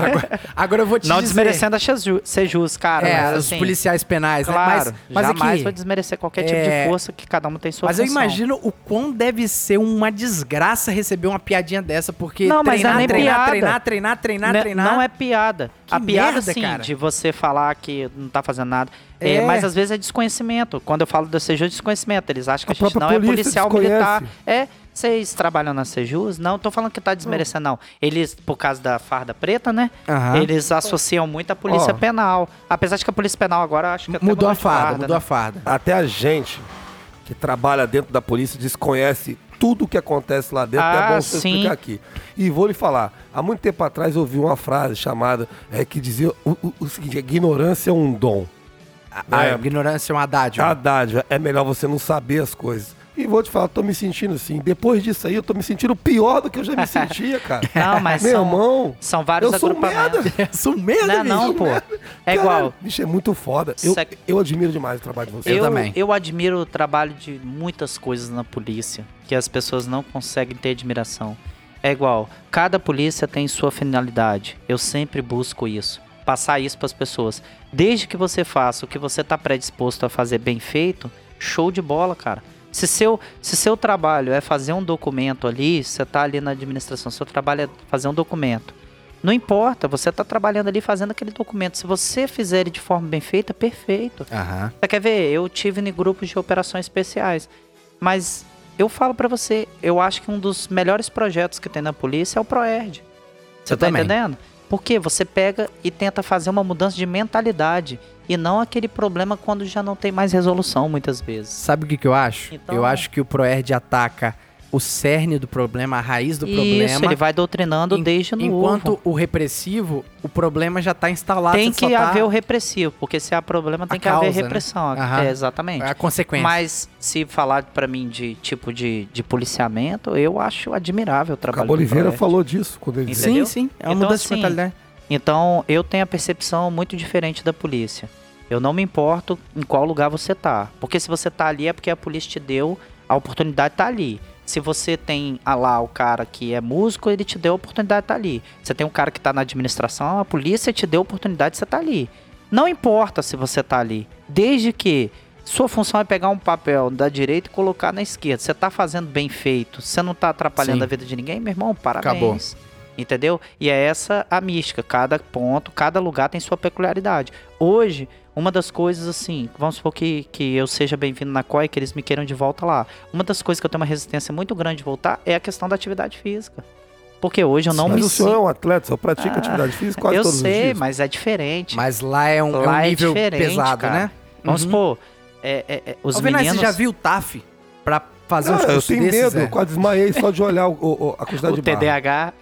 Speaker 1: Agora eu vou te
Speaker 3: não
Speaker 1: dizer...
Speaker 3: desmerecendo a Seju- sejus, cara.
Speaker 1: É,
Speaker 3: mas,
Speaker 1: os
Speaker 3: assim,
Speaker 1: policiais penais,
Speaker 3: Claro,
Speaker 1: né? Mas, mas
Speaker 3: jamais
Speaker 1: aqui,
Speaker 3: vou desmerecer qualquer tipo
Speaker 1: é,
Speaker 3: de força que cada um tem sua
Speaker 1: Mas eu
Speaker 3: função.
Speaker 1: imagino o quão deve ser uma desgraça receber uma piadinha dessa, porque
Speaker 3: Não, mas
Speaker 1: treinar,
Speaker 3: não é
Speaker 1: treinar,
Speaker 3: piada.
Speaker 1: treinar, treinar, treinar,
Speaker 3: Né,
Speaker 1: treinar.
Speaker 3: Não é piada.
Speaker 1: Que
Speaker 3: a piada,
Speaker 1: merda,
Speaker 3: sim,
Speaker 1: cara.
Speaker 3: de você falar que não tá fazendo nada. É,
Speaker 1: É.
Speaker 3: mas às vezes é desconhecimento. Quando eu falo da Sejus, é desconhecimento. Eles acham que
Speaker 2: A
Speaker 3: a, gente não é policial militar. É, vocês trabalham na Sejus? Não, tô falando que tá desmerecendo, não. Eles, por causa da farda preta, né?
Speaker 1: Aham.
Speaker 3: Eles associam muito a polícia
Speaker 2: Ó.
Speaker 3: penal. Apesar de que a polícia penal agora, acho que até
Speaker 1: Mudou a
Speaker 3: de
Speaker 1: farda, mudou
Speaker 3: né?
Speaker 1: a farda.
Speaker 2: Até a gente que trabalha dentro da polícia desconhece tudo o que acontece lá dentro.
Speaker 3: Ah,
Speaker 2: é bom você
Speaker 3: sim.
Speaker 2: explicar aqui. E vou lhe falar, há muito tempo atrás eu ouvi uma frase chamada é, que dizia o, o- o seguinte: ignorância é um dom.
Speaker 1: A
Speaker 2: É.
Speaker 1: ignorância é uma dádiva.
Speaker 2: A dádiva é melhor você não saber as coisas. E vou te falar, tô me sentindo assim. Depois disso aí, eu tô me sentindo pior do que eu já me sentia, cara.
Speaker 3: Não, mas
Speaker 2: Meu
Speaker 3: são,
Speaker 2: irmão,
Speaker 3: são vários
Speaker 2: eu sou
Speaker 3: agrupamentos.
Speaker 2: merda.
Speaker 1: Sou merda,
Speaker 3: Não, não, pô. É
Speaker 2: Cara,
Speaker 3: igual.
Speaker 2: Bicho, é muito foda. Eu,
Speaker 3: Sec-
Speaker 2: eu admiro demais o trabalho de vocês.
Speaker 1: Eu também.
Speaker 3: Eu admiro o trabalho de muitas coisas na polícia que as pessoas não conseguem ter admiração. É igual, cada polícia tem sua finalidade. Eu sempre busco isso, passar isso para as pessoas. Desde que você faça o que você está predisposto a fazer bem feito, show de bola, cara. Se seu, se seu trabalho é fazer um documento ali, você está ali na administração, seu trabalho é fazer um documento. Não importa, você está trabalhando ali fazendo aquele documento. Se você fizer ele de forma bem feita, perfeito.
Speaker 1: Aham.
Speaker 3: Você quer ver? Eu tive em grupos de operações especiais. Mas eu falo pra você, eu acho que um dos melhores projetos que tem na polícia é o ProERD. Você
Speaker 1: Eu
Speaker 3: tá
Speaker 1: também.
Speaker 3: entendendo? Porque você pega e tenta fazer uma mudança de mentalidade. E não aquele problema quando já não tem mais resolução, muitas vezes.
Speaker 1: Sabe o que, que eu acho?
Speaker 3: Então-
Speaker 1: Eu acho que o Proerd ataca o cerne do problema, a raiz do
Speaker 3: Isso,
Speaker 1: problema.
Speaker 3: ele vai doutrinando
Speaker 1: en-
Speaker 3: desde no
Speaker 1: Enquanto
Speaker 3: ovo.
Speaker 1: o repressivo, o problema já tá instalado.
Speaker 3: Tem que
Speaker 1: tá-
Speaker 3: haver o repressivo, porque se há problema tem
Speaker 1: A
Speaker 3: que haver
Speaker 1: causa, né?
Speaker 3: repressão.
Speaker 1: Aham.
Speaker 3: É, exatamente.
Speaker 1: a consequência.
Speaker 3: Mas se falar pra mim de tipo de, de policiamento, eu acho admirável o
Speaker 2: O
Speaker 3: trabalho do
Speaker 2: Oliveira falou disso quando ele
Speaker 1: sim,
Speaker 3: entendeu?
Speaker 1: sim. É uma
Speaker 3: Então,
Speaker 1: mudança
Speaker 3: assim,
Speaker 1: de mentalidade.
Speaker 3: Então, eu tenho a percepção muito diferente da polícia. Eu não me importo em qual lugar você tá. Porque se você tá ali é porque a polícia te deu a oportunidade de estar ali. Se você tem ah, lá o cara que é músico, ele te deu a oportunidade de estar ali. Você tem um cara que tá na administração, a polícia te deu a oportunidade de você estar ali. Não importa se você tá ali. Desde que sua função é pegar um papel da direita e colocar na esquerda. Você tá fazendo bem feito. Você não tá atrapalhando
Speaker 1: Sim.
Speaker 3: a vida de ninguém, meu irmão, parabéns.
Speaker 1: Acabou.
Speaker 3: Entendeu? E é essa a mística. Cada ponto, cada lugar tem sua peculiaridade. Hoje, uma das coisas assim, vamos supor que, que eu seja bem-vindo na COI, que eles me queiram de volta lá. Uma das coisas que eu tenho uma resistência muito grande de voltar é a questão da atividade física. Porque hoje eu não
Speaker 2: Mas
Speaker 3: me
Speaker 2: o senhor é um atleta, só pratica atividade física quase
Speaker 3: Eu
Speaker 2: todos os
Speaker 3: sei,
Speaker 2: dias.
Speaker 3: mas é diferente.
Speaker 1: Mas lá é um, é um
Speaker 3: Lá é
Speaker 1: nível
Speaker 3: diferente,
Speaker 1: pesado,
Speaker 3: cara.
Speaker 1: né?
Speaker 3: Vamos
Speaker 1: Uhum.
Speaker 3: supor, é, é, é, os
Speaker 1: Ô,
Speaker 3: meninos.
Speaker 1: você já viu o TAF pra fazer uns
Speaker 2: Ah, eu tenho
Speaker 1: desses?
Speaker 2: medo,
Speaker 1: é?
Speaker 2: eu quase desmaiei só de olhar o- o- a quantidade
Speaker 3: o
Speaker 2: de barra.
Speaker 3: TDAH.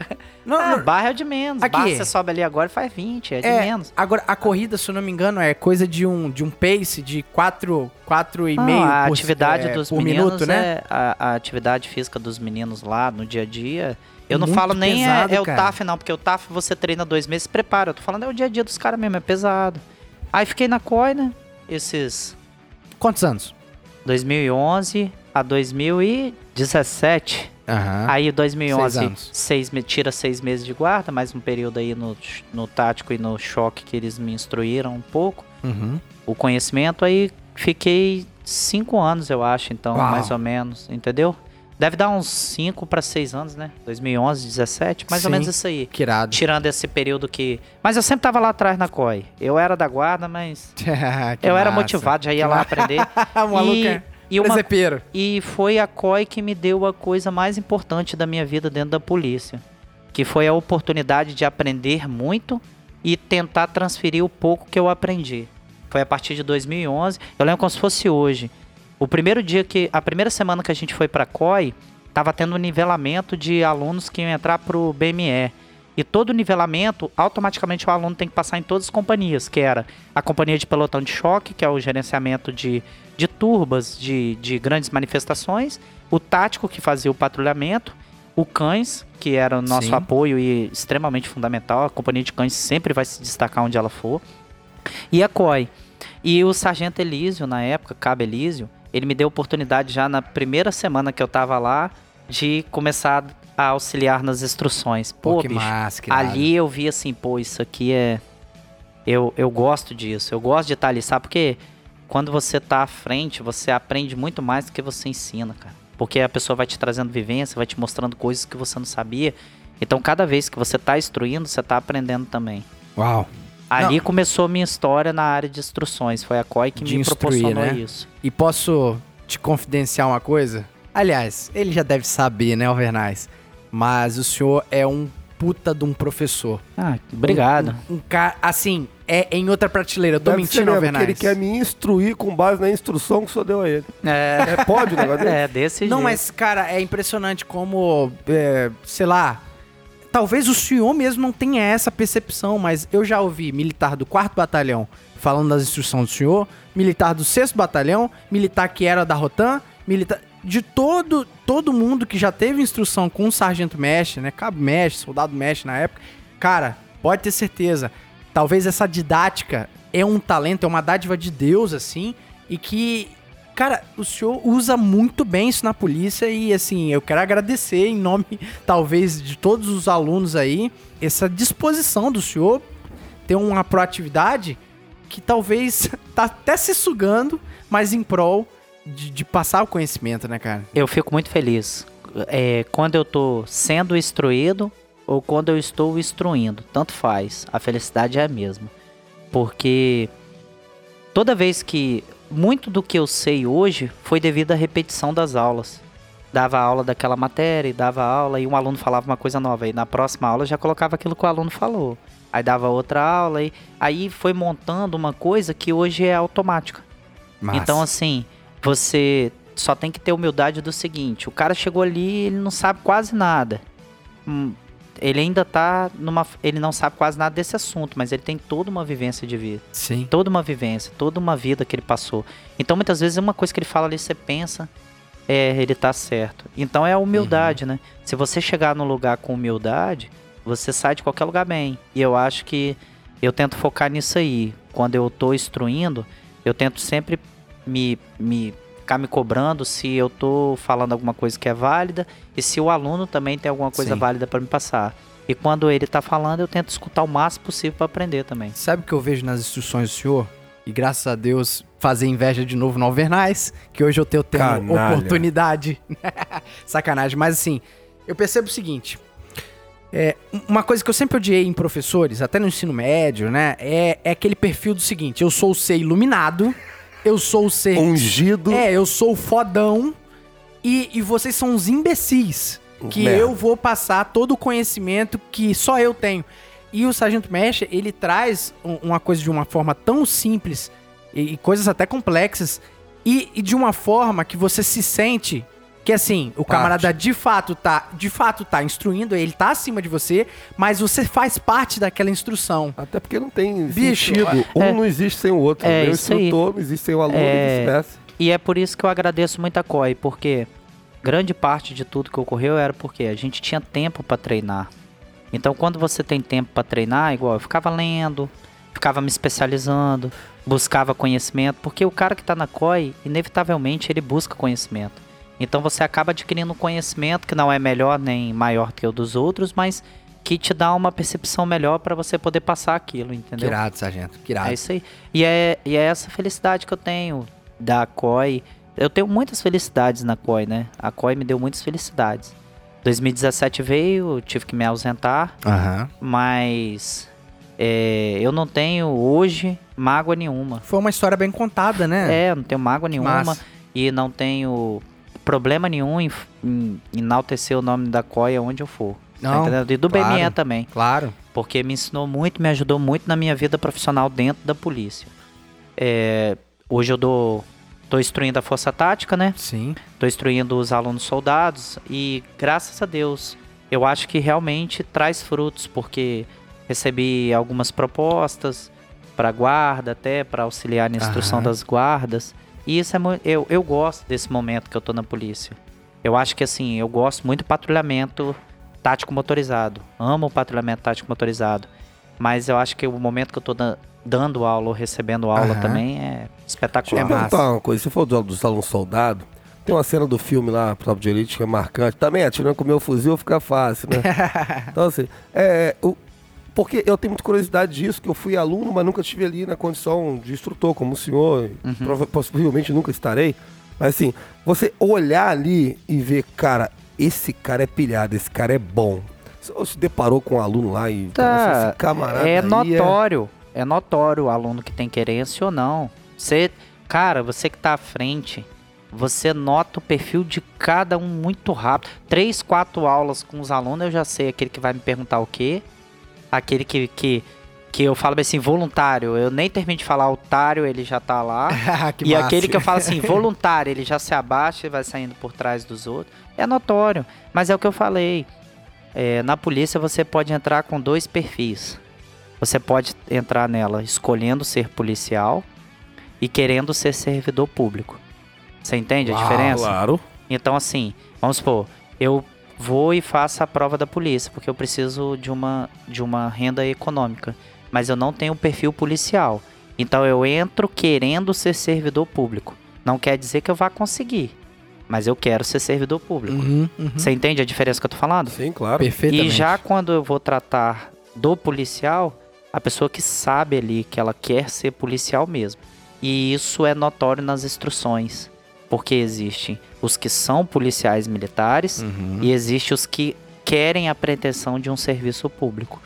Speaker 1: Não,
Speaker 3: ah,
Speaker 1: não,
Speaker 3: barra é de menos.
Speaker 1: Aqui.
Speaker 3: Barra você sobe ali agora e faz 20, é de
Speaker 1: É,
Speaker 3: menos.
Speaker 1: agora a corrida, se eu não me engano, é coisa de um, de um pace de 4, quatro e
Speaker 3: Não,
Speaker 1: meio
Speaker 3: a
Speaker 1: por,
Speaker 3: atividade
Speaker 1: é,
Speaker 3: dos
Speaker 1: por
Speaker 3: meninos
Speaker 1: minuto, né?
Speaker 3: é a, a atividade física dos meninos lá no dia a dia. Eu não
Speaker 1: Muito
Speaker 3: falo nem é-
Speaker 1: pesado,
Speaker 3: é, o
Speaker 1: cara.
Speaker 3: TAF, não, porque o TAF você treina dois meses, prepara. Eu tô falando é o dia a dia dos caras mesmo, é pesado. Aí fiquei na COI, né? Esses
Speaker 1: Quantos anos?
Speaker 3: 2011 a 2017.
Speaker 1: Aham.
Speaker 3: Aí 2011
Speaker 1: Seis
Speaker 3: seis me- tira seis meses de guarda, mais um período aí no, no tático e no choque que eles me instruíram um pouco.
Speaker 1: Uhum.
Speaker 3: O conhecimento, aí fiquei cinco anos, eu acho, então,
Speaker 1: Uau.
Speaker 3: mais ou menos, entendeu? Deve dar uns cinco para seis anos, né? 2011, 17, mais ou
Speaker 1: Sim.
Speaker 3: menos isso aí.
Speaker 1: Que irado.
Speaker 3: Tirando esse período que. Mas eu sempre tava lá atrás na COI. Eu era da guarda, mas. Eu era
Speaker 1: massa.
Speaker 3: motivado, já ia lá aprender.
Speaker 1: o maluco é
Speaker 3: e, uma
Speaker 1: presepeiro.
Speaker 3: e foi a COI que me deu a coisa mais importante da minha vida dentro da polícia. Que foi a oportunidade de aprender muito e tentar transferir o pouco que eu aprendi. Foi a partir de 2011. Eu lembro como se fosse hoje. O primeiro dia que. A primeira semana que a gente foi pra COI, tava tendo um nivelamento de alunos que iam entrar pro BME. E todo nivelamento, automaticamente o aluno tem que passar em todas as companhias, que era a companhia de pelotão de choque, que é o gerenciamento de, de turbas, de, de grandes manifestações, o tático, que fazia o patrulhamento, o cães, que era o nosso
Speaker 1: Sim.
Speaker 3: apoio e extremamente fundamental, a companhia de cães sempre vai se destacar onde ela for, e a COI. E o sargento Elísio, na época, Cabo Elísio, ele me deu a oportunidade já na primeira semana que eu tava lá, de começar a auxiliar nas instruções.
Speaker 1: Pô,
Speaker 3: Pô,
Speaker 1: que
Speaker 3: bicho,
Speaker 1: massa, que.
Speaker 3: Ali eu vi assim, pô, isso aqui é. Eu, eu gosto disso, eu gosto de estar ali, sabe? Porque quando você tá à frente, você aprende muito mais do que você ensina, cara. Porque a pessoa vai te trazendo vivência, vai te mostrando coisas que você não sabia. Então, cada vez que você tá instruindo, você tá aprendendo também.
Speaker 1: Uau.
Speaker 3: Ali
Speaker 1: Não.
Speaker 3: começou a minha história na área de instruções. Foi a COI que
Speaker 1: De
Speaker 3: me
Speaker 1: instruir,
Speaker 3: proporcionou
Speaker 1: né?
Speaker 3: isso.
Speaker 1: E posso te confidenciar uma coisa? Aliás, ele já deve saber, né, Alvernaz? Mas o senhor é um puta de um professor.
Speaker 3: Ah, obrigado.
Speaker 1: Um, um cara, assim, é em outra prateleira. Eu tô
Speaker 2: Deve ser
Speaker 1: mentindo,
Speaker 2: mesmo, porque ele quer me instruir com base na instrução que o senhor deu a ele.
Speaker 3: É,
Speaker 2: É, pode o negócio desse?
Speaker 3: é desse
Speaker 1: Não,
Speaker 3: jeito.
Speaker 1: mas, cara, é impressionante como, é, sei lá, talvez o senhor mesmo não tenha essa percepção, mas eu já ouvi militar do 4 Batalhão falando das instruções do senhor, militar do 6 Batalhão, militar que era da Rotan, militar de todo todo mundo que já teve instrução com o sargento mestre, né, cabo mestre, soldado mestre na época. Cara, pode ter certeza, talvez essa didática é um talento, é uma dádiva de Deus assim, e que Cara, o senhor usa muito bem isso na polícia e, assim, eu quero agradecer em nome, talvez, de todos os alunos aí, essa disposição do senhor ter uma proatividade que talvez tá até se sugando, mas em prol de, de passar o conhecimento, né, cara?
Speaker 3: Eu fico muito feliz. É, quando eu tô sendo instruído ou quando eu estou instruindo, tanto faz. A felicidade é a mesma. Porque toda vez que muito do que eu sei hoje foi devido à repetição das aulas. Dava aula daquela matéria, e dava aula e um aluno falava uma coisa nova. E na próxima aula já colocava aquilo que o aluno falou. Aí dava outra aula e aí foi montando uma coisa que hoje é automática.
Speaker 1: Massa.
Speaker 3: Então, assim, você só tem que ter humildade do seguinte: o cara chegou ali, ele não sabe quase nada. Ele ainda tá numa. Ele não sabe quase nada desse assunto, mas ele tem toda uma vivência de vida.
Speaker 1: Sim.
Speaker 3: Toda uma vivência, toda uma vida que ele passou. Então, muitas vezes, uma coisa que ele fala ali, você pensa, é, ele tá certo. Então, é a humildade, né? Se você chegar num lugar com humildade, você sai de qualquer lugar bem. E eu acho que eu tento focar nisso aí. Quando eu tô instruindo, eu tento sempre me, me ficar me cobrando se eu tô falando alguma coisa que é válida e se o aluno também tem alguma coisa
Speaker 1: Sim.
Speaker 3: válida para me passar. E quando ele tá falando, eu tento escutar o máximo possível para aprender também.
Speaker 1: Sabe o que eu vejo nas instruções do senhor? E graças a Deus, fazer inveja de novo no Alvernais, que hoje eu tenho
Speaker 2: Canalha.
Speaker 1: oportunidade. Sacanagem. Mas assim, eu percebo o seguinte. É, uma coisa que eu sempre odiei em professores, até no ensino médio, né? É, é aquele perfil do seguinte: eu sou o ser iluminado, eu sou o ser.
Speaker 2: Ungido.
Speaker 1: É, eu sou o fodão e, e vocês são os imbecis. Que
Speaker 2: Merda.
Speaker 1: eu vou passar todo o conhecimento que só eu tenho. E o Sargento Mestre, ele traz um- uma coisa de uma forma tão simples e, e coisas até complexas e, e de uma forma que você se sente que assim, o camarada de fato tá, de fato tá instruindo, ele tá acima de você, mas você faz parte daquela instrução.
Speaker 2: Até porque não tem
Speaker 1: Bicho,
Speaker 2: sentido. Um
Speaker 3: é-
Speaker 2: não existe sem o outro.
Speaker 3: é
Speaker 2: o instrutor não existe sem o aluno
Speaker 3: É,
Speaker 2: e vice-versa.
Speaker 3: E é por isso que eu agradeço muito a COI, porque grande parte de tudo que ocorreu era porque a gente tinha tempo para treinar. Então, quando você tem tempo para treinar, igual eu ficava lendo, ficava me especializando, buscava conhecimento, porque o cara que tá na COI, inevitavelmente ele busca conhecimento. Então você acaba adquirindo um conhecimento que não é melhor nem maior que o dos outros, mas que te dá uma percepção melhor para você poder passar aquilo, entendeu?
Speaker 1: irado, sargento. Que irado.
Speaker 3: É isso aí. E é, e é essa felicidade que eu tenho da COI. Eu tenho muitas felicidades na COI, né? A COI me deu muitas felicidades. 2017 veio, tive que me ausentar,
Speaker 1: Aham.
Speaker 3: mas é, eu não tenho hoje mágoa nenhuma.
Speaker 1: Foi uma história bem contada, né?
Speaker 3: É, não tenho mágoa nenhuma
Speaker 1: massa.
Speaker 3: e não tenho problema nenhum em, em enaltecer o nome da COI aonde eu for. tá
Speaker 1: Não,
Speaker 3: entendendo? E do
Speaker 1: claro.
Speaker 3: BME também.
Speaker 1: Claro.
Speaker 3: Porque me ensinou muito, me ajudou muito na minha vida profissional dentro da polícia. É, hoje eu dou. tô instruindo a força tática, né?
Speaker 1: Sim.
Speaker 3: Tô instruindo os alunos soldados e graças a Deus eu acho que realmente traz frutos, porque recebi algumas propostas para guarda, até para auxiliar na instrução
Speaker 1: Aham.
Speaker 3: das guardas. E isso é eu, eu gosto desse momento que eu tô na polícia. Eu acho que assim, eu gosto muito do patrulhamento tático motorizado. Amo o patrulhamento tático motorizado. Mas eu acho que o momento que eu tô da- dando aula ou recebendo aula
Speaker 1: Aham.
Speaker 3: também é
Speaker 2: Deixa eu
Speaker 3: espetacular.
Speaker 2: perguntar uma coisa. Você falou do- dos alunos soldados. Tem uma cena do filme lá, Tropa de Elite, que é marcante. Também, atirando com o meu fuzil fica fácil, né? então, assim, é, o- porque eu tenho muita curiosidade disso, que eu fui aluno, mas nunca estive ali na condição de instrutor, como o senhor,
Speaker 3: Uhum.
Speaker 2: possivelmente nunca estarei. Mas assim, você olhar ali e ver, cara, esse cara é pilhado, esse cara é bom. Você se deparou com um aluno lá e
Speaker 3: Tá,
Speaker 2: nossa, esse camarada
Speaker 3: é
Speaker 2: aí
Speaker 3: notório. É... notório o aluno que tem querência ou não. Você, cara, você que tá à frente, você nota o perfil de cada um muito rápido. Três, quatro aulas com os alunos, eu já sei aquele que vai me perguntar o quê. Aquele que, que, que eu falo assim, voluntário. Eu nem termino de falar otário, ele já tá lá.
Speaker 1: que
Speaker 3: e
Speaker 1: massa.
Speaker 3: aquele que eu falo assim, voluntário, ele já se abaixa e vai saindo por trás dos outros. É notório. Mas é o que eu falei. É, na polícia você pode entrar com dois perfis. Você pode entrar nela escolhendo ser policial e querendo ser servidor público. Você entende a
Speaker 1: Uau,
Speaker 3: diferença?
Speaker 2: Claro.
Speaker 3: Então, assim, vamos supor, eu vou e faço a prova da polícia, porque eu preciso de uma, de uma renda econômica. Mas eu não tenho perfil policial. Então eu entro querendo ser servidor público. Não quer dizer que eu vá conseguir. Mas eu quero ser servidor público.
Speaker 1: Uhum, uhum.
Speaker 3: Você entende a diferença que eu tô falando?
Speaker 2: Sim, claro.
Speaker 1: Perfeitamente.
Speaker 3: E já quando eu vou tratar do policial, a pessoa que sabe ali que ela quer ser policial mesmo. E isso é notório nas instruções. Porque existem os que são policiais militares
Speaker 1: Uhum.
Speaker 3: e existem os que querem a pretensão de um serviço público.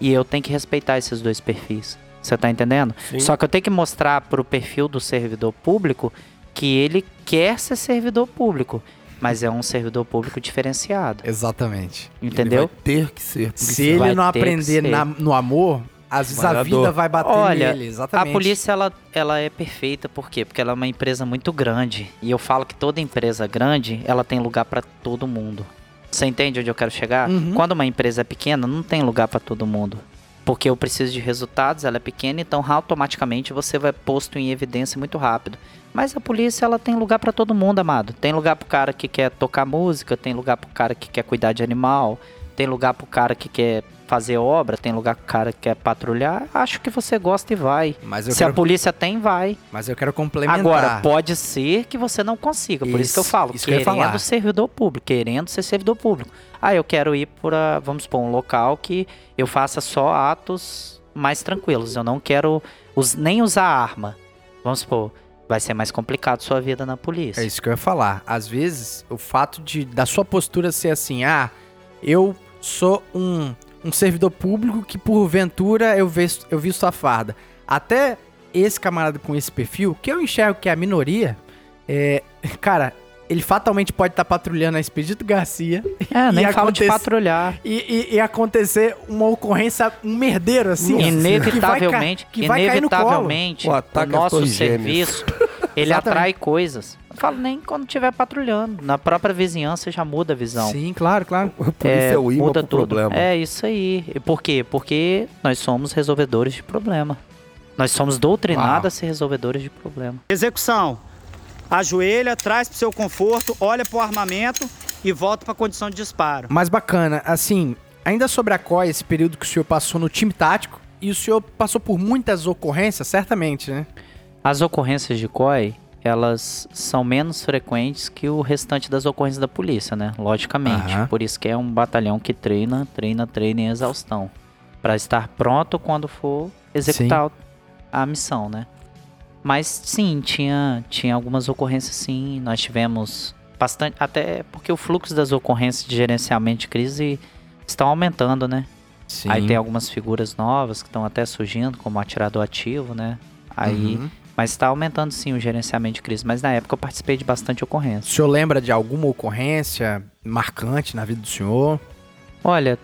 Speaker 3: E eu tenho que respeitar esses dois perfis. Você tá entendendo?
Speaker 2: Sim.
Speaker 3: Só que eu tenho que mostrar pro perfil do servidor público que ele quer ser servidor público, mas é um servidor público diferenciado.
Speaker 1: Exatamente.
Speaker 3: Entendeu?
Speaker 2: Ele vai ter que ser
Speaker 1: Se ele
Speaker 3: Vai
Speaker 1: não aprender na- no amor, às vezes a vida vai bater
Speaker 3: Olha,
Speaker 1: nele. Exatamente.
Speaker 3: A polícia ela, ela é perfeita, por quê? Porque ela é uma empresa muito grande. E eu falo que toda empresa grande, ela tem lugar para todo mundo. Você entende onde eu quero chegar?
Speaker 1: Uhum.
Speaker 3: Quando uma empresa é pequena, não tem lugar para todo mundo. Porque eu preciso de resultados, ela é pequena, então automaticamente você vai posto em evidência muito rápido. Mas a polícia ela tem lugar para todo mundo, amado. Tem lugar pro cara que quer tocar música, tem lugar pro cara que quer cuidar de animal, tem lugar pro cara que quer fazer obra, tem lugar pro cara que quer patrulhar. Acho que você gosta e vai.
Speaker 1: Mas
Speaker 3: Se a
Speaker 1: quero,
Speaker 3: polícia tem, vai.
Speaker 1: mas eu quero complementar.
Speaker 3: Agora, pode ser que você não consiga. Por isso, que eu
Speaker 1: Isso,
Speaker 3: falo,
Speaker 1: isso que eu
Speaker 3: querendo servidor público, querendo ser servidor público. Ah, eu quero ir para, vamos supor, um local que eu faça só atos mais tranquilos. Eu não quero us- nem usar arma. Vamos supor, vai ser mais complicado sua vida na polícia.
Speaker 1: É isso que eu ia falar. Às vezes, o fato de da sua postura ser assim, ah, eu sou um, um servidor público que porventura eu visto, eu visto a farda. Até esse camarada com esse perfil, que eu enxergo que é a minoria, é, cara, ele fatalmente pode estar patrulhando a Expedito Garcia
Speaker 3: É, nem
Speaker 1: E
Speaker 3: falo de patrulhar.
Speaker 1: e, e- e acontecer uma ocorrência, um merdeiro assim.
Speaker 3: Inevitavelmente,
Speaker 1: que vai, que vai cair no colo.
Speaker 3: inevitavelmente,
Speaker 2: O
Speaker 3: o, nosso serviço, ele
Speaker 1: Exatamente.
Speaker 3: atrai coisas. Não falo nem quando estiver patrulhando. Na própria vizinhança já muda a visão.
Speaker 1: Sim, claro, claro.
Speaker 2: A polícia é, o imã
Speaker 3: muda
Speaker 2: pro
Speaker 3: tudo.
Speaker 2: problema.
Speaker 3: É isso aí. E por quê? Porque nós somos resolvedores de problema. Nós somos doutrinados
Speaker 1: Uau.
Speaker 3: a ser resolvedores de problema.
Speaker 6: Execução. Ajoelha, traz pro seu conforto, olha pro armamento e volta pra condição de disparo.
Speaker 1: Mas bacana, assim, ainda sobre a COI, esse período que o senhor passou no time tático, e o senhor passou por muitas ocorrências, certamente, né?
Speaker 3: As ocorrências de COI, elas são menos frequentes que o restante das ocorrências da polícia, né? Logicamente.
Speaker 1: Aham.
Speaker 3: Por isso que é um batalhão que treina, treina, treina em exaustão. Pra estar pronto quando for executar a missão, né? Mas sim, tinha, tinha algumas ocorrências sim. Nós tivemos bastante. Até porque o fluxo das ocorrências de gerenciamento de crise estão aumentando, né?
Speaker 1: Sim.
Speaker 3: Aí tem algumas figuras novas que estão até surgindo, como atirador ativo, né? Aí.
Speaker 1: Uhum.
Speaker 3: Mas está aumentando sim o gerenciamento de crise. Mas na época eu participei de bastante
Speaker 1: O
Speaker 3: ocorrência.
Speaker 1: senhor lembra de alguma ocorrência marcante na vida do senhor?
Speaker 3: Olha,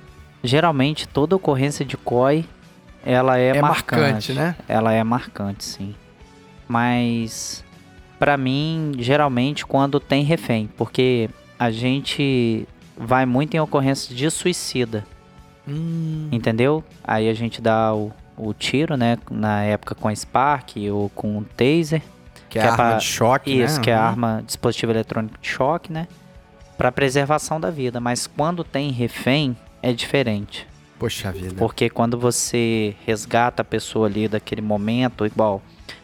Speaker 3: geralmente toda ocorrência de COI ela é,
Speaker 1: É
Speaker 3: marcante.
Speaker 1: marcante, né?
Speaker 3: Ela é marcante, sim. Mas pra mim, geralmente quando tem refém, porque a gente vai muito em ocorrências de suicida,
Speaker 1: Hum,
Speaker 3: entendeu? Aí a gente dá o, o tiro, né? Na época com a Spark ou com o Taser.
Speaker 1: que é
Speaker 3: que é
Speaker 1: a arma
Speaker 3: pra-
Speaker 1: de choque,
Speaker 3: Isso,
Speaker 1: né?
Speaker 3: que é a
Speaker 1: Uhum.
Speaker 3: arma, dispositivo eletrônico de choque, né? Pra preservação da vida. Mas quando tem refém, é diferente.
Speaker 1: Poxa vida.
Speaker 3: Porque quando você resgata a pessoa ali daquele momento, igual.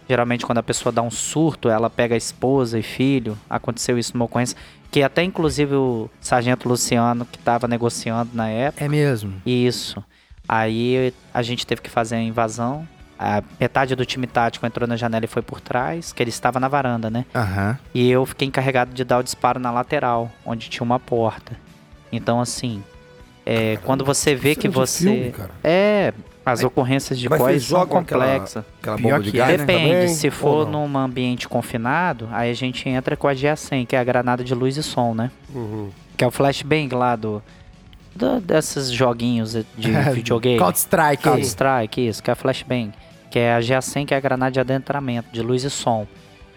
Speaker 3: Geralmente quando a pessoa dá um surto, ela pega a esposa e filho. Aconteceu isso numa ocorrência. Que até inclusive o sargento Luciano, que estava negociando na época.
Speaker 1: É mesmo.
Speaker 3: Isso. Aí a gente teve que fazer a invasão. A metade do time tático entrou na janela e foi por trás, que ele estava na varanda, né?
Speaker 1: Aham.
Speaker 3: E eu fiquei encarregado de dar o disparo na lateral, onde tinha uma porta. Então, assim, é, quando você vê que
Speaker 2: Cena de
Speaker 3: você.
Speaker 2: filme,
Speaker 3: é, as ocorrências de
Speaker 2: vocês
Speaker 3: são
Speaker 2: aquela-
Speaker 3: complexas.
Speaker 2: Aquela bomba de
Speaker 1: que
Speaker 2: gás
Speaker 1: é, né?
Speaker 3: Depende,
Speaker 2: também,
Speaker 3: se for num ambiente confinado, aí a gente entra com a GA100, que é a granada de luz e som, né?
Speaker 2: Uhum.
Speaker 3: Que é o flashbang lá do. Desses joguinhos de videogame.
Speaker 1: Counter-Strike.
Speaker 3: Counter Strike, isso, que é a flashbang. Que é a GA100, que é a granada de adentramento, de luz e som.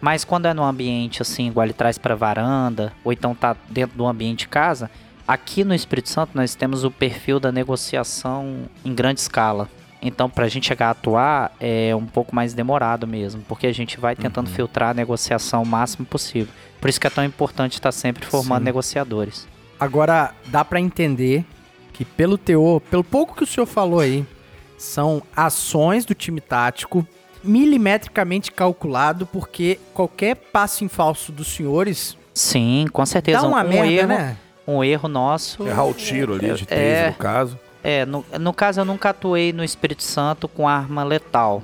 Speaker 3: Mas quando é num ambiente assim, igual ele traz pra varanda, ou então tá dentro do ambiente de casa, aqui no Espírito Santo nós temos o perfil da negociação em grande escala. Então, pra gente chegar a atuar, é um pouco mais demorado mesmo, porque a gente vai tentando filtrar a negociação o máximo possível. Por isso que é tão importante estar sempre formando
Speaker 1: Sim.
Speaker 3: negociadores.
Speaker 1: Agora, dá pra entender que pelo teor, pelo pouco que o senhor falou aí, são ações do time tático milimetricamente calculado, porque qualquer passo em falso dos senhores
Speaker 3: Sim, com certeza.
Speaker 1: dá uma
Speaker 3: um,
Speaker 1: merda,
Speaker 3: erro,
Speaker 1: né?
Speaker 3: um erro nosso.
Speaker 2: Errar o tiro ali de
Speaker 3: É.
Speaker 2: taser, no caso.
Speaker 3: É, no, no caso eu nunca atuei no Espírito Santo com arma letal.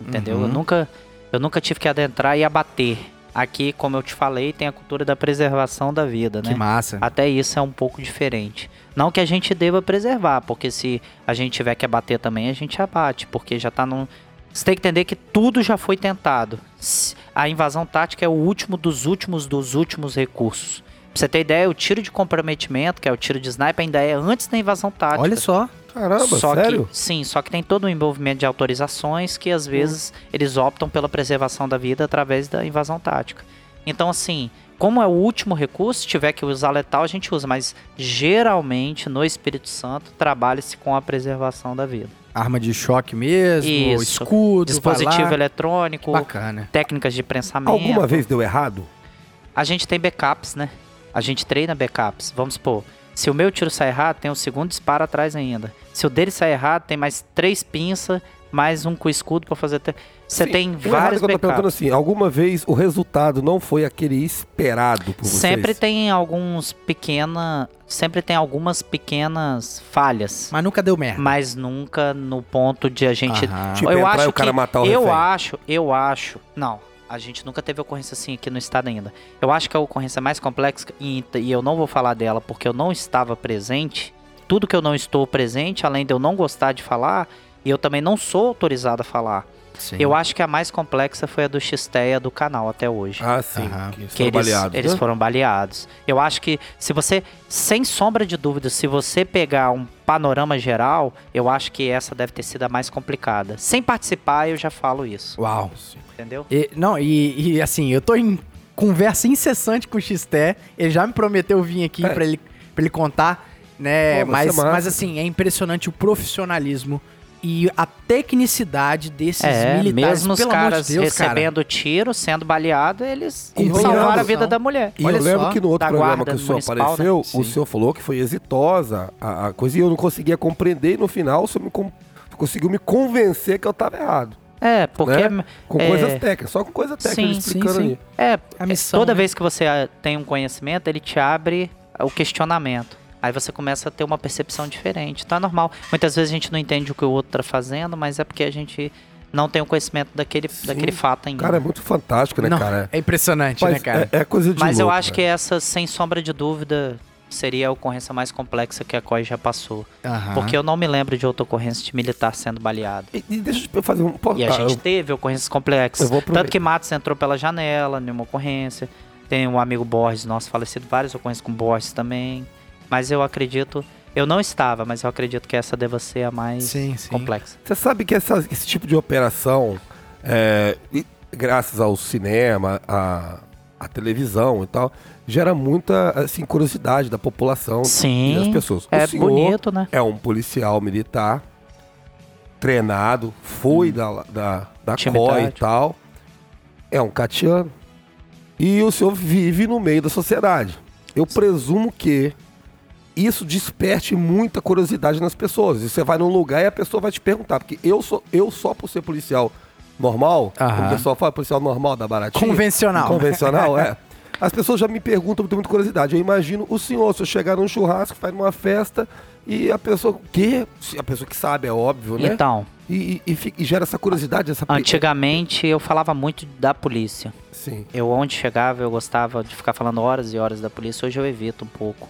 Speaker 3: Entendeu?
Speaker 1: Uhum.
Speaker 3: Eu nunca eu nunca tive que adentrar e abater. Aqui, como eu te falei, tem a cultura da preservação da vida,
Speaker 1: Que
Speaker 3: né?
Speaker 1: massa.
Speaker 3: Até isso é um pouco diferente. Não que a gente deva preservar, porque se a gente tiver que abater também, a gente abate, porque já tá num. Você tem que entender que tudo já foi tentado. A invasão tática é o último dos últimos dos últimos recursos. Pra você ter ideia, o tiro de comprometimento, que é o tiro de sniper, ainda é antes da invasão tática.
Speaker 1: Olha só.
Speaker 2: Caramba,
Speaker 3: só
Speaker 2: sério?
Speaker 3: Que, sim, só que tem todo um envolvimento de autorizações que às vezes eles optam pela preservação da vida através da invasão tática. Então, assim, como é o último recurso, se tiver que usar letal, a gente usa, mas geralmente no Espírito Santo trabalha-se com a preservação da vida.
Speaker 1: Arma de choque mesmo,
Speaker 3: Isso.
Speaker 1: escudo,
Speaker 3: Dispositivo eletrônico,
Speaker 1: Bacana.
Speaker 3: técnicas de prensamento.
Speaker 2: Alguma vez deu errado?
Speaker 3: A gente tem backups, né? A gente treina backups. Vamos supor, se o meu tiro sai errado, tem o segundo disparo atrás ainda. Se o dele sai errado, tem mais três pinças, mais um com escudo pra fazer. te- Você
Speaker 2: Sim,
Speaker 3: tem
Speaker 2: o errado é
Speaker 3: vários
Speaker 2: que eu tô perguntando
Speaker 3: backups.
Speaker 2: assim, alguma vez o resultado não foi aquele esperado por vocês?
Speaker 3: Sempre tem alguns pequena, sempre tem algumas pequenas falhas,
Speaker 1: Mas nunca deu merda.
Speaker 3: mas nunca no ponto de a gente
Speaker 1: Aham.
Speaker 2: Tipo,
Speaker 3: eu acho
Speaker 2: o cara
Speaker 3: que
Speaker 2: matar o
Speaker 3: eu
Speaker 2: refém.
Speaker 3: acho, eu acho, não, a gente nunca teve ocorrência assim aqui no estado ainda. Eu acho que a ocorrência mais complexa e, e eu não vou falar dela porque eu não estava presente. Tudo que eu não estou presente, além de eu não gostar de falar, e eu também não sou autorizado a falar.
Speaker 1: Sim.
Speaker 3: Eu acho que a mais complexa foi a do Xteia do canal até hoje.
Speaker 2: Ah, sim.
Speaker 1: Aham.
Speaker 2: Que
Speaker 3: eles,
Speaker 2: baleados,
Speaker 3: eles
Speaker 2: né?
Speaker 3: foram baleados. Eu acho que se você, sem sombra de dúvida, se você pegar um panorama geral, eu acho que essa deve ter sido a mais complicada. Sem participar, eu já falo isso.
Speaker 1: Uau.
Speaker 3: Entendeu?
Speaker 1: E- não, e, e, assim, eu tô em conversa incessante com o Xté. Ele já me prometeu vir aqui
Speaker 2: É.
Speaker 1: pra, ele, pra ele contar, né?
Speaker 2: Pô,
Speaker 1: mas, mas assim, é impressionante o profissionalismo e a tecnicidade desses
Speaker 3: É,
Speaker 1: militares.
Speaker 3: mesmo os
Speaker 1: Pelo amor
Speaker 3: caras
Speaker 1: de Deus, cara.
Speaker 3: recebendo tiro, sendo baleado, eles salvaram a vida da mulher.
Speaker 2: E
Speaker 1: Olha
Speaker 2: eu lembro
Speaker 1: só,
Speaker 2: que no outro programa que o senhor
Speaker 3: né?
Speaker 2: apareceu, o
Speaker 1: Sim.
Speaker 2: senhor falou que foi exitosa a, a coisa e eu não conseguia compreender e no final o senhor me conseguiu me convencer que eu tava errado.
Speaker 3: É, porque.
Speaker 2: Né? Com
Speaker 3: é,
Speaker 2: coisas técnicas, só com coisas técnicas
Speaker 3: sim,
Speaker 2: explicando
Speaker 1: sim, sim.
Speaker 3: É,
Speaker 1: A missão,
Speaker 3: toda
Speaker 1: né?
Speaker 3: vez que você ah, tem um conhecimento, ele te abre o questionamento. Aí você começa a ter uma percepção diferente. Então é normal. Muitas vezes a gente não entende o que o outro tá fazendo, mas é porque a gente não tem o conhecimento daquele, daquele fato ainda.
Speaker 2: Cara, é muito fantástico, né,
Speaker 1: Não,
Speaker 2: cara?
Speaker 1: é impressionante,
Speaker 2: Mas
Speaker 1: né, cara?
Speaker 2: É, é coisa de
Speaker 3: mas eu
Speaker 2: louco,
Speaker 3: acho
Speaker 2: né?
Speaker 3: que essa, sem sombra de dúvida, seria a ocorrência mais complexa que a COI já passou. Porque eu não me lembro de outra ocorrência de militar sendo baleado.
Speaker 2: E, e deixa eu fazer um... pô,
Speaker 3: E a
Speaker 2: ah,
Speaker 3: gente
Speaker 2: eu-
Speaker 3: teve ocorrências complexas.
Speaker 2: Eu.
Speaker 3: Tanto que Matos entrou pela janela numa ocorrência. Tem um amigo Borges, nosso falecido, várias ocorrências com Borges também. Mas eu acredito. Eu não estava, mas eu acredito que essa deva ser a mais
Speaker 1: Sim, sim.
Speaker 3: complexa.
Speaker 2: Você sabe que essa- esse tipo de operação, é, e graças ao cinema, à, à televisão e tal, gera muita assim, curiosidade da população
Speaker 3: Sim,
Speaker 2: e das pessoas. O
Speaker 3: É bonito, né?
Speaker 2: É um policial militar, treinado, foi da, da, da
Speaker 3: Time
Speaker 2: COI e tal. É um catiano. E o senhor vive no meio da sociedade. Eu presumo que isso desperte muita curiosidade nas pessoas. E você vai num lugar e a pessoa vai te perguntar. Porque eu, sou, eu só por ser policial normal, o pessoal fala, policial normal da Baratinha.
Speaker 1: Convencional.
Speaker 2: Convencional, é. As pessoas já me perguntam, tenho muita curiosidade. Eu imagino o senhor, se eu chegar num churrasco, faz numa festa, e a pessoa. O quê? A pessoa que sabe, é óbvio, né?
Speaker 3: Então,
Speaker 2: E, e- e e gera essa curiosidade, essa
Speaker 3: antigamente eu falava muito da polícia.
Speaker 2: Sim.
Speaker 3: Eu onde chegava eu gostava de ficar falando horas e horas da polícia. Hoje eu evito um pouco.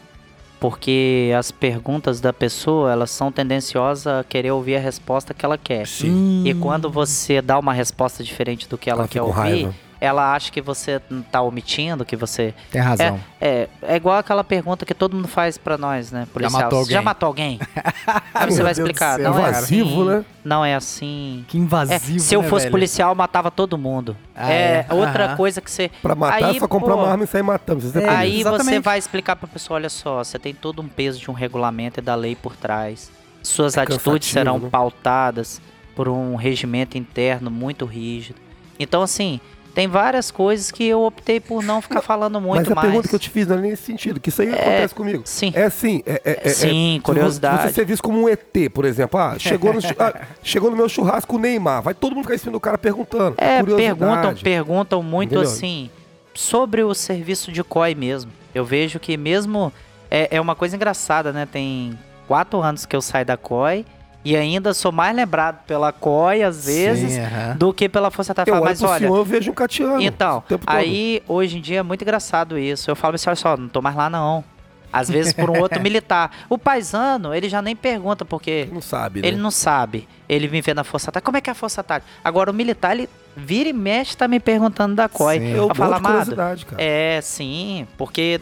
Speaker 3: Porque as perguntas da pessoa, elas são tendenciosas a querer ouvir a resposta que ela quer.
Speaker 2: Sim.
Speaker 3: E quando você dá uma resposta diferente do que ela,
Speaker 2: Ela
Speaker 3: quer ouvir,
Speaker 2: raiva.
Speaker 3: Ela acha que você tá omitindo, que você.
Speaker 1: Tem razão.
Speaker 3: É, é igual aquela pergunta que todo mundo faz pra nós, né? Policial.
Speaker 1: matou
Speaker 3: "Você Já
Speaker 1: alguém?"
Speaker 3: matou alguém? Aí
Speaker 1: Meu
Speaker 3: você vai explicar. não é.
Speaker 2: Invasivo,
Speaker 3: assim,
Speaker 2: né?
Speaker 3: Não é assim.
Speaker 1: Que
Speaker 3: É,
Speaker 1: invasivo,
Speaker 3: se eu
Speaker 1: né,
Speaker 3: fosse
Speaker 1: velho?
Speaker 3: policial, eu matava todo mundo.
Speaker 1: Ah,
Speaker 3: é,
Speaker 1: é?
Speaker 3: outra
Speaker 1: Aham.
Speaker 3: coisa que você.
Speaker 2: Pra matar,
Speaker 3: Aí,
Speaker 2: é só comprar
Speaker 3: pô,
Speaker 2: uma arma e sair matando. Você
Speaker 1: É,
Speaker 3: Aí você
Speaker 1: exatamente.
Speaker 3: vai explicar pra pessoa, olha só, você tem todo um peso de um regulamento e da lei por trás. Suas
Speaker 2: É
Speaker 3: atitudes serão
Speaker 2: né?
Speaker 3: pautadas por um regimento interno muito rígido. Então, assim, tem várias coisas que eu optei por não ficar falando muito
Speaker 2: Mas a
Speaker 3: mais.
Speaker 2: pergunta que eu te fiz não é nesse sentido, que isso aí acontece comigo.
Speaker 3: sim.
Speaker 2: É assim, é, é- é-
Speaker 3: Sim,
Speaker 2: é-
Speaker 3: curiosidade.
Speaker 2: Você ser visto como um ET, por exemplo. Ah, chegou no, ah, chegou no meu churrasco o Neymar. Vai todo mundo ficar em cima do cara perguntando.
Speaker 3: É, perguntam, perguntam muito
Speaker 2: Entendeu?
Speaker 3: assim sobre o serviço de COI mesmo. Eu vejo que mesmo é, é uma coisa engraçada, né? Tem quatro anos que eu saí da COI e ainda sou mais lembrado pela COI às vezes
Speaker 1: Sim,
Speaker 3: do que pela Força
Speaker 2: Eu
Speaker 3: Tarefa.
Speaker 2: olho
Speaker 3: Mas olha,
Speaker 2: senhor, eu vejo um catiano.
Speaker 3: então,
Speaker 2: tempo todo.
Speaker 3: aí hoje em dia é muito engraçado isso. Eu falo assim, olha só, não tô mais lá não. Às vezes por um outro militar. O paisano, ele já nem pergunta, porque
Speaker 2: Não sabe, né?
Speaker 3: ele não sabe. Ele me vê na Força Tática. Como é que é a Força Tática? Agora, o militar, ele vira e mexe, tá me perguntando da COI.
Speaker 1: Sim.
Speaker 2: Eu
Speaker 3: Eu
Speaker 2: morro
Speaker 3: falo, amado, é, sim, porque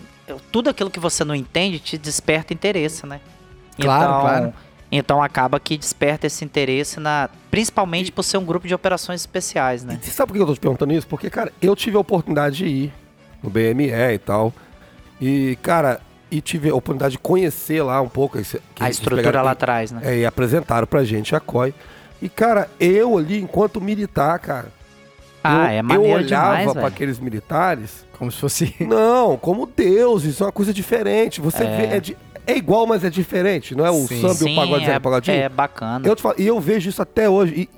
Speaker 3: tudo aquilo que você não entende te desperta interesse, né?
Speaker 1: Claro,
Speaker 3: então,
Speaker 1: claro.
Speaker 3: Então acaba que desperta esse interesse na, principalmente por ser um grupo de operações especiais, né?
Speaker 2: E você sabe por que eu tô te perguntando isso? Porque, cara, eu tive a oportunidade de ir no BME e tal. E, cara, e tive a oportunidade de conhecer lá um pouco esse, que
Speaker 3: A estrutura
Speaker 2: pegaram-
Speaker 3: lá atrás, né?
Speaker 2: É, e apresentaram pra gente a COI. E, cara, eu ali, enquanto militar, cara.
Speaker 3: Ah,
Speaker 2: eu,
Speaker 3: é maneiro
Speaker 2: Eu olhava
Speaker 3: velho.
Speaker 2: aqueles militares.
Speaker 1: Como se fosse.
Speaker 2: Não, como deuses, é uma coisa diferente. Você
Speaker 3: É.
Speaker 2: vê. É, di- é igual, mas é diferente, não é o
Speaker 1: Sim.
Speaker 2: samba e o pagode
Speaker 3: é,
Speaker 2: zero pagodinho?
Speaker 3: é bacana.
Speaker 2: Eu te falo, e eu vejo isso até hoje.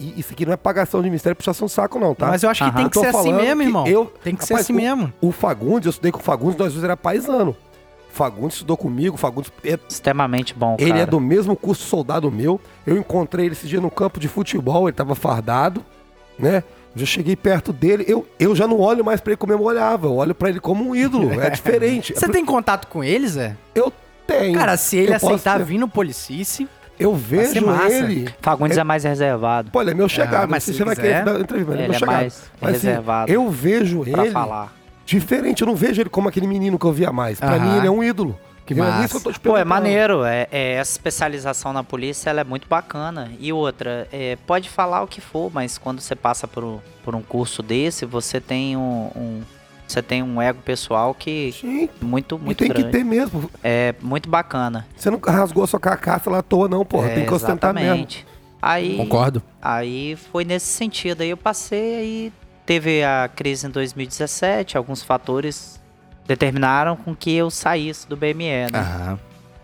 Speaker 2: E, e isso aqui não é pagação de mistério, puxação de saco, não, tá?
Speaker 1: Mas eu acho que
Speaker 3: Aham.
Speaker 1: tem
Speaker 2: Eu
Speaker 1: que
Speaker 2: tô
Speaker 1: ser assim
Speaker 2: falando
Speaker 1: mesmo,
Speaker 2: que
Speaker 1: irmão.
Speaker 2: eu-
Speaker 1: tem que ser
Speaker 2: Rapaz,
Speaker 1: assim
Speaker 2: o-
Speaker 1: mesmo.
Speaker 2: O Fagundes, eu estudei com o Fagundes, nós dois era paisano. Fagundes estudou comigo, Fagundes é-
Speaker 3: Extremamente bom,
Speaker 2: ele
Speaker 3: cara.
Speaker 2: é do mesmo curso soldado meu. Eu encontrei ele esse dia no campo de futebol, ele tava fardado, né? Já cheguei perto dele, eu, eu já não olho mais pra ele como eu olhava, eu olho pra ele como um ídolo, é diferente.
Speaker 1: Você tem contato com eles, é?
Speaker 2: Eu tenho.
Speaker 1: Cara, se ele
Speaker 2: Eu
Speaker 1: aceitar
Speaker 2: ter.
Speaker 1: vir no Policice,
Speaker 2: Eu
Speaker 1: ser
Speaker 2: vejo
Speaker 1: massa.
Speaker 2: ele.
Speaker 3: Fagundes é, mais reservado
Speaker 2: Pô, ele é meu chegado,
Speaker 1: Ah, mas se
Speaker 2: você vai
Speaker 1: quiser,
Speaker 2: querer dar entrevista, ele é
Speaker 3: é
Speaker 2: chegado.
Speaker 3: mais
Speaker 2: Mas, assim,
Speaker 3: reservado
Speaker 2: eu vejo
Speaker 3: pra
Speaker 2: ele
Speaker 3: falar.
Speaker 2: diferente, eu não vejo ele como aquele menino que eu via mais. Pra
Speaker 1: Aham.
Speaker 2: mim, ele é um ídolo.
Speaker 1: Que
Speaker 2: Entendeu?
Speaker 1: massa.
Speaker 2: Isso eu tô te
Speaker 3: Pô, é maneiro. É, é, essa especialização na polícia ela é muito bacana. E outra, é, pode falar o que for, mas quando você passa por, um- por um curso desse, você tem um, um- você tem um ego pessoal que
Speaker 2: Sim,
Speaker 3: muito
Speaker 2: e
Speaker 3: muito
Speaker 2: tem
Speaker 3: grande.
Speaker 2: que ter mesmo.
Speaker 3: É muito bacana.
Speaker 2: Você não rasgou a sua carcaça lá à toa, não, porra.
Speaker 3: É,
Speaker 2: tem que ostentar mesmo.
Speaker 3: exatamente. Aí,
Speaker 1: concordo.
Speaker 3: Aí foi nesse sentido. Aí eu passei, aí teve a crise em 2017, alguns fatores determinaram com que eu saísse do BME, né?
Speaker 1: Aham.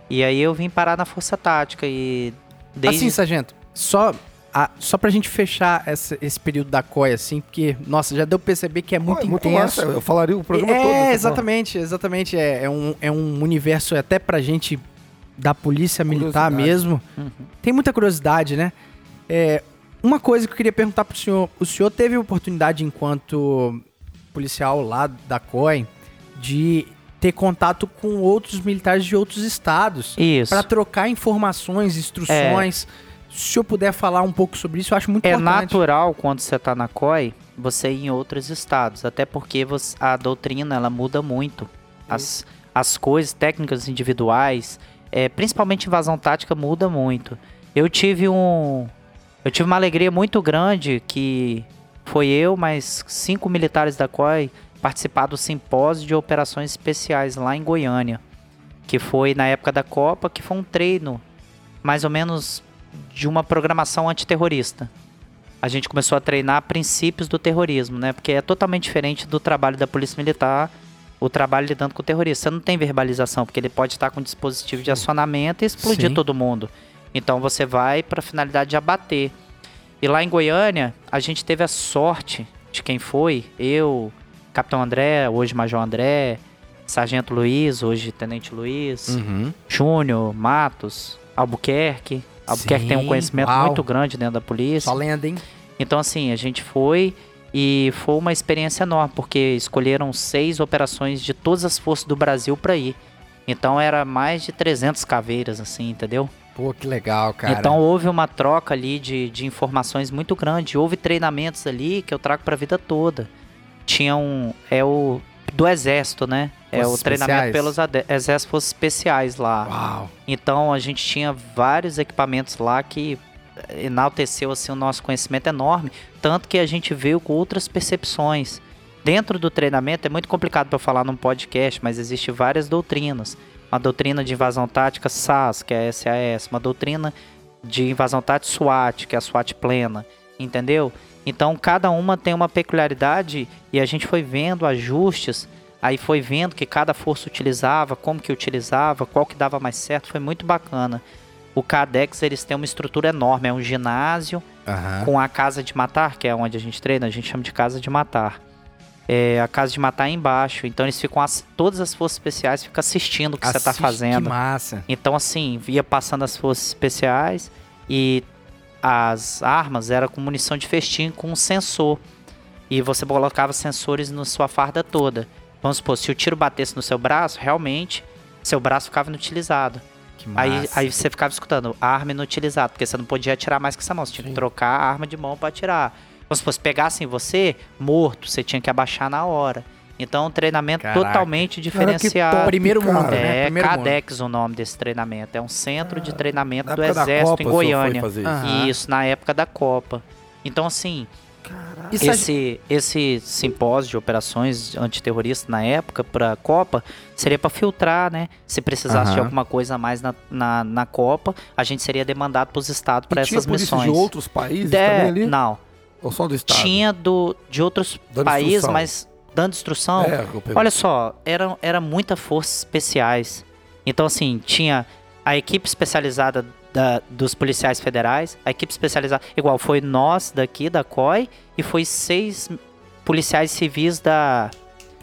Speaker 3: E aí eu vim parar na Força Tática e desde
Speaker 1: Assim, sargento, só a- só pra gente fechar essa- esse período da COI, assim, porque, nossa, já deu pra perceber que é muito
Speaker 2: é
Speaker 1: intenso.
Speaker 2: massa. Eu falaria o programa
Speaker 1: é,
Speaker 2: todo. dessa
Speaker 1: exatamente, exatamente. É, é um, é um universo até pra gente da polícia militar mesmo. Tem muita curiosidade, né? É, uma coisa que eu queria perguntar pro senhor. O senhor teve oportunidade, enquanto policial lá da COI, de ter contato com outros militares de outros estados.
Speaker 3: Isso.
Speaker 1: Pra trocar informações, instruções. Se senhor puder falar um pouco sobre isso, eu acho muito
Speaker 3: É
Speaker 1: importante.
Speaker 3: natural quando você tá na COI você ir em outros estados, até porque você- a doutrina ela muda muito. As, as coisas, técnicas individuais, é, principalmente invasão tática, muda muito. Eu tive um. Eu tive uma alegria muito grande que foi eu, mais cinco militares da COI participar do simpósio de operações especiais lá em Goiânia. Que foi na época da Copa, que foi um treino mais ou menos de uma programação antiterrorista. A gente começou a treinar princípios do terrorismo, né? Porque é totalmente diferente do trabalho da Polícia Militar, o trabalho lidando com o terrorista. Você não tem verbalização, porque ele pode estar com um dispositivo de acionamento e explodir
Speaker 1: Sim.
Speaker 3: todo mundo. Então você vai para a finalidade de abater. E lá em Goiânia, a gente teve a sorte de quem foi, eu, Capitão André, hoje Major André, Sargento Luiz, hoje Tenente Luiz,
Speaker 1: Uhum.
Speaker 3: Júnior, Matos, Albuquerque. Albuquerque tem um conhecimento
Speaker 1: uau.
Speaker 3: muito grande dentro da polícia.
Speaker 1: Só lenda, hein?
Speaker 3: Então, assim, a gente foi e foi uma experiência enorme, porque escolheram seis operações de todas as forças do Brasil para ir. Então, era mais de 300 caveiras, assim, entendeu?
Speaker 1: Pô, que legal, cara.
Speaker 3: Então, houve uma troca ali de, de informações muito grande. Houve treinamentos ali que eu trago para a vida toda. Tinha um. É o. Do Exército, né? é o treinamento
Speaker 1: Especiais.
Speaker 3: pelos Exércitos Especiais lá.
Speaker 1: Uau.
Speaker 3: Então a gente tinha vários equipamentos lá que enalteceu assim o nosso conhecimento enorme, tanto que a gente veio com outras percepções. Dentro do treinamento é muito complicado para falar num podcast, mas existe várias doutrinas. Uma doutrina de invasão tática SAS, que é a SAS, uma doutrina de invasão tática SWAT, que é a SWAT plena, entendeu? Então cada uma tem uma peculiaridade e a gente foi vendo ajustes Aí foi vendo que cada força utilizava, como que utilizava, qual que dava mais certo, foi muito bacana. O Cadex, eles têm uma estrutura enorme, é um ginásio
Speaker 1: Aham.
Speaker 3: com a casa de matar, que é onde a gente treina, a gente chama de casa de matar. É, a casa de matar é embaixo, então eles ficam, todas as forças especiais ficam assistindo o que você tá
Speaker 1: Assiste,
Speaker 3: fazendo.
Speaker 1: Que massa.
Speaker 3: Então, assim, ia passando as forças especiais e as armas eram com munição de festim com um sensor. E você colocava sensores na sua farda toda. Vamos supor, se o tiro batesse no seu braço, realmente, seu braço ficava inutilizado. Aí, aí você ficava escutando, arma inutilizada, porque você não podia atirar mais com essa mão, você tinha que trocar a arma de mão para atirar. Vamos supor, se pegassem você, morto, você tinha que abaixar na hora. Então, um treinamento
Speaker 1: Caraca.
Speaker 3: totalmente diferenciado.
Speaker 2: top,
Speaker 1: Primeiro
Speaker 2: cara.
Speaker 1: mundo, né?
Speaker 3: É
Speaker 1: Primeiro mundo.
Speaker 3: Cadex o nome desse treinamento. É um centro de treinamento
Speaker 2: Na
Speaker 3: do Exército
Speaker 2: Copa,
Speaker 3: em Goiânia.
Speaker 2: fazer isso?
Speaker 3: Isso, na época da Copa. Então, assim,
Speaker 1: Isso a
Speaker 3: esse, esse simpósio de operações antiterroristas na época para Copa seria para filtrar, né? Se precisasse de
Speaker 1: Aham.
Speaker 3: alguma coisa a mais na, na, na Copa, a gente seria demandado para os estados para essas missões.
Speaker 2: de outros países
Speaker 3: De-
Speaker 2: também ali?
Speaker 3: Não,
Speaker 2: Ou só do estado?
Speaker 3: tinha do, de outros
Speaker 2: Dando
Speaker 3: países,
Speaker 2: instrução.
Speaker 3: mas dando instrução.
Speaker 2: É.
Speaker 3: Olha só, era, era muita forças especiais. Então, assim, tinha a equipe especializada da- dos policiais federais, a equipe especializada. Igual, foi nós daqui da COI e foi seis policiais civis da,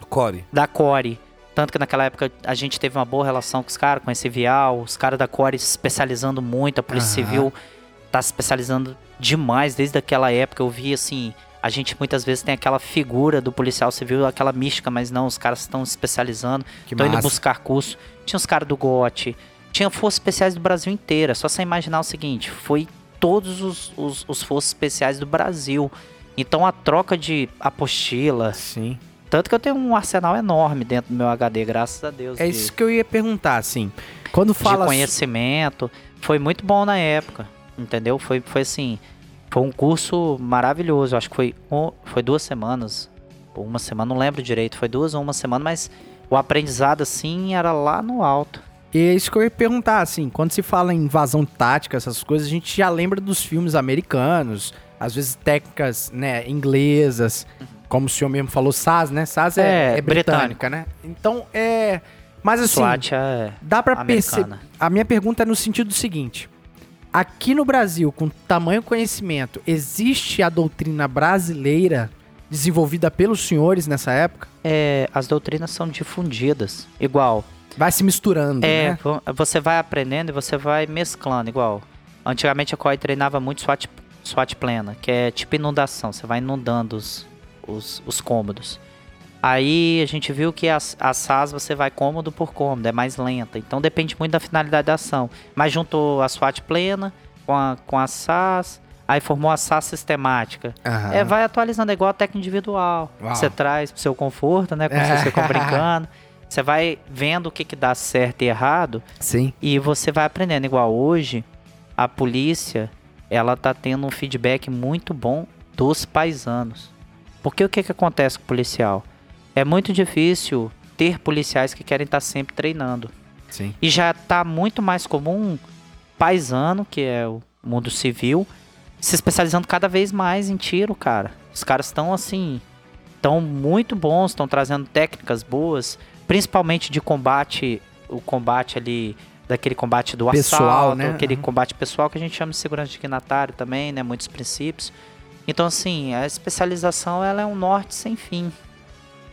Speaker 2: Core.
Speaker 3: da CORE. Tanto que naquela época a gente teve uma boa relação com os caras, com esse Vial, os caras da CORE se especializando muito, a Polícia
Speaker 1: Aham.
Speaker 3: Civil tá se especializando demais desde aquela época. Eu vi assim, a gente muitas vezes tem aquela figura do policial civil, aquela mística, mas não, os caras estão se especializando, estão indo buscar curso. Tinha os caras do GOT, tinha forças especiais do Brasil inteira. Só você imaginar o seguinte, foi todos os, os, os forças especiais do Brasil. Então a troca de apostila,
Speaker 1: Sim.
Speaker 3: tanto que eu tenho um arsenal enorme dentro do meu HD, graças a Deus.
Speaker 1: É
Speaker 3: de,
Speaker 1: isso que eu ia perguntar, assim. Quando
Speaker 3: de
Speaker 1: fala.
Speaker 3: conhecimento. Foi muito bom na época, entendeu? Foi, foi assim, foi um curso maravilhoso. Acho que foi, um- foi duas semanas, ou uma semana, não lembro direito. Foi duas ou uma semana, mas o aprendizado, assim, era lá no alto.
Speaker 1: E é isso que eu ia perguntar, assim, quando se fala em invasão tática, essas coisas, a gente já lembra dos filmes americanos, às vezes técnicas, né, inglesas, como o senhor mesmo falou, SAS, né? SAS é,
Speaker 3: É,
Speaker 1: é britânica, né? Então, é... Mas assim,
Speaker 3: SWAT é
Speaker 1: dá pra perceber... A minha pergunta é no sentido seguinte. Aqui no Brasil, com tamanho conhecimento, existe a doutrina brasileira desenvolvida pelos senhores nessa época?
Speaker 3: É, as doutrinas são difundidas. Igual,
Speaker 1: Vai se misturando,
Speaker 3: É,
Speaker 1: né?
Speaker 3: vo- você vai aprendendo e você vai mesclando, igual. Antigamente a COI treinava muito SWAT, SWAT plena, que é tipo inundação, você vai inundando os, os, os cômodos. Aí a gente viu que as, a SAS você vai cômodo por cômodo, é mais lenta. Então depende muito da finalidade da ação. Mas juntou a SWAT plena com a, com a SAS, aí formou a SAS sistemática.
Speaker 1: Aham.
Speaker 3: É, vai atualizando, é igual a técnica individual.
Speaker 1: Uau.
Speaker 3: Você traz pro seu conforto, né? Como você fica brincando. Você vai vendo o que, que dá certo e errado
Speaker 1: Sim.
Speaker 3: e você vai aprendendo. Igual hoje, a polícia, ela tá tendo um feedback muito bom dos paisanos. Porque o que, que acontece com o policial? É muito difícil ter policiais que querem estar sempre treinando.
Speaker 1: Sim.
Speaker 3: E já tá muito mais comum paisano, que é o mundo civil, se especializando cada vez mais em tiro, cara. Os caras estão assim, estão muito bons, estão trazendo técnicas boas, principalmente de combate, o combate ali daquele combate do
Speaker 1: Pessoal,
Speaker 3: assalto,
Speaker 1: né?
Speaker 3: aquele
Speaker 1: Uhum.
Speaker 3: combate pessoal que a gente chama de segurança dignatário também, né, muitos princípios. Então assim, a especialização ela é um norte sem fim.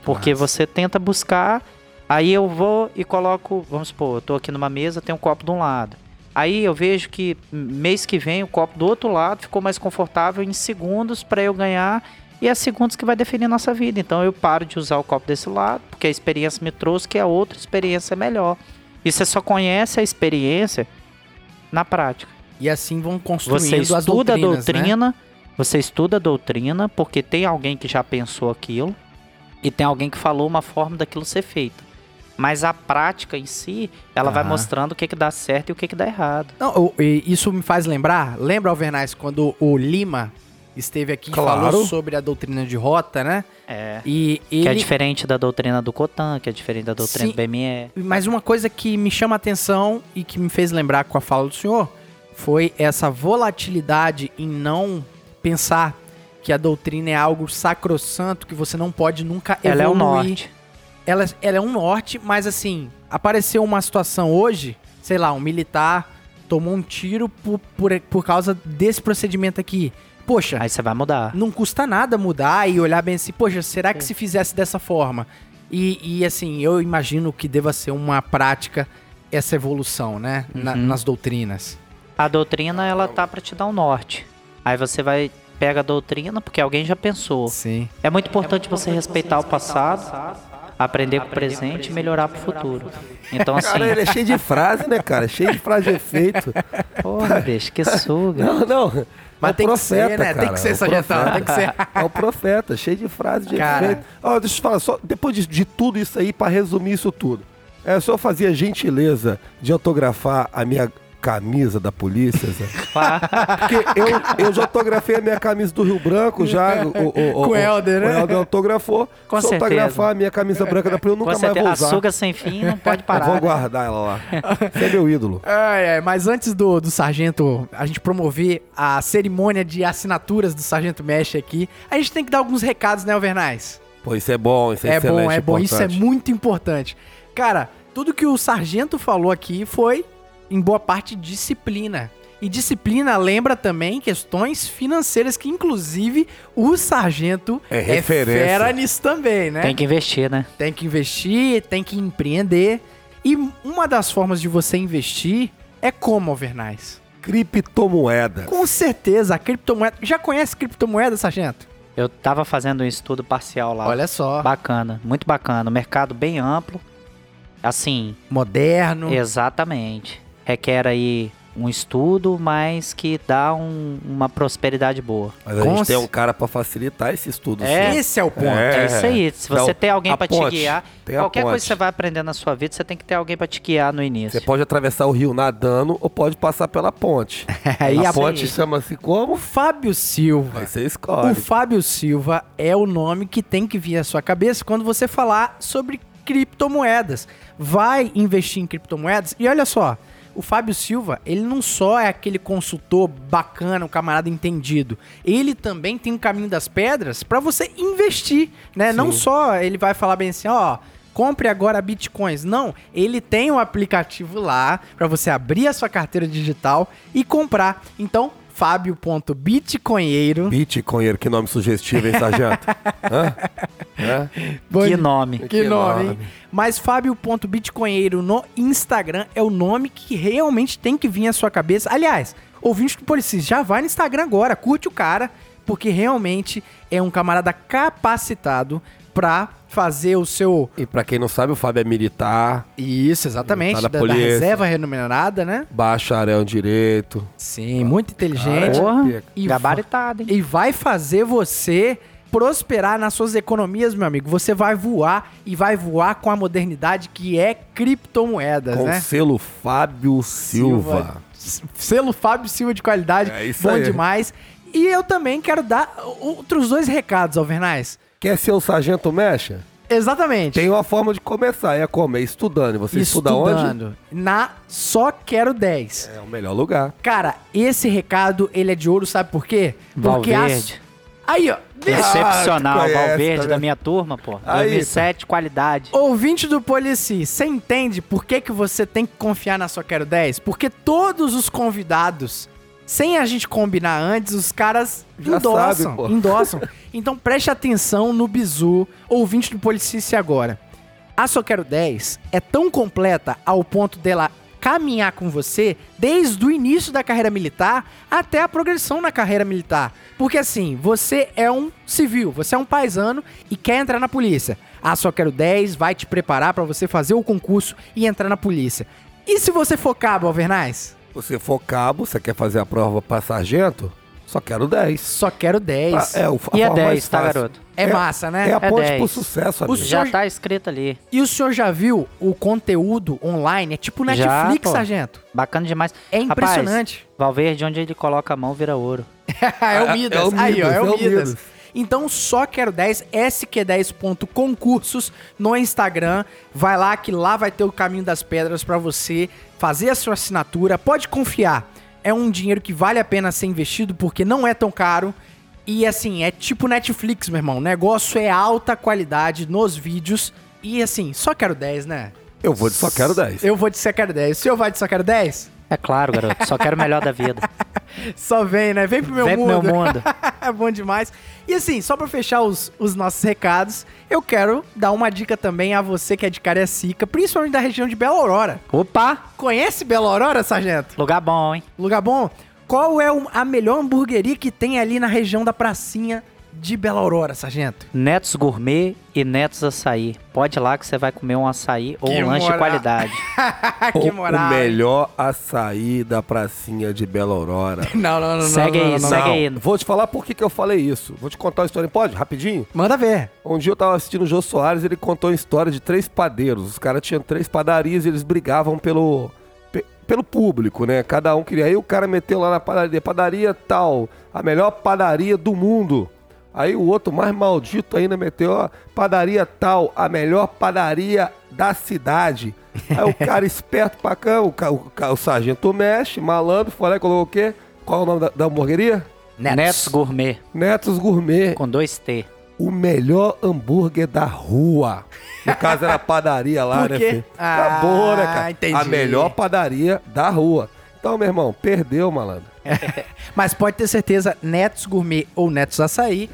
Speaker 3: Porque
Speaker 1: Massa.
Speaker 3: você tenta buscar Aí eu vou e coloco, vamos supor, eu tô aqui numa mesa, tem um copo de um lado. Aí eu vejo que mês que vem o copo do outro lado ficou mais confortável em segundos para eu ganhar e é segundos que vai definir a nossa vida. Então eu paro de usar o copo desse lado, porque a experiência me trouxe que a outra experiência é melhor. E você só conhece a experiência na prática.
Speaker 1: E assim vão construindo
Speaker 3: Você
Speaker 1: as
Speaker 3: estuda a
Speaker 1: doutrinas, né?
Speaker 3: doutrina, você estuda a doutrina porque tem alguém que já pensou aquilo e tem alguém que falou uma forma daquilo ser feito. Mas a prática em si, ela vai
Speaker 1: Aham.
Speaker 3: mostrando o que, que dá certo e o que, que dá errado.
Speaker 1: Não, o- e isso me faz lembrar, lembra, Alvernais, quando o Lima esteve aqui e
Speaker 2: Claro.
Speaker 1: falou sobre a doutrina de rota, né?
Speaker 3: É.
Speaker 1: E
Speaker 3: Que é
Speaker 1: ele...
Speaker 3: diferente da doutrina do Cotan, que é diferente da doutrina
Speaker 1: Sim.
Speaker 3: do BME.
Speaker 1: Mas uma coisa que me chama a atenção e que me fez lembrar com a fala do senhor foi essa volatilidade em não pensar que a doutrina é algo sacrossanto que você não pode nunca
Speaker 3: Ela é o
Speaker 1: evoluir.
Speaker 3: norte.
Speaker 1: Ela, ela é um norte, mas assim, apareceu uma situação hoje, sei lá, um militar tomou um tiro por, por, por causa desse procedimento aqui. Poxa,
Speaker 3: Aí você vai mudar.
Speaker 1: não custa nada mudar e olhar bem assim, poxa, será que se fizesse dessa forma? E, e, assim, eu imagino que deva ser uma prática essa evolução, né? Na-
Speaker 3: Uhum.
Speaker 1: nas doutrinas.
Speaker 3: A doutrina, ela tá pra te dar um norte. Aí você vai, pega a doutrina, porque alguém já pensou.
Speaker 1: Sim.
Speaker 3: É muito importante você respeitar o passado, aprender com o presente e melhorar pro futuro. Então, assim,
Speaker 2: Cara, ele é cheio de frase, né, cara? Cheio de frase de efeito.
Speaker 3: porra, bicho, que suga.
Speaker 2: Não, não.
Speaker 1: Mas
Speaker 2: é
Speaker 1: tem que
Speaker 2: profeta,
Speaker 1: ser, né? Tem
Speaker 2: cara,
Speaker 1: que ser,
Speaker 2: é
Speaker 1: sargentão,
Speaker 2: profeta.
Speaker 1: tem que ser.
Speaker 2: É o profeta, cheio de frase de
Speaker 1: Cara.
Speaker 2: efeito. Ó, deixa eu te falar, só, depois de, de tudo isso aí, pra resumir isso tudo. É, o senhor fazia gentileza de autografar a minha camisa da polícia, Zé? Porque eu, eu já autografei a minha camisa do Rio Branco, já. O, o, o,
Speaker 1: Com o Helder, né?
Speaker 2: O Helder autografou.
Speaker 3: Com
Speaker 2: Se eu
Speaker 3: certeza.
Speaker 2: autografar a minha camisa branca da polícia, eu nunca
Speaker 3: Com
Speaker 2: mais vou
Speaker 3: certeza, a
Speaker 2: usar.
Speaker 3: suga sem fim não pode
Speaker 2: Eu
Speaker 3: parar.
Speaker 2: vou guardar ela lá. Você é meu ídolo.
Speaker 1: Ai, ai, mas antes do, do sargento, a gente promover a cerimônia de assinaturas do sargento Mesh aqui, a gente tem que dar alguns recados, né, Alvernais?
Speaker 2: Pô, isso é bom, isso é,
Speaker 1: É
Speaker 2: excelente.
Speaker 1: bom, é bom. Isso é
Speaker 2: importante.
Speaker 1: muito importante. Cara, tudo que o sargento falou aqui foi, em boa parte, disciplina. E disciplina lembra também questões financeiras, que inclusive o sargento
Speaker 2: É referência.
Speaker 1: fera nisso também, né?
Speaker 3: Tem que investir, né?
Speaker 1: Tem que investir, tem que empreender. E uma das formas de você investir é como, Alvernais?
Speaker 2: Criptomoedas.
Speaker 1: Com certeza, a criptomoeda. Já conhece criptomoeda, sargento?
Speaker 3: Eu tava fazendo um estudo parcial lá.
Speaker 1: Olha só.
Speaker 3: Bacana, muito bacana. Mercado bem amplo. Assim,
Speaker 1: Moderno.
Speaker 3: exatamente. Requer aí um estudo, mas que dá um- uma prosperidade boa.
Speaker 2: Mas a
Speaker 1: Com
Speaker 2: gente tem um cara pra facilitar esse estudo.
Speaker 3: É.
Speaker 2: sim.
Speaker 1: Esse é o ponto.
Speaker 3: É, isso aí. Se você
Speaker 2: Então,
Speaker 3: tem alguém
Speaker 2: a
Speaker 3: pra te guiar, qualquer coisa que você vai aprender na sua vida, você tem que ter alguém pra te guiar no início.
Speaker 2: Você pode atravessar o rio nadando ou pode passar pela ponte.
Speaker 1: Aí
Speaker 2: a
Speaker 1: a
Speaker 2: ponte
Speaker 3: aí.
Speaker 2: chama-se
Speaker 1: O
Speaker 2: como?
Speaker 1: Fábio Silva.
Speaker 2: Aí você
Speaker 1: O
Speaker 2: escolhe.
Speaker 1: Fábio Silva é o nome que tem que vir à sua cabeça quando você falar sobre criptomoedas. Vai investir em criptomoedas e olha só, o Fábio Silva, ele não só é aquele consultor bacana, um camarada entendido. Ele também tem um caminho das pedras para você investir, né? Não só ele vai falar bem assim, ó, compre agora bitcoins. Não, ele tem um aplicativo lá para você abrir a sua carteira digital e comprar. Então, fábio.bitcoinheiro.
Speaker 2: Bitcoinheiro, que nome sugestivo, hein, sargento? Hã? Hã?
Speaker 3: Que nome.
Speaker 1: Que,
Speaker 2: Que
Speaker 1: nome,
Speaker 2: nome.
Speaker 1: hein? Mas Fábio.bitcoinheiro no Instagram é o nome que realmente tem que vir à sua cabeça. Aliás, ouvinte do Policis, já vai no Instagram agora, curte o cara, porque realmente é um camarada capacitado pra fazer o seu...
Speaker 2: E pra quem não sabe, o Fábio é militar,
Speaker 1: Isso, exatamente, da, da
Speaker 2: polícia.
Speaker 1: reserva remunerada, né?
Speaker 2: bacharel em direito.
Speaker 1: Sim, muito inteligente.
Speaker 3: Porra,
Speaker 1: E
Speaker 3: gabaritado, hein?
Speaker 1: e vai fazer você prosperar nas suas economias, meu amigo. Você vai voar e vai voar com a modernidade que é criptomoedas,
Speaker 2: Com
Speaker 1: né?
Speaker 2: selo Fábio Silva.
Speaker 1: S- Selo Fábio Silva de qualidade,
Speaker 2: É isso
Speaker 1: bom
Speaker 2: aí.
Speaker 1: demais. E eu também quero dar outros dois recados, Alvernais.
Speaker 2: Quer ser o sargento mecha?
Speaker 1: Exatamente.
Speaker 2: Tem uma forma de começar, é como? É estudando. E você estuda onde?
Speaker 1: Estudando. Na Só Quero 10.
Speaker 2: É o melhor lugar.
Speaker 1: Cara, esse recado, ele é de ouro, sabe por quê? Porque as-
Speaker 3: Valverde.
Speaker 1: Aí, ó.
Speaker 3: Excepcional,
Speaker 2: Ah,
Speaker 3: Valverde
Speaker 2: tá
Speaker 3: da minha turma, pô.
Speaker 2: Aí,
Speaker 3: 2007, qualidade.
Speaker 1: Ouvinte do Polici, você entende por que, que você tem que confiar na Só Quero 10? Porque todos os convidados, sem a gente combinar antes, os caras
Speaker 2: Já
Speaker 1: endossam.
Speaker 2: sabe,
Speaker 1: endossam. Então preste atenção no bizu, ouvinte do Policice agora. A Só Quero 10 é tão completa ao ponto dela caminhar com você desde o início da carreira militar até a progressão na carreira militar. Porque assim, você é um civil, você é um paisano e quer entrar na polícia. A Só Quero 10 vai te preparar para você fazer o concurso e entrar na polícia. E se você for cabo, Alvernais?
Speaker 2: Você for cabo, você quer fazer a prova pra sargento? Só quero 10.
Speaker 1: Só Quero 10.
Speaker 2: Ah, é, o,
Speaker 3: E é
Speaker 2: forma mais
Speaker 3: 10, tá,
Speaker 2: fácil.
Speaker 3: garoto?
Speaker 1: É massa, né?
Speaker 2: É a
Speaker 3: É
Speaker 2: ponte
Speaker 3: 10.
Speaker 2: pro sucesso, amigo.
Speaker 1: senhor-
Speaker 3: Já tá escrito ali.
Speaker 1: E o senhor já viu o conteúdo online? É tipo Netflix,
Speaker 3: pô.
Speaker 1: sargento.
Speaker 3: Bacana demais.
Speaker 1: É
Speaker 3: Rapaz,
Speaker 1: impressionante.
Speaker 3: Valverde, onde ele coloca a mão, vira ouro.
Speaker 1: é o Midas.
Speaker 2: é o
Speaker 1: Aí, ó,
Speaker 2: Midas,
Speaker 1: é o
Speaker 2: é o
Speaker 1: Midas. Então, só quero 10, sq10.concursos no Instagram. Vai lá que lá vai ter o caminho das pedras pra você fazer a sua assinatura. Pode confiar. É um dinheiro que vale a pena ser investido porque não é tão caro. E assim, é tipo Netflix, meu irmão. O negócio é alta qualidade nos vídeos. E assim, só quero 10, né?
Speaker 2: Eu vou de só quero 10.
Speaker 1: Eu vou de só quero 10. O senhor vai de só quero 10?
Speaker 3: É claro, garoto. Só quero o melhor da vida.
Speaker 1: Só vem, né? Vem pro meu
Speaker 3: Vem pro
Speaker 1: mundo.
Speaker 3: meu mundo.
Speaker 1: é bom demais. E assim, só pra fechar os, os nossos recados, eu quero dar uma dica também a você que é de Cariacica, principalmente da região de Bela Aurora.
Speaker 3: Opa!
Speaker 1: Conhece Bela Aurora, sargento?
Speaker 3: Lugar bom, hein?
Speaker 1: Lugar bom? Qual é a melhor hamburgueria que tem ali na região da pracinha de Bela Aurora, sargento?
Speaker 3: Netos Gourmet e Netos Açaí. Pode ir lá que você vai comer um açaí ou
Speaker 1: Que
Speaker 3: um lanche de qualidade.
Speaker 1: que
Speaker 2: O-
Speaker 1: moral.
Speaker 2: O melhor açaí da pracinha de Bela Aurora.
Speaker 1: Não, não, não, não.
Speaker 3: Segue
Speaker 1: não,
Speaker 3: aí,
Speaker 1: não, não.
Speaker 3: segue aí.
Speaker 2: Vou te falar por que, que eu falei isso. Vou te contar uma história. Pode? Rapidinho?
Speaker 1: Manda ver.
Speaker 2: Um dia eu tava assistindo o Jô Soares ele contou a história de três padeiros. Os caras tinham três padarias e eles brigavam pelo, pe- pelo público, né? Cada um queria. Aí o cara meteu lá na padaria, padaria tal, a melhor padaria do mundo. Aí o outro, mais maldito ainda, meteu, ó, padaria tal, a melhor padaria da cidade. Aí o cara esperto pra cá, o, o, o sargento mexe, malandro, foi lá e colocou o quê? Qual é o nome da, da hamburgueria?
Speaker 3: Netos, Gourmet,
Speaker 2: Netos Gourmet
Speaker 3: com dois T.
Speaker 2: o melhor hambúrguer da rua. No caso era a padaria lá,
Speaker 1: Por
Speaker 2: né, filho?
Speaker 1: Ah,
Speaker 2: Acabou, né, cara?
Speaker 1: entendi.
Speaker 2: A melhor padaria da rua. Então, meu irmão, perdeu, malandro.
Speaker 1: Mas pode ter certeza, Netos Gourmet ou Netos Açaí,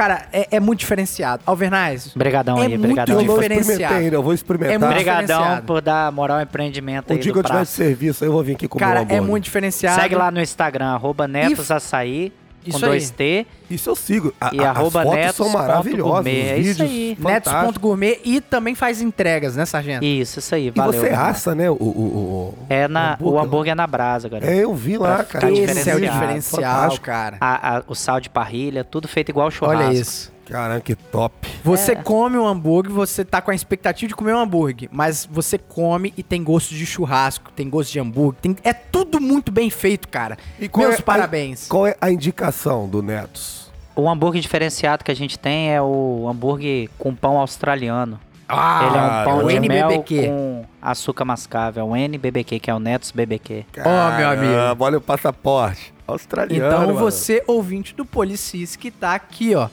Speaker 1: cara, é, é muito diferenciado. Alvernais,
Speaker 3: Obrigadão
Speaker 1: É
Speaker 3: aí,
Speaker 1: muito
Speaker 3: obrigadão.
Speaker 2: Eu não
Speaker 1: diferenciado.
Speaker 2: eu vou experimentar.
Speaker 1: É muito
Speaker 3: Obrigadão por dar moral ao empreendimento
Speaker 2: o
Speaker 3: aí
Speaker 2: dia
Speaker 3: do
Speaker 2: que eu tiver de serviço, aí eu vou vir aqui comer um
Speaker 1: cara,
Speaker 2: hambúrguer.
Speaker 1: é muito diferenciado.
Speaker 3: Segue lá no Instagram, arroba Netos Açaí, com
Speaker 1: Isso
Speaker 3: dois
Speaker 1: aí.
Speaker 3: T.
Speaker 2: Isso eu sigo. A,
Speaker 3: E
Speaker 2: a-
Speaker 3: arroba
Speaker 2: as
Speaker 3: netos
Speaker 2: são maravilhosas,
Speaker 3: gourmet,
Speaker 2: os
Speaker 3: é isso aí.
Speaker 1: Netos.gourmet e também faz entregas, né, Sargento?
Speaker 3: Isso, isso aí,
Speaker 2: E
Speaker 3: valeu.
Speaker 2: você assa, né, o... o, o-
Speaker 3: É na,
Speaker 2: o
Speaker 3: o hambúrguer é na brasa, galera.
Speaker 2: É, eu vi lá,
Speaker 3: Pra
Speaker 2: cara.
Speaker 1: Esse é o
Speaker 3: diferenciado.
Speaker 1: diferencial,
Speaker 2: Fantástico.
Speaker 1: cara.
Speaker 3: A- a- o sal de parrilha, tudo feito igual churrasco.
Speaker 1: Olha isso.
Speaker 2: Caramba, que top.
Speaker 1: Você
Speaker 3: É.
Speaker 1: come um hambúrguer, você tá com a expectativa de comer um hambúrguer, mas você come e tem gosto de churrasco, tem gosto de hambúrguer, tem- é tudo muito bem feito, cara.
Speaker 2: qual
Speaker 1: Meus
Speaker 2: é a-
Speaker 1: parabéns.
Speaker 2: Qual é a indicação do Netos?
Speaker 3: O hambúrguer diferenciado que a gente tem é o hambúrguer com pão australiano.
Speaker 1: Ah,
Speaker 3: Ele é um pão
Speaker 1: o
Speaker 3: de mel
Speaker 1: NBBQ.
Speaker 3: com açúcar mascável. É o NBBQ, que é o Netos BBQ.
Speaker 1: Ó, meu amigo.
Speaker 2: Olha o passaporte. Australiano,
Speaker 1: Então
Speaker 2: mano.
Speaker 1: você, ouvinte do Policis, que tá aqui, ó,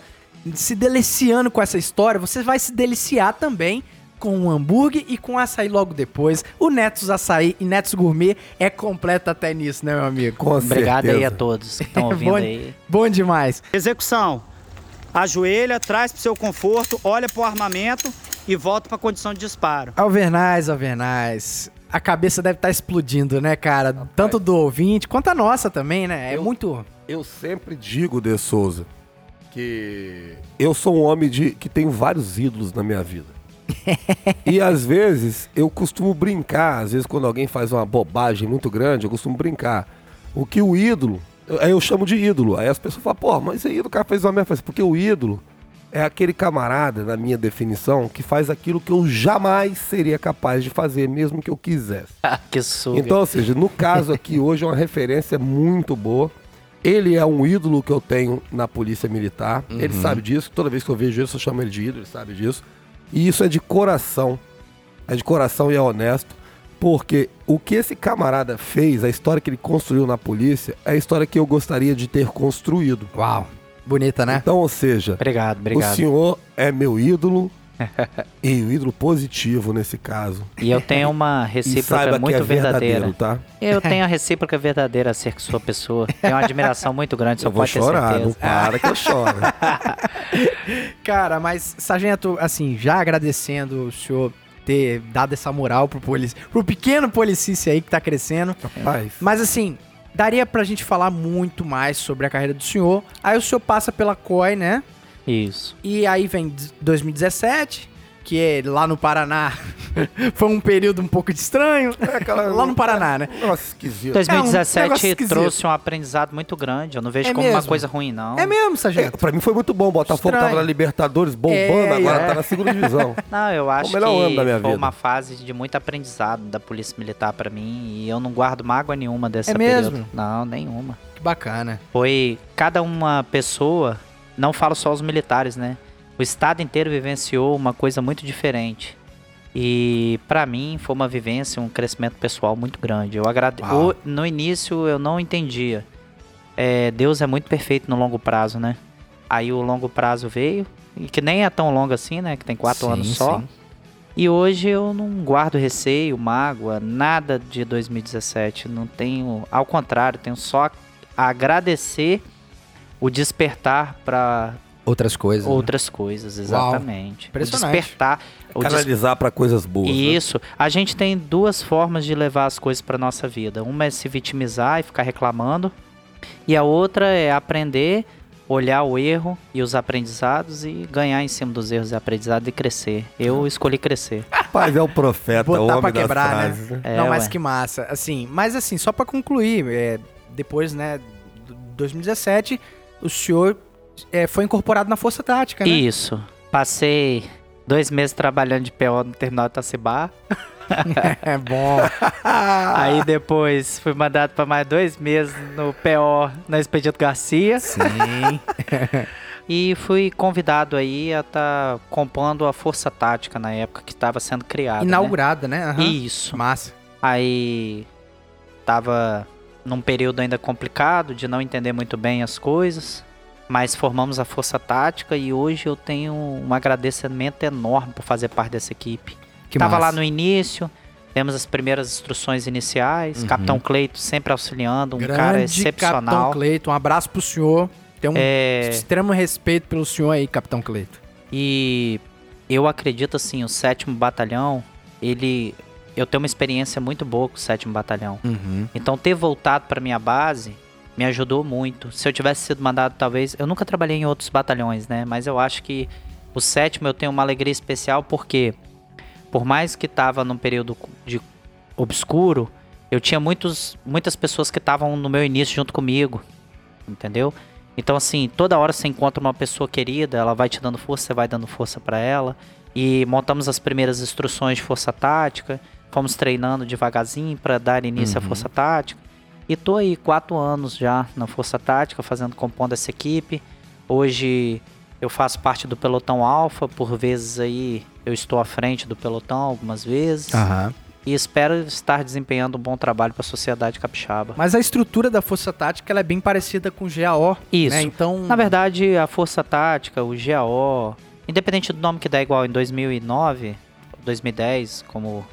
Speaker 1: se deliciando com essa história, você vai se deliciar também com um hambúrguer e com açaí logo depois. O Netos Açaí e Netos Gourmet é completo até nisso, né, meu amigo?
Speaker 2: Com
Speaker 3: Obrigado aí
Speaker 2: certeza.
Speaker 3: a todos que estão ouvindo
Speaker 1: bom,
Speaker 3: aí.
Speaker 1: bom demais.
Speaker 6: Execução. Ajoelha, traz pro seu conforto, olha pro armamento e volta pra condição de disparo.
Speaker 1: Alvernais, Alvernais. A cabeça deve estar explodindo, né, cara? Tanto do ouvinte quanto a nossa também, né? É
Speaker 2: Eu-
Speaker 1: muito.
Speaker 2: Eu sempre digo, De Souza, que eu sou um homem de, que tenho vários ídolos na minha vida. e às vezes eu costumo brincar, às vezes quando alguém faz uma bobagem muito grande, eu costumo brincar. O que o ídolo, eu- aí eu chamo de ídolo. Aí as pessoas falam, pô, mas esse ídolo, o cara fez uma merda. Porque o ídolo é aquele camarada, na minha definição, que faz aquilo que eu jamais seria capaz de fazer, mesmo que eu quisesse.
Speaker 3: que suga.
Speaker 2: Então, ou seja, no caso aqui hoje é uma referência muito boa. Ele é um ídolo que eu tenho na polícia militar. Ele sabe disso. Toda vez que eu vejo isso, eu chamo ele de ídolo, ele sabe disso. E isso é de coração. É de coração e é honesto. Porque o que esse camarada fez, a história que ele construiu na polícia, é a história que eu gostaria de ter construído.
Speaker 1: Uau. Bonita, né?
Speaker 2: Então, ou seja,
Speaker 3: Obrigado,
Speaker 2: o
Speaker 3: obrigado.
Speaker 2: senhor é meu ídolo. e o ídolo positivo nesse caso.
Speaker 3: E eu tenho uma recíproca
Speaker 2: saiba
Speaker 3: muito
Speaker 2: que é
Speaker 3: verdadeira.
Speaker 2: tá?
Speaker 3: Eu tenho a recíproca verdadeira a ser que sua pessoa. Tenho uma admiração muito grande, só
Speaker 2: Eu vou
Speaker 3: pode ter
Speaker 2: chorar, não para que eu choro.
Speaker 1: Cara, mas, Sargento, assim, já agradecendo o senhor ter dado essa moral pro, polici pro pequeno policício aí que tá crescendo.
Speaker 2: Rapaz,
Speaker 1: Mas assim, daria pra gente falar muito mais sobre a carreira do senhor. Aí o senhor passa pela COI, né?
Speaker 3: Isso.
Speaker 1: E aí vem d- 2017, que é lá no Paraná. Foi um período um pouco estranho.
Speaker 2: É aquela-
Speaker 1: lá no Paraná, né?
Speaker 2: Nossa, esquisito.
Speaker 3: 2017
Speaker 1: negócio esquisito.
Speaker 3: trouxe um aprendizado muito grande. Eu não vejo
Speaker 1: É
Speaker 3: como uma
Speaker 1: mesmo?
Speaker 3: coisa ruim, não.
Speaker 1: É mesmo,
Speaker 2: É,
Speaker 1: Sargento?
Speaker 2: pra mim foi muito bom. Botafogo
Speaker 1: Estranho.
Speaker 2: tava na Libertadores bombando,
Speaker 1: É,
Speaker 2: agora
Speaker 1: é.
Speaker 2: tá na segunda divisão.
Speaker 3: Não, eu acho que foi
Speaker 2: vida.
Speaker 3: uma fase de muito aprendizado da Polícia Militar pra mim e eu não guardo mágoa nenhuma dessa
Speaker 1: É mesmo?
Speaker 3: período. Não, nenhuma.
Speaker 1: Que bacana.
Speaker 3: Foi cada uma pessoa, não falo só os militares, né? O estado inteiro vivenciou uma coisa muito diferente. E pra mim foi uma vivência, um crescimento pessoal muito grande. Eu agradeço. No início eu não entendia. É, Deus é muito perfeito no longo prazo, né? Aí o longo prazo veio, e que nem é tão longo assim, né? Que tem quatro
Speaker 1: Sim,
Speaker 3: anos só.
Speaker 1: sim.
Speaker 3: E hoje eu não guardo receio, mágoa, nada de 2017. Não tenho. Ao contrário, tenho só a agradecer o despertar para
Speaker 1: Outras coisas. né?
Speaker 3: outras coisas, exatamente. O
Speaker 1: Impressionante.
Speaker 3: despertar. O des-
Speaker 2: Canalizar pra coisas boas. né?
Speaker 3: Isso. A gente tem duas formas de levar as coisas para nossa vida. Uma é se vitimizar e ficar reclamando, e a outra é aprender, olhar o erro e os aprendizados e ganhar em cima dos erros e aprendizados e crescer. Eu escolhi crescer.
Speaker 2: Rapaz, é o profeta, o
Speaker 1: Botar
Speaker 2: homem
Speaker 1: pra
Speaker 2: das
Speaker 1: quebrar,
Speaker 2: frases,
Speaker 1: né?
Speaker 2: né?
Speaker 3: É,
Speaker 1: não, mas
Speaker 3: ué.
Speaker 1: que massa. Assim, mas assim, só pra concluir, é, depois, né, do- 2017, o senhor é, foi incorporado na Força Tática, né?
Speaker 3: Isso. Passei dois meses trabalhando de PO no terminal de Itacibá.
Speaker 1: É bom.
Speaker 3: Aí depois fui mandado para mais dois meses no PO na Expedito Garcia.
Speaker 1: Sim.
Speaker 3: E fui convidado aí a estar compondo a Força Tática na época que estava sendo criada. né?
Speaker 1: Inaugurada, né? Aham.
Speaker 3: Isso.
Speaker 1: Massa.
Speaker 3: Aí tava num período ainda complicado de não entender muito bem as coisas. Mas formamos a Força Tática e hoje eu tenho um agradecimento enorme por fazer parte dessa equipe.
Speaker 1: Que
Speaker 3: Tava
Speaker 1: massa.
Speaker 3: lá no início, temos as primeiras instruções iniciais.
Speaker 1: Uhum.
Speaker 3: Capitão Cleito sempre auxiliando, um
Speaker 1: Grande
Speaker 3: cara
Speaker 1: Capitão
Speaker 3: excepcional.
Speaker 1: Cleito. Um abraço pro senhor. Tem um
Speaker 3: É,
Speaker 1: extremo respeito pelo senhor aí, Capitão Cleito.
Speaker 3: e eu acredito assim, o sétimo batalhão, ele. Eu tenho uma experiência muito boa com o sétimo batalhão.
Speaker 1: Uhum.
Speaker 3: Então ter voltado para minha base me ajudou muito. Se eu tivesse sido mandado, talvez. Eu nunca trabalhei em outros batalhões, né? Mas eu acho que o sétimo eu tenho uma alegria especial porque, por mais que tava num período de obscuro, eu tinha muitos, muitas pessoas que estavam no meu início junto comigo, entendeu? Então, assim, toda hora você encontra uma pessoa querida, ela vai te dando força, você vai dando força para ela. E montamos as primeiras instruções de força tática, fomos treinando devagarzinho para dar início à força tática. E tô aí quatro anos já na força tática, fazendo compondo essa equipe. Hoje eu faço parte do pelotão alfa, por vezes aí eu estou à frente do pelotão algumas vezes.
Speaker 1: Aham.
Speaker 3: E espero estar desempenhando um bom trabalho para a sociedade capixaba.
Speaker 1: Mas a estrutura da Força Tática ela é bem parecida com o GAO.
Speaker 3: Isso.
Speaker 1: Né? Então.
Speaker 3: Na verdade, a Força Tática, o GAO, independente do nome que dá igual em 2009, 2010, como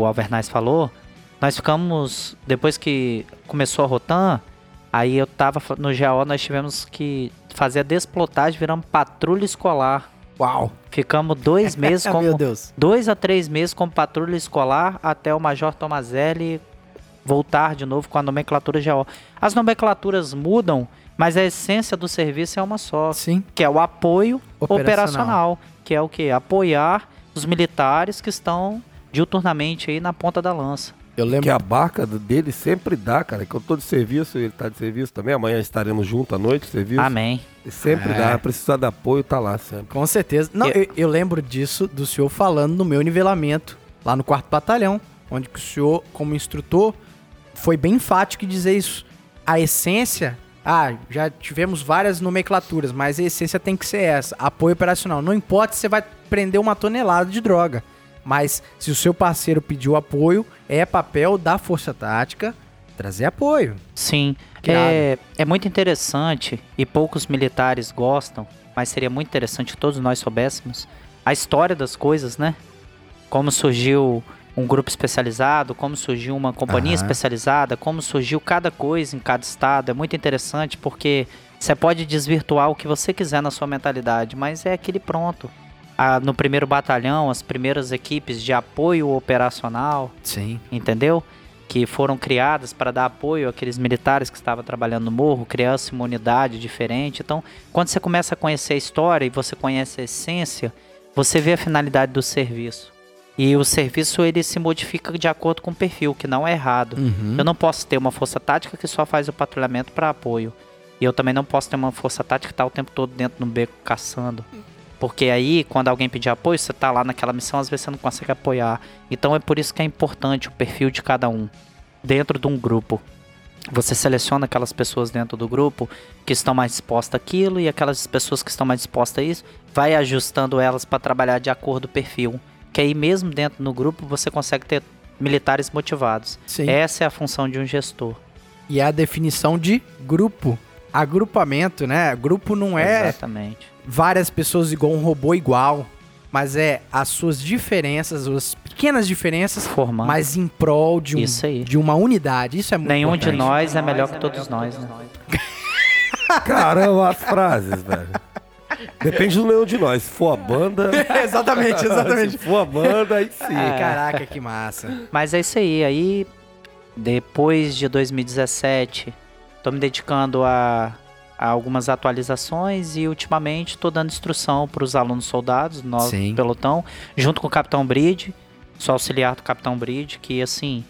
Speaker 3: o Alvernaz falou, nós ficamos, depois que começou a Rotan, aí eu tava no GAO, nós tivemos que fazer a desplotagem, viramos patrulha escolar.
Speaker 1: Uau!
Speaker 3: Ficamos dois meses
Speaker 1: Meu
Speaker 3: como
Speaker 1: Deus.
Speaker 3: dois a três meses como patrulha escolar até o Major Tomazelli voltar de novo com a nomenclatura GO. As nomenclaturas mudam, mas a essência do serviço é uma só,
Speaker 1: Sim.
Speaker 3: que é o apoio
Speaker 1: Operacional.
Speaker 3: operacional, que é o que? Apoiar os militares que estão diuturnamente aí na ponta da lança.
Speaker 1: Eu lembro.
Speaker 2: Que a barca dele sempre dá, cara. Que eu tô de serviço, ele tá de serviço também. Amanhã estaremos juntos à noite, serviço.
Speaker 3: Amém.
Speaker 2: E sempre
Speaker 1: É.
Speaker 2: dá, precisar de apoio, tá lá sempre.
Speaker 1: Com certeza. Não,
Speaker 3: Eu-
Speaker 1: eu, eu lembro disso, do senhor falando no meu nivelamento, lá no quarto batalhão, onde que o senhor, como instrutor, foi bem enfático em dizer isso. A essência, ah, já tivemos várias nomenclaturas, mas a essência tem que ser essa, apoio operacional. Não importa se você vai prender uma tonelada de droga, mas se o seu parceiro pediu apoio, é papel da Força Tática trazer apoio.
Speaker 3: Sim,
Speaker 1: Que
Speaker 3: é, é muito interessante e poucos militares gostam, mas seria muito interessante que todos nós soubéssemos a história das coisas, né? Como surgiu um grupo especializado, como surgiu uma companhia especializada, como surgiu cada coisa em cada estado. É muito interessante porque você pode desvirtuar o que você quiser na sua mentalidade, mas é aquele pronto. Ah, no primeiro batalhão, as primeiras equipes de apoio operacional,
Speaker 1: Sim.
Speaker 3: entendeu? Que foram criadas para dar apoio àqueles militares que estavam trabalhando no morro, criando uma unidade diferente. Então, quando você começa a conhecer a história e você conhece a essência, você vê a finalidade do serviço. E o serviço ele se modifica de acordo com o perfil, que não é errado.
Speaker 1: Uhum.
Speaker 3: Eu não posso ter uma força tática que só faz o patrulhamento para apoio. E eu também não posso ter uma força tática que está o tempo todo dentro do beco caçando. Porque aí, quando alguém pedir apoio, você tá lá naquela missão, às vezes você não consegue apoiar. Então é por isso que é importante o perfil de cada um dentro de um grupo. Você seleciona aquelas pessoas dentro do grupo que estão mais dispostas àquilo e aquelas pessoas que estão mais dispostas a isso, vai ajustando elas para trabalhar de acordo com o perfil. Que aí mesmo dentro do grupo você consegue ter militares motivados.
Speaker 1: Sim.
Speaker 3: Essa é a função de um gestor.
Speaker 1: E é a definição de grupo. Agrupamento, né? Grupo não é
Speaker 3: Exatamente.
Speaker 1: Várias pessoas igual um robô igual, mas é as suas diferenças, as pequenas diferenças,
Speaker 3: Formando.
Speaker 1: mas em prol de, um,
Speaker 3: Isso aí.
Speaker 1: de uma unidade. Isso é muito
Speaker 3: Nenhum de
Speaker 1: importante.
Speaker 3: nós é melhor que todos nós. Né?
Speaker 2: Caramba, as frases, velho. Depende do nenhum de nós. Se for a banda.
Speaker 1: exatamente,
Speaker 2: Se
Speaker 1: exatamente.
Speaker 2: for a banda, aí sim.
Speaker 3: É.
Speaker 1: Caraca, que massa.
Speaker 3: Mas é isso aí. Aí, depois de 2017, tô me dedicando a algumas atualizações e ultimamente tô dando instrução para os alunos soldados, nosso
Speaker 1: Sim.
Speaker 3: pelotão, junto com o Capitão Bride, sou auxiliar do Capitão Bride, que assim,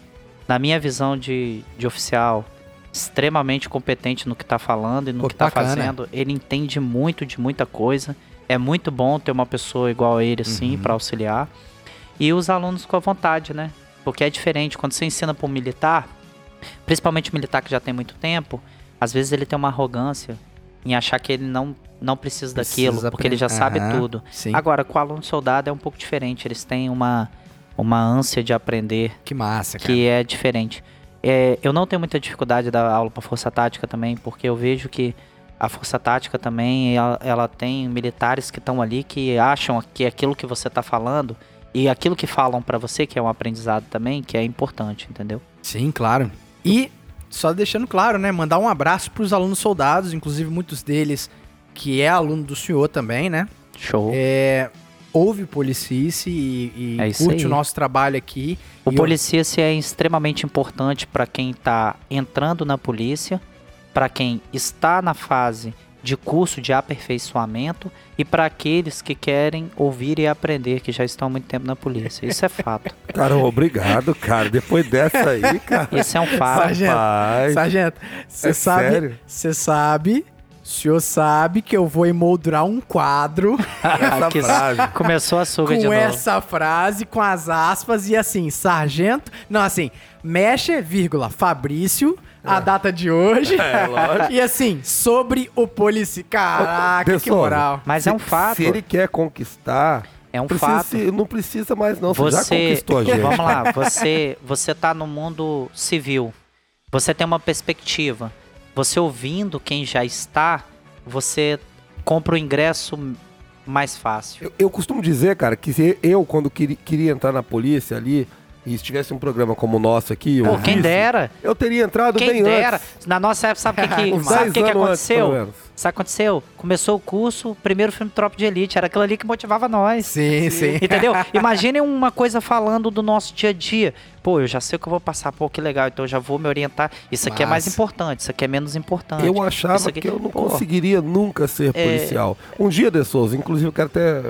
Speaker 3: na minha visão de, de oficial, extremamente competente no que tá falando e no
Speaker 1: Pô,
Speaker 3: que tá
Speaker 1: bacana.
Speaker 3: fazendo. Ele entende muito de muita coisa. É muito bom ter uma pessoa igual a ele, assim,
Speaker 1: Uhum.
Speaker 3: para auxiliar. E os alunos com a vontade, né? Porque é diferente. Quando você ensina para um militar, principalmente um militar que já tem muito tempo, às vezes ele tem uma arrogância em achar que ele não, não precisa, daquilo,
Speaker 1: Precisa
Speaker 3: porque ele já sabe
Speaker 1: Aham,
Speaker 3: tudo.
Speaker 1: Sim.
Speaker 3: Agora, com o aluno soldado é um pouco diferente. Eles têm uma, uma ânsia de aprender
Speaker 1: Que massa, cara.
Speaker 3: que é diferente. É, eu não tenho muita dificuldade da aula para força tática também, porque eu vejo que a força tática também ela, ela tem militares que estão ali que acham que aquilo que você está falando e aquilo que falam para você, que é um aprendizado também, que é importante, entendeu?
Speaker 1: Sim, claro. E só deixando claro, né? Mandar um abraço pros alunos soldados, inclusive muitos deles que é aluno do senhor também, né?
Speaker 3: Show.
Speaker 1: É, ouve Policice e, e
Speaker 3: É
Speaker 1: curte
Speaker 3: aí.
Speaker 1: o nosso trabalho aqui.
Speaker 3: O
Speaker 1: E eu-
Speaker 3: policice é extremamente importante para quem está entrando na polícia, para quem está na fase de curso de aperfeiçoamento e para aqueles que querem ouvir e aprender, que já estão há muito tempo na polícia. Isso é fato.
Speaker 2: Caramba, obrigado, cara. Depois dessa aí, cara.
Speaker 3: Isso é um fato.
Speaker 1: Sargento,
Speaker 2: Rapaz.
Speaker 1: Sargento, você
Speaker 2: É
Speaker 1: sabe,
Speaker 2: sério?
Speaker 1: você sabe, o senhor sabe que eu vou emoldurar um quadro
Speaker 2: Essa
Speaker 3: Que
Speaker 2: frase.
Speaker 3: Começou a suga de
Speaker 1: com
Speaker 3: novo.
Speaker 1: essa frase, com as aspas e assim, sargento, não, assim, mexe, vírgula, Fabrício, a data de hoje.
Speaker 2: É, lógico.
Speaker 1: E assim, sobre o polici... Caraca,
Speaker 2: De
Speaker 1: que moral.
Speaker 3: Mas é um fato.
Speaker 2: Se ele quer conquistar,
Speaker 3: É um
Speaker 2: precisa
Speaker 3: fato.
Speaker 2: se- não precisa mais não. Você, já
Speaker 3: Você,
Speaker 2: conquistou a gente.
Speaker 3: vamos lá, você, você tá no mundo civil. Você tem uma perspectiva. Você ouvindo quem já está, você compra o ingresso mais fácil.
Speaker 2: Eu, eu costumo dizer, cara, que eu, quando queria, queria entrar na polícia ali, e se tivesse um programa como o nosso aqui, eu
Speaker 3: Pô, quem dera.
Speaker 2: Eu teria entrado
Speaker 3: Quem
Speaker 2: bem
Speaker 3: dera.
Speaker 2: antes.
Speaker 3: Na nossa época, sabe o que, que, sabe
Speaker 2: 10
Speaker 3: o que, que
Speaker 2: antes,
Speaker 3: aconteceu?
Speaker 2: menos.
Speaker 3: Sabe o que aconteceu? Começou o curso, o primeiro filme Tropa de Elite. Era aquilo ali que motivava nós.
Speaker 1: Sim, sim.
Speaker 3: Entendeu? Imaginem uma coisa falando do nosso dia a dia. Pô, eu já sei o que eu vou passar. Pô, que legal. Então eu já vou me orientar. Isso aqui é mais importante. Isso aqui é menos importante.
Speaker 2: Eu achava
Speaker 3: aqui-
Speaker 2: que eu não
Speaker 3: Pô,
Speaker 2: conseguiria nunca ser
Speaker 3: É.
Speaker 2: policial. Um dia, De Souza, inclusive eu quero até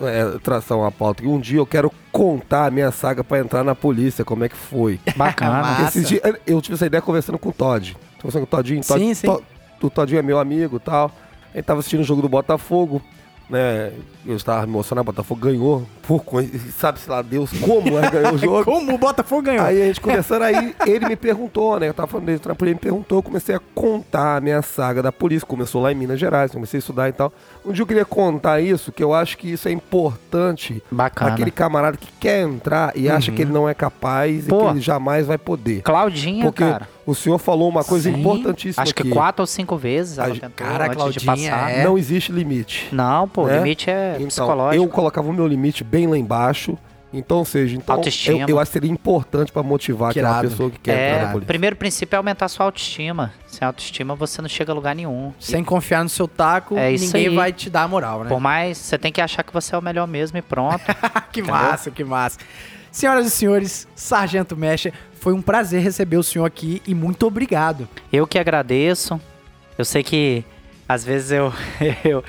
Speaker 2: é, traçar uma pauta. que Um dia eu quero contar a minha saga pra entrar na polícia, como é que foi.
Speaker 3: Bacana.
Speaker 2: Esses dias- eu tive essa ideia conversando com o Todd. Conversando com o Todinho. Todd,
Speaker 1: Sim, sim.
Speaker 2: To- o Todinho é meu amigo e tal. Ele tava assistindo o jogo do Botafogo. Né, eu estava emocionado, o Botafogo ganhou. Por sabe-se lá Deus como é, ganhou o jogo.
Speaker 1: Como o Botafogo ganhou?
Speaker 2: Aí a gente conversando, aí ele me perguntou, né? Eu tava falando dele, ele me perguntou, eu comecei a contar a minha saga da polícia. Começou lá em Minas Gerais, comecei a estudar e tal. Um dia eu queria contar isso, que eu acho que isso é importante
Speaker 3: Bacana.
Speaker 2: aquele camarada que quer entrar e acha que ele não é capaz
Speaker 3: Pô.
Speaker 2: e que ele jamais vai poder.
Speaker 3: Claudinha,
Speaker 2: Porque
Speaker 3: cara.
Speaker 2: o senhor falou uma coisa
Speaker 1: Sim.
Speaker 2: importantíssima
Speaker 3: Acho que
Speaker 2: aqui.
Speaker 3: quatro ou cinco vezes ela
Speaker 2: A-
Speaker 3: tentou
Speaker 1: cara,
Speaker 3: antes de
Speaker 1: Claudinha
Speaker 3: passar.
Speaker 1: é-
Speaker 2: Não existe limite.
Speaker 3: Não, pô,
Speaker 2: né?
Speaker 3: limite é
Speaker 2: Então,
Speaker 3: psicológico.
Speaker 2: eu colocava o meu limite bem lá embaixo. Então, ou seja, então,
Speaker 3: Autoestima.
Speaker 2: eu, eu acho que seria importante pra motivar
Speaker 1: Que
Speaker 2: aquela pessoa que quer entrar na
Speaker 3: É, o primeiro princípio é aumentar a sua autoestima. Sem autoestima, você não chega a lugar nenhum.
Speaker 1: Sem confiar no seu taco,
Speaker 3: É
Speaker 1: ninguém
Speaker 3: aí.
Speaker 1: vai te dar a moral, né?
Speaker 3: Por mais, você tem que achar que você é o melhor mesmo e pronto.
Speaker 1: que massa, que massa. Senhoras e senhores, Sargento Mecha, foi um prazer receber o senhor aqui e muito obrigado.
Speaker 3: Eu que agradeço. Eu sei que às vezes eu eu,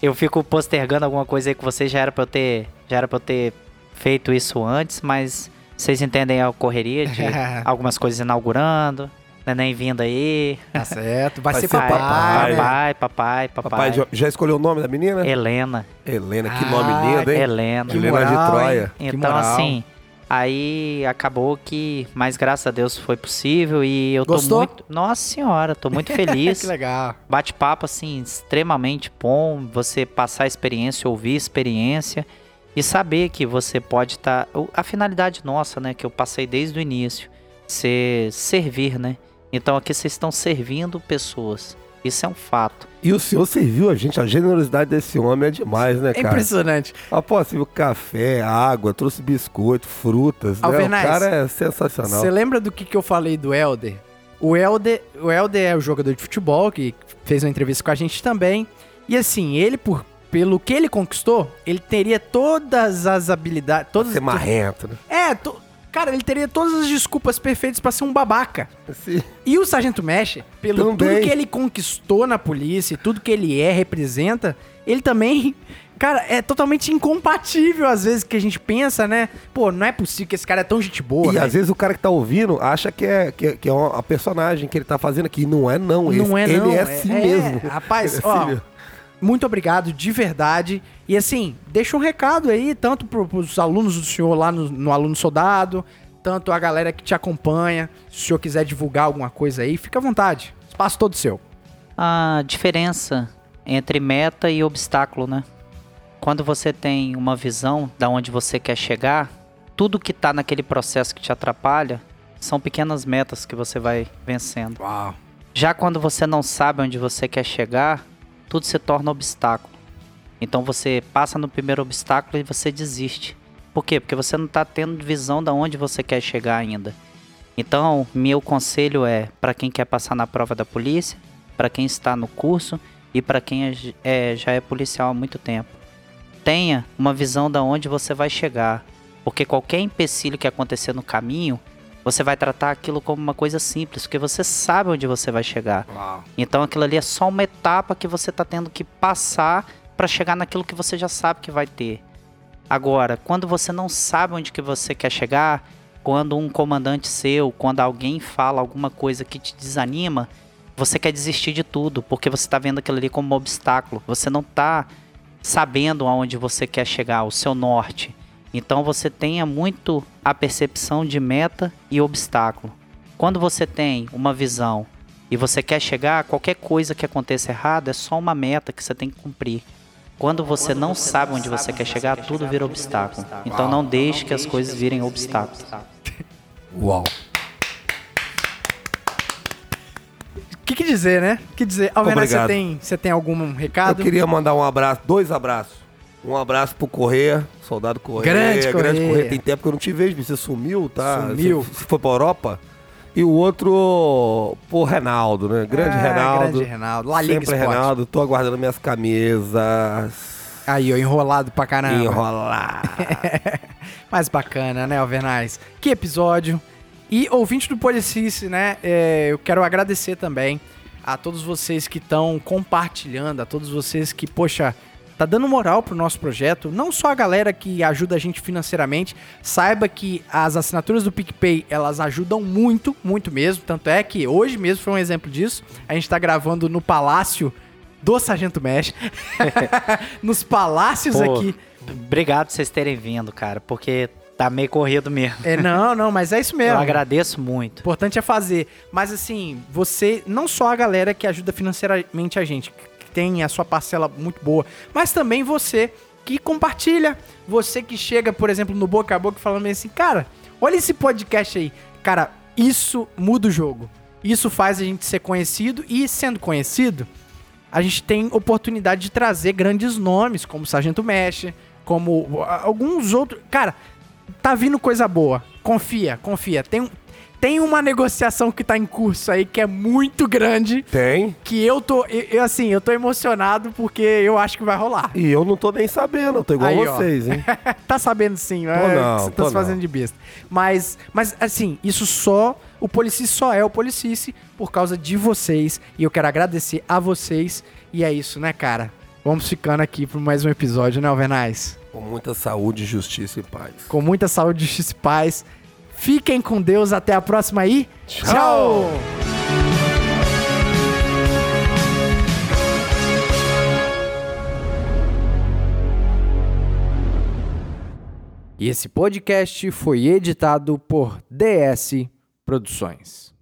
Speaker 3: eu fico postergando alguma coisa aí com vocês, já era pra eu ter, já era para eu ter feito isso antes, mas vocês entendem a correria de algumas coisas inaugurando, neném vindo aí.
Speaker 1: Tá certo. Vai,
Speaker 2: Vai
Speaker 1: ser papai.
Speaker 2: papai,
Speaker 1: né?
Speaker 3: papai, papai, papai.
Speaker 2: Papai, já, já escolheu o nome da menina?
Speaker 3: Helena,
Speaker 2: Helena, que
Speaker 1: Ah,
Speaker 2: nome lindo, hein?
Speaker 3: Helena.
Speaker 1: Que
Speaker 2: Helena de
Speaker 1: moral,
Speaker 2: Troia.
Speaker 1: hein? Que
Speaker 3: Então,
Speaker 1: moral.
Speaker 3: assim, aí acabou que, mas graças a Deus foi possível e eu
Speaker 1: Gostou?
Speaker 3: tô muito. Nossa senhora, tô muito feliz.
Speaker 1: que legal.
Speaker 3: Bate-papo, assim, extremamente bom. Você passar a experiência, ouvir a experiência e saber que você pode estar. A finalidade nossa, né, que eu passei desde o início, ser servir, né? Então aqui vocês estão servindo pessoas. Isso é um fato.
Speaker 2: E o senhor serviu a gente, a generosidade desse homem é demais, né,
Speaker 1: É
Speaker 2: cara?
Speaker 1: impressionante.
Speaker 2: Ah, pô, serviu café, água, trouxe biscoito, frutas, né? O
Speaker 1: Alvernaz,
Speaker 2: cara é sensacional.
Speaker 1: Você lembra do que, que eu falei do Helder? O Helder, o Helder é o jogador de futebol que fez uma entrevista com a gente também. E assim, ele, por, pelo que ele conquistou, ele teria todas as habilidades. Todas,
Speaker 2: Ser marrento, né?
Speaker 1: É, to- cara, ele teria todas as desculpas perfeitas pra ser um babaca.
Speaker 2: Assim,
Speaker 1: E o Sargento Mesh, pelo
Speaker 2: Também.
Speaker 1: tudo que ele conquistou na polícia, e tudo que ele é, representa, ele também, cara, é totalmente incompatível às vezes que a gente pensa, né? Pô, não é possível que esse cara é tão gente boa,
Speaker 2: e
Speaker 1: né?
Speaker 2: às vezes o cara que tá ouvindo acha que é, que, é- que é uma, a personagem que ele tá fazendo aqui. Não é, não.
Speaker 1: Não
Speaker 2: Ele-
Speaker 1: é, não.
Speaker 2: Ele é assim mesmo.
Speaker 1: Rapaz,
Speaker 2: é
Speaker 1: ó,
Speaker 2: assim mesmo.
Speaker 1: Muito obrigado, de verdade. E assim, deixa um recado aí, tanto pro, pros alunos do senhor lá no, no Aluno Soldado, tanto a galera que te acompanha. Se o senhor quiser divulgar alguma coisa aí, fica à vontade. Espaço todo seu.
Speaker 3: A diferença entre meta e obstáculo, né? Quando você tem uma visão da onde você quer chegar, tudo que tá naquele processo que te atrapalha são pequenas metas que você vai vencendo.
Speaker 1: Uau.
Speaker 3: Já quando você não sabe onde você quer chegar, tudo se torna obstáculo. Então você passa no primeiro obstáculo e você desiste. Por quê? Porque você não está tendo visão de onde você quer chegar ainda. Então, meu conselho é para quem quer passar na prova da polícia, para quem está no curso e para quem é, é- já é policial há muito tempo. Tenha uma visão de onde você vai chegar, porque qualquer empecilho que acontecer no caminho, você vai tratar aquilo como uma coisa simples, porque você sabe onde você vai chegar.
Speaker 1: Uau.
Speaker 3: Então aquilo ali é só uma etapa que você está tendo que passar para chegar naquilo que você já sabe que vai ter. Agora, quando você não sabe onde que você quer chegar, quando um comandante seu, quando alguém fala alguma coisa que te desanima, você quer desistir de tudo, porque você está vendo aquilo ali como um obstáculo. Você não está sabendo aonde você quer chegar, o seu norte. Então você tenha muito a percepção de meta e obstáculo. Quando você tem uma visão e você quer chegar, qualquer coisa que aconteça errado é só uma meta que você tem que cumprir. Quando você não sabe onde você quer chegar, tudo vira obstáculo. Então não deixe que as coisas virem obstáculos.
Speaker 2: Uau.
Speaker 1: que, que dizer, né? O que dizer? Alvenaz, você tem, você tem algum
Speaker 2: Eu
Speaker 1: recado?
Speaker 2: queria mandar um abraço, dois abraços. Um abraço pro Correia, soldado Correia.
Speaker 1: Grande Correia.
Speaker 2: Tem tempo que eu não te vejo, você sumiu, tá?
Speaker 1: Sumiu.
Speaker 2: Você, foi pra Europa. E o outro, pro Reinaldo, né? Grande
Speaker 1: Ah,
Speaker 2: Reinaldo.
Speaker 1: Grande Reinaldo. La Liga
Speaker 2: Sempre
Speaker 1: Esporte.
Speaker 2: Reinaldo. Tô aguardando minhas camisas.
Speaker 1: Aí, ó, enrolado pra caramba.
Speaker 2: Enrolar.
Speaker 1: Mas bacana, né, Alvernaz? Que episódio. E ouvinte do Policice, né? é, eu quero agradecer também a todos vocês que estão compartilhando, a todos vocês que, poxa, tá dando moral pro nosso projeto. Não só a galera que ajuda a gente financeiramente, saiba que as assinaturas do PicPay, elas ajudam muito, muito mesmo. Tanto é que hoje mesmo foi um exemplo disso. A gente tá gravando no Palácio do Sargento Mesh. Nos palácios
Speaker 3: Pô,
Speaker 1: aqui.
Speaker 3: Obrigado por vocês terem vindo, cara, porque tá meio corrido mesmo.
Speaker 1: É, não, não, mas é isso mesmo.
Speaker 3: Eu agradeço muito.
Speaker 1: importante é fazer. Mas assim, você, não só a galera que ajuda financeiramente a gente, tem a sua parcela muito boa, mas também você que compartilha. Você que chega, por exemplo, no boca a boca falando assim, cara, olha esse podcast aí. Cara, isso muda o jogo. Isso faz a gente ser conhecido e sendo conhecido, a gente tem oportunidade de trazer grandes nomes, como Sargento Mesh, como alguns outros. Cara, tá vindo coisa boa. Confia, confia. Tem, tem uma negociação que tá em curso aí que é muito grande.
Speaker 2: Tem.
Speaker 1: Que eu tô, eu, assim, eu tô emocionado porque eu acho que vai rolar.
Speaker 2: E eu não tô nem sabendo, eu tô igual
Speaker 1: Aí, ó.
Speaker 2: vocês, hein?
Speaker 1: tá sabendo sim, né?
Speaker 2: não,
Speaker 1: Você tá
Speaker 2: tô
Speaker 1: se fazendo
Speaker 2: não.
Speaker 1: de besta. Mas, mas, assim, isso só. O Policice só é o Policice por causa de vocês. E eu quero agradecer a vocês. E é isso, né, cara? Vamos ficando aqui por mais um episódio, né, Alvenaz?
Speaker 2: Com muita saúde, justiça e paz.
Speaker 1: Com muita saúde, justiça e paz. Fiquem com Deus. Até a próxima aí.
Speaker 2: Tchau.
Speaker 1: E esse podcast foi editado por DS Produções.